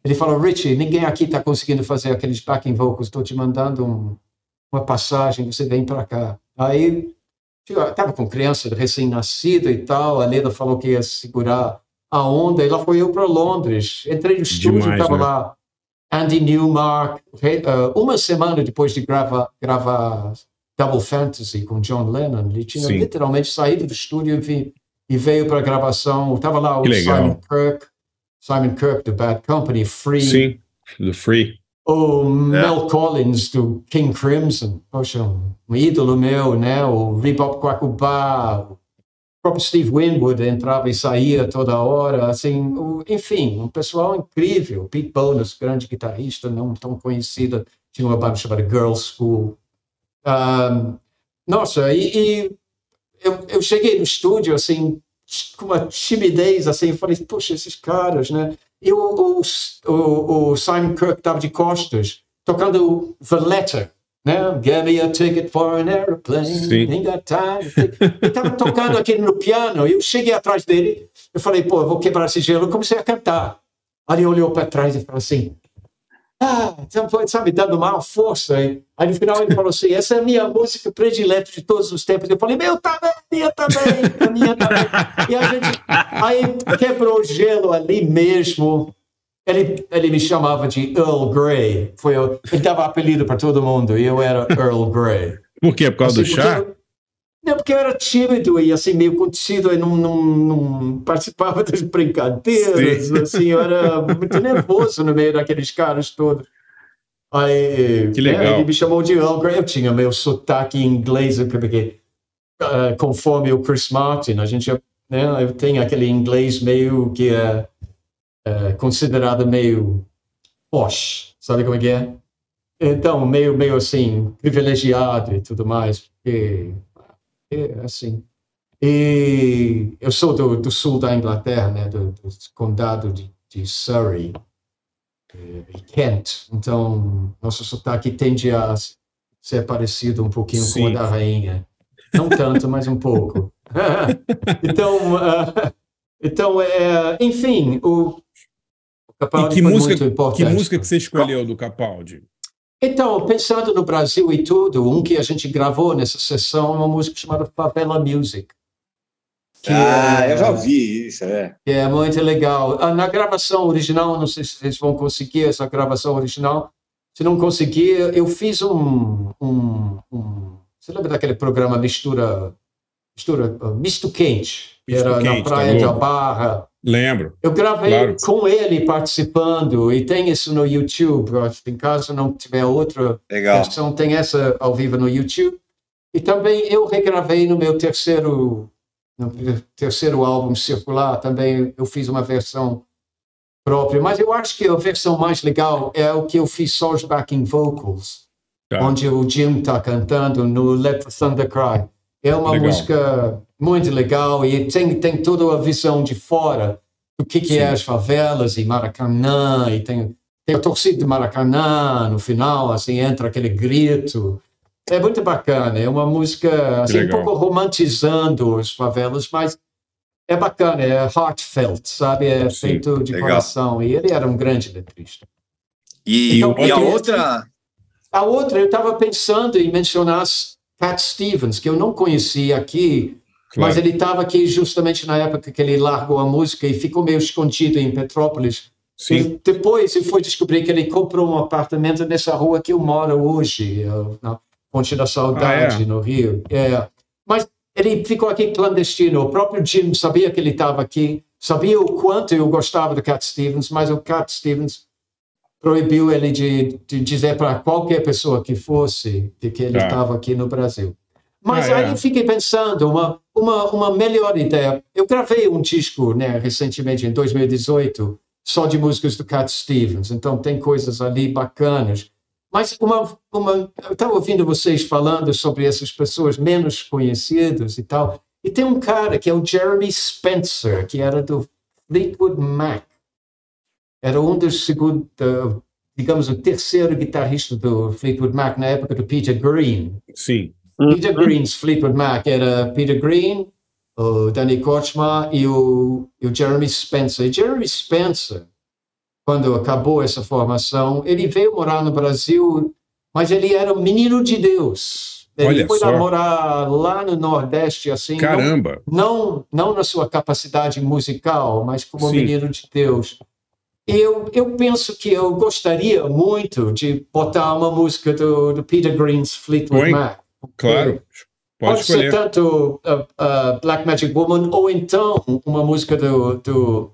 Ele falou: Richie, ninguém aqui está conseguindo fazer aqueles backing vocals, estou te mandando um- uma passagem, você vem para cá. Aí estava com criança recém-nascida e tal, a Leda falou que ia segurar a onda, e lá foi eu para Londres. Entrei no estúdio, estava né? lá Andy Newmark, eh, uma semana depois de gravar, gravar Double Fantasy com John Lennon, ele tinha Sim. literalmente saído do estúdio e, veio para a gravação. Estava lá o. Simon Kirk, Simon Kirk do Bad Company, Free. Sim, do Free. O Mel Collins do King Crimson, poxa, um, um ídolo meu, né? O Rebop Quacubá, o próprio Steve Winwood entrava e saía toda hora, assim, o- enfim, um pessoal incrível. Pete Bonus, grande guitarrista, não tão conhecida, tinha uma banda chamada Girl School. Ah, nossa, e, e eu, eu cheguei no estúdio, assim, com uma timidez, assim, falei, poxa, esses caras, né? E o, o, o, Simon Kirk estava de costas, tocando Valletta, né? Give me a ticket for an airplane, Sim. ain't got time. Ele estava tocando aqui no piano, e eu cheguei atrás dele, eu falei, pô, eu vou quebrar esse gelo, eu comecei a cantar. Aí ele olhou para trás e falou assim, ah, então sabe, dando uma força. Aí, aí no final ele falou assim: essa é a minha música predileta de todos os tempos. Eu falei: meu também, minha também, a minha também. E a gente aí quebrou o gelo ali mesmo. Ele, ele me chamava de Earl Grey. Foi, ele dava apelido para todo mundo e eu era Earl Grey. Por quê? Por causa do Assim, chá? Não, porque eu era tímido e assim, meio contido e não, não, não participava das brincadeiras. Sim. Assim, eu era muito nervoso no meio daqueles caras todos. Aí, Que né, legal. ele me chamou de Earl Grey. Eu tinha meu sotaque em inglês, porque ah, conforme o Chris Martin, a gente, né, eu tenho aquele inglês meio que é, é considerado meio posh, sabe como é que é? Então, meio, meio assim, privilegiado e tudo mais, porque é assim. E eu sou do, do sul da Inglaterra, né, do, do condado de, de Surrey eh, e Kent. Então, nosso sotaque tende a ser parecido um pouquinho com o Sim. da rainha. Não tanto, mas um pouco. então, ah, então é, enfim, o, o E Capaldi que foi música, muito que importante. música que você escolheu do Capaldi? Então, pensando no Brasil e tudo, um que a gente gravou nessa sessão é uma música chamada Favela Music. que Ah, é- eu já ouvi isso, é. é muito legal. Ah, Na gravação original, não sei se vocês vão conseguir essa gravação original. Se não conseguir, eu fiz um. um, um você lembra daquele programa Mistura. Mistura Misto Quente? Que Misto era na Quente, da Praia de Globo. Barra. Lembro. Eu gravei Claro. com ele participando e tem isso no YouTube. Eu acho que Em caso não tiver outra Legal. versão, tem essa ao vivo no YouTube. E também eu regravei no meu terceiro, no terceiro álbum circular. Também eu fiz uma versão própria. Mas eu acho que a versão mais legal é o que eu fiz só os backing vocals, Tá. onde o Jim está cantando no Let the Thunder Cry. É uma Legal. música muito legal e tem, tem toda a visão de fora do que, que é as favelas e Maracanã, e tem, tem a torcida de Maracanã no final, assim, entra aquele grito. É muito bacana, é uma música assim, um pouco romantizando as favelas, mas é bacana, é heartfelt, sabe? É Sim, feito de legal. coração. E ele era um grande letrista. E, Então, e a outra. A outra, eu estava pensando em mencionar Cat Stevens, que eu não conhecia aqui, Claro. mas ele estava aqui justamente na época que ele largou a música e ficou meio escondido em Petrópolis. Sim. E depois eu fui descobrir que ele comprou um apartamento nessa rua que eu moro hoje, eh, na Ponte da Saudade, Ah, é? no Rio. É. Mas ele ficou aqui clandestino. O próprio Jim sabia que ele estava aqui, sabia o quanto eu gostava do Cat Stevens, mas o Cat Stevens proibiu ele de, de dizer para qualquer pessoa que fosse de que ele Tá. estava aqui no Brasil. Mas Ah, é. aí eu fiquei pensando, uma, uma, uma melhor ideia. Eu gravei um disco né, recentemente, em 2018, só de músicas do Cat Stevens, então tem coisas ali bacanas. Mas uma, uma, eu estava ouvindo vocês falando sobre essas pessoas menos conhecidas e tal, e tem um cara que é o Jeremy Spencer, que era do Fleetwood Mac era um dos segundo, uh, digamos, o terceiro guitarrista do Fleetwood Mac na época do Peter Green. Sim. Peter Green's Fleetwood Mac era Peter Green, o Danny Kortchmar e o, e o Jeremy Spencer. E Jeremy Spencer, quando acabou essa formação, ele veio morar no Brasil, mas ele era um menino de Deus. Ele Olha foi só. lá morar lá no Nordeste, assim, não- Caramba. não, não na sua capacidade musical, mas como Sim. menino de Deus. Eu, eu penso que eu gostaria muito de botar uma música do, do Peter Green's Fleetwood Põe. Mac. Claro. Pode Pode ser tanto uh, uh, Black Magic Woman ou então uma música do, do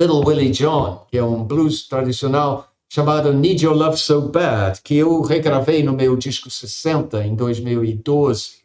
Little Willie John, que é um blues tradicional, chamado Need Your Love So Bad, que eu regravei no meu disco 60 em 2012,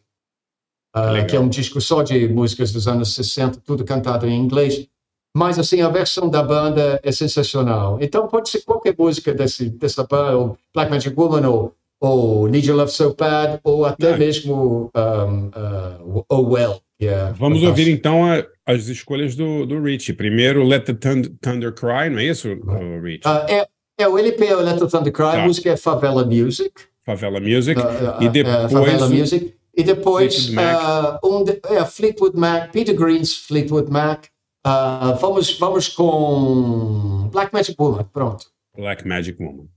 ah, que é um disco só de músicas dos anos 60, tudo cantado em inglês. Mas assim, a versão da banda é sensacional. Então pode ser qualquer música desse, dessa banda, ou Black Magic Woman, ou, ou Need Your Love So Bad, ou até mesmo um, uh, Oh Well. que é Vamos fantástico. ouvir então a- as escolhas do, do Rich. Primeiro, Let the Thund- Thunder Cry, não é isso, o Rich? Ah, é, é o LP é o Let the Thunder Cry, Tá. a música é Favela Music. Favela Music. Ah, e ah, depois. ah, Favela Music. E depois Fleetwood Mac. ah, um é, Fleetwood Mac, Peter Green's Fleetwood Mac. Ah, vamos, vamos com Black Magic Woman, pronto. Black Magic Woman.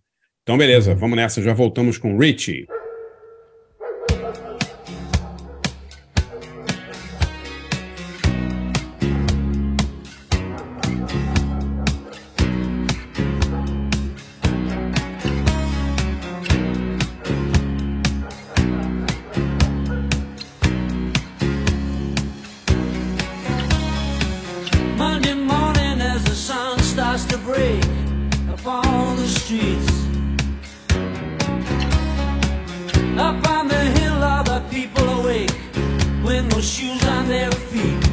Então, beleza, vamos nessa, já voltamos com Richie. Streets. Up on the hill are the people awake with no shoes on their feet.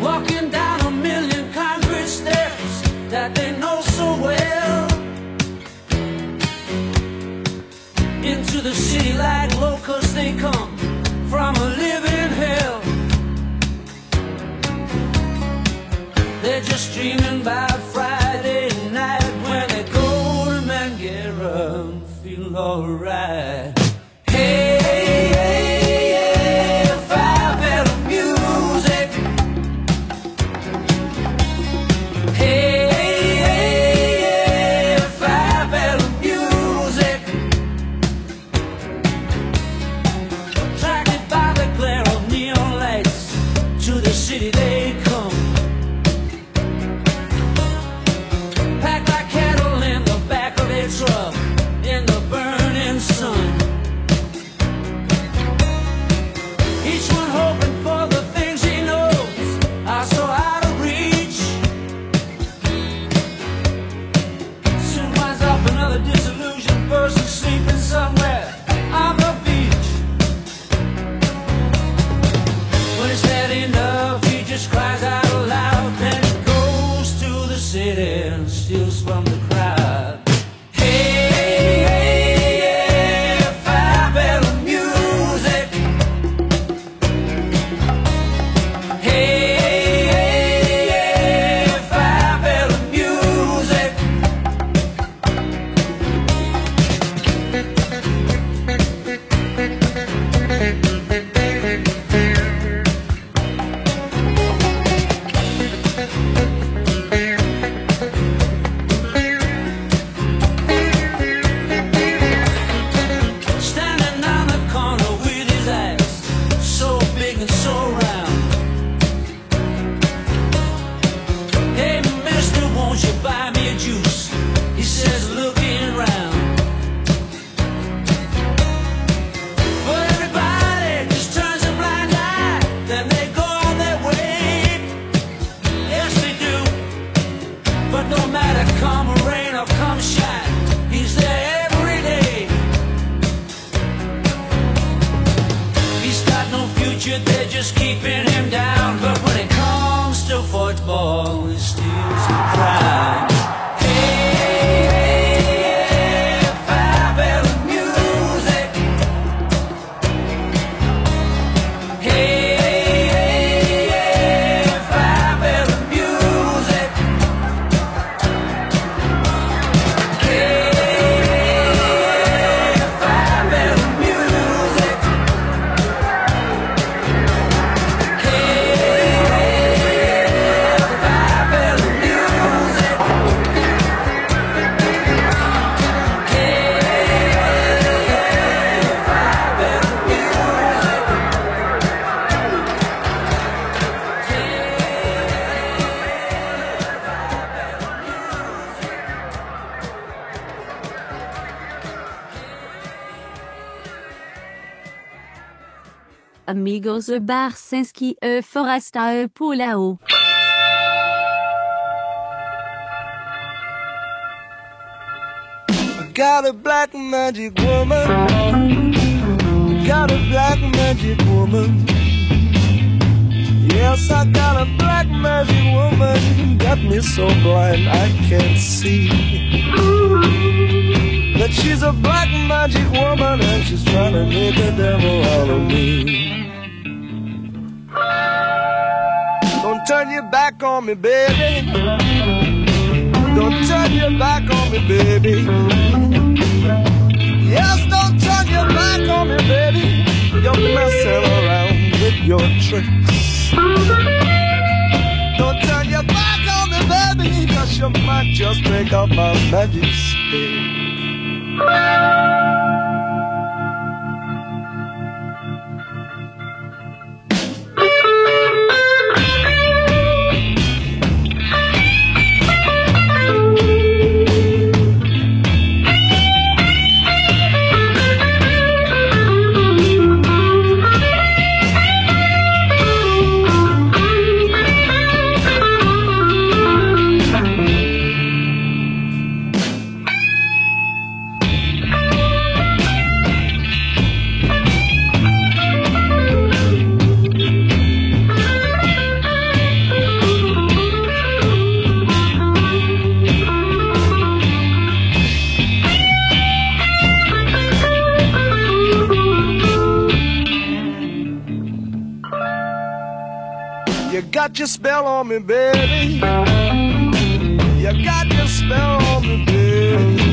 Walking down a million concrete steps that they know so well. Into the city like locusts they come from a living hell. They're just dreaming about E Forasta e Polao. I got a black magic woman. I got a black magic woman. Yes, I got a black magic woman. Got me so blind I can't see. That she's a black magic woman and she's trying to make a devil out of me. Turn your back on me, baby. Don't turn your back on me, baby. Yes, don't turn your back on me, baby. You're messing around with your tricks. Don't turn your back on me, baby, cause you might just break up my magic stick. Got your spell on me, baby. You got your spell on me, baby.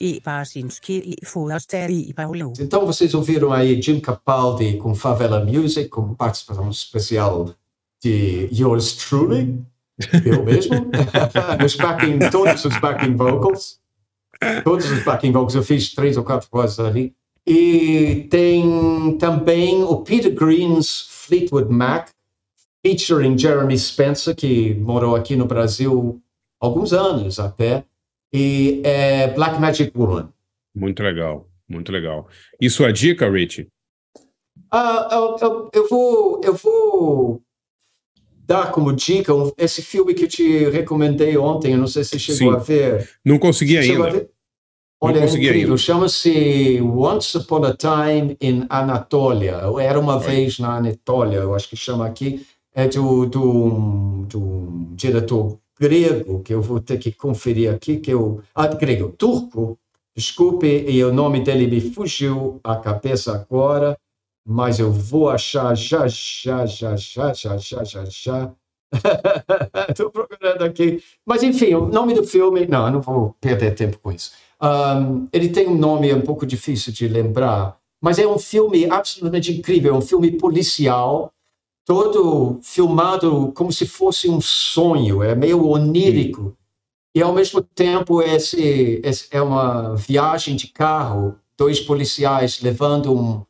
E Pasinski e e Paulo. Então vocês ouviram aí Jim Capaldi com Favela Music, com participação especial de yours truly, eu mesmo, nos backing, todos os backing vocals, todos os backing vocals, eu fiz três ou quatro vozes ali. E tem também o Peter Green's Fleetwood Mac, featuring Jeremy Spencer, que morou aqui no Brasil alguns anos até, e é Black Magic Woman. Muito legal, muito legal. E sua dica, Rich? Ah, eu, eu, eu vou, eu vou dar como dica um- esse filme que eu te recomendei ontem. Eu não sei se chegou Sim. a ver. Não consegui Você ainda. Olha, é incrível. Chama-se Once Upon a Time in Anatolia. Era uma vez na Anatólia, eu acho que chama aqui. É do, do, do diretor grego, que eu vou ter que conferir aqui, que eu... Ah, grego, turco. Desculpe, e o nome dele me fugiu a cabeça agora, mas eu vou achar já, já, já, já, já, já, já, já. Estou procurando aqui. Mas, enfim, o nome do filme... Não, eu não vou perder tempo com isso. Um, ele tem um nome um pouco difícil de lembrar, mas é um filme absolutamente incrível, é um filme policial, todo filmado como se fosse um sonho, é meio onírico. E, ao mesmo tempo, esse, esse é uma viagem de carro, dois policiais levando um,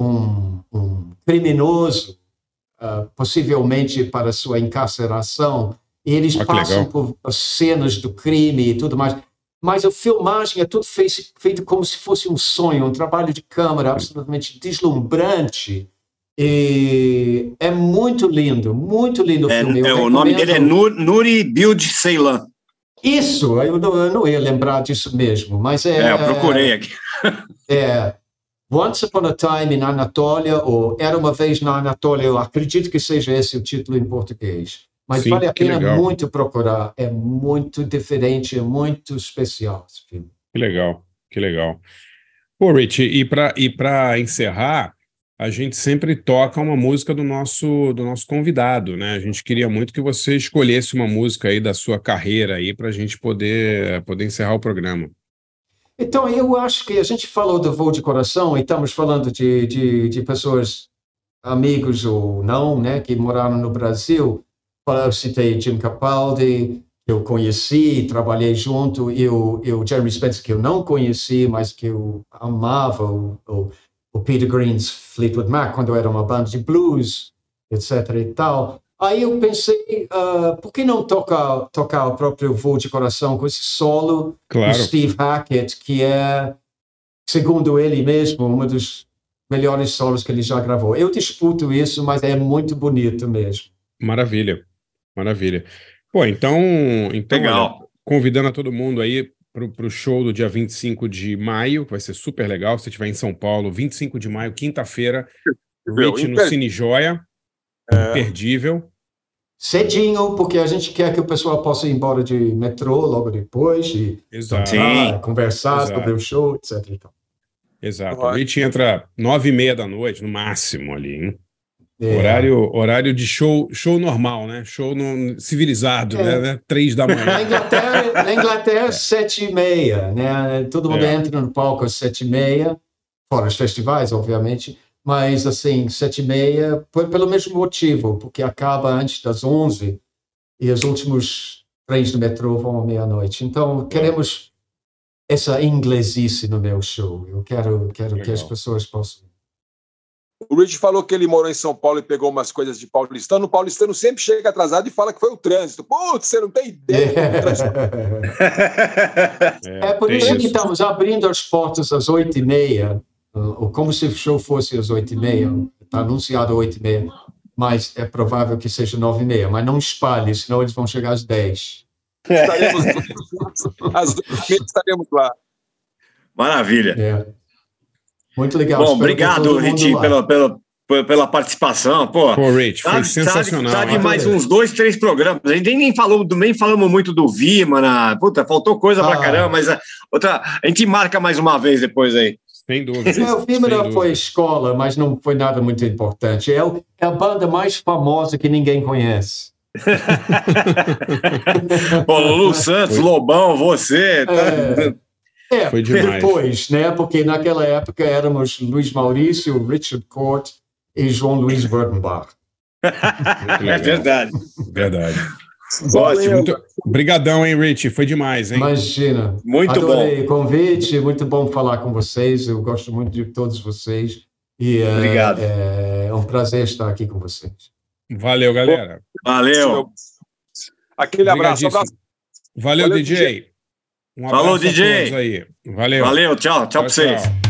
um, um criminoso, ah, possivelmente para sua encarceração, e eles Ah, passam por cenas do crime e tudo mais. Mas a filmagem é tudo fez- feito como se fosse um sonho, um trabalho de câmera absolutamente deslumbrante. E é muito lindo, muito lindo o É, filme. É, o nome dele é Nur, Nuri Build Ceylan. Isso, eu não, eu não ia lembrar disso mesmo, mas é. É, eu procurei aqui. É, Once Upon a Time in Anatolia, ou Era uma Vez na Anatólia, eu acredito que seja esse o título em português. Mas Sim, vale a pena legal. muito procurar, é muito diferente, é muito especial esse filme. Que legal, que legal. Pô, Rich, e para e para encerrar, a gente sempre toca uma música do nosso do nosso convidado, né? A gente queria muito que você escolhesse uma música aí da sua carreira aí para a gente poder poder encerrar o programa. Então, eu acho que a gente falou do voo de coração e estamos falando de, de, de pessoas, amigos ou não, né, que moraram no Brasil. Eu citei Jim Capaldi, eu conheci, trabalhei junto, e o, e o Jeremy que eu não conheci, mas que eu amava, o, o, o Peter Green's Fleetwood Mac, quando era uma banda de blues, etc. e tal. Aí eu pensei, uh, por que não tocar, tocar o próprio Voo de Coração com esse solo Claro. do Steve Hackett, que é, segundo ele mesmo, um dos melhores solos que ele já gravou. Eu disputo isso, mas é muito bonito mesmo. Maravilha, maravilha. Pô, então, então Legal. olha, convidando a todo mundo aí para o show do dia 25 de maio, que vai ser super legal. Se você estiver em São Paulo, 25 de maio, quinta-feira, Rich no Cine Joia, imperdível. Cedinho, porque a gente quer que o pessoal possa ir embora de metrô logo depois e Exato. cantar, conversar Exato. sobre o show, etc. e tal. Exato. O Rich entra nove e meia da noite, no máximo ali, hein? É. Horário, horário de show, show normal, né? Show no- civilizado, É. né? Três da Na manhã. Inglaterra, na Inglaterra sete e meia, né? Todo mundo É. entra no palco às sete e meia, fora os festivais, obviamente, mas assim, sete e meia, foi pelo mesmo motivo, porque acaba antes das onze e os últimos trens do metrô vão à meia-noite. Então, queremos essa inglesice no meu show. Eu quero, quero que as pessoas possam. O Rich falou que ele morou em São Paulo e pegou umas coisas de paulistano. O paulistano sempre chega atrasado e fala que foi o trânsito. Putz, você não tem ideia. do trânsito. É por isso que estamos abrindo as portas às oito e meia, uh, ou como se o show fosse às oito e meia. Está anunciado às oito e meia, mas é provável que seja nove e meia. Mas não espalhe, senão eles vão chegar às dez. Estaremos, às duas e meia estaremos lá. Maravilha. É. Muito legal. Bom, espero obrigado, lá. pela, pela, pe- pela participação. Pô, Pô, Rich, foi Tá- tá- sensacional. Tá de hein? mais uns dois, três programas. A gente nem, falou, nem falamos muito do Vima, na... puta, faltou coisa pra Ah. caramba, mas a, outra, a gente marca mais uma vez depois aí. Sem dúvida. É, o Vimera foi escola, mas não foi nada muito importante. É, o- é a banda mais famosa que ninguém conhece. Pô, Lulu Santos, Lobão, você. tá- É, Foi demais. depois, né? Porque naquela época éramos Luiz Maurício, Richard Court e João Luiz Burdenbach. É verdade. Verdade. Ótimo. Muito... Obrigadão, hein, Rich? Foi demais, hein? Imagina. Muito Adorei o convite, muito bom falar com vocês. Eu gosto muito de todos vocês. E é, Obrigado. é um prazer estar aqui com vocês. Valeu, galera. Valeu. Aquele abraço. Abraço. Valeu, Valeu, DJ. Um Falou, DJ. aí. Valeu. Valeu, tchau, tchau pra vocês. No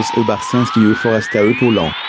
Amigos e Barcinski e Foresta e Paulão.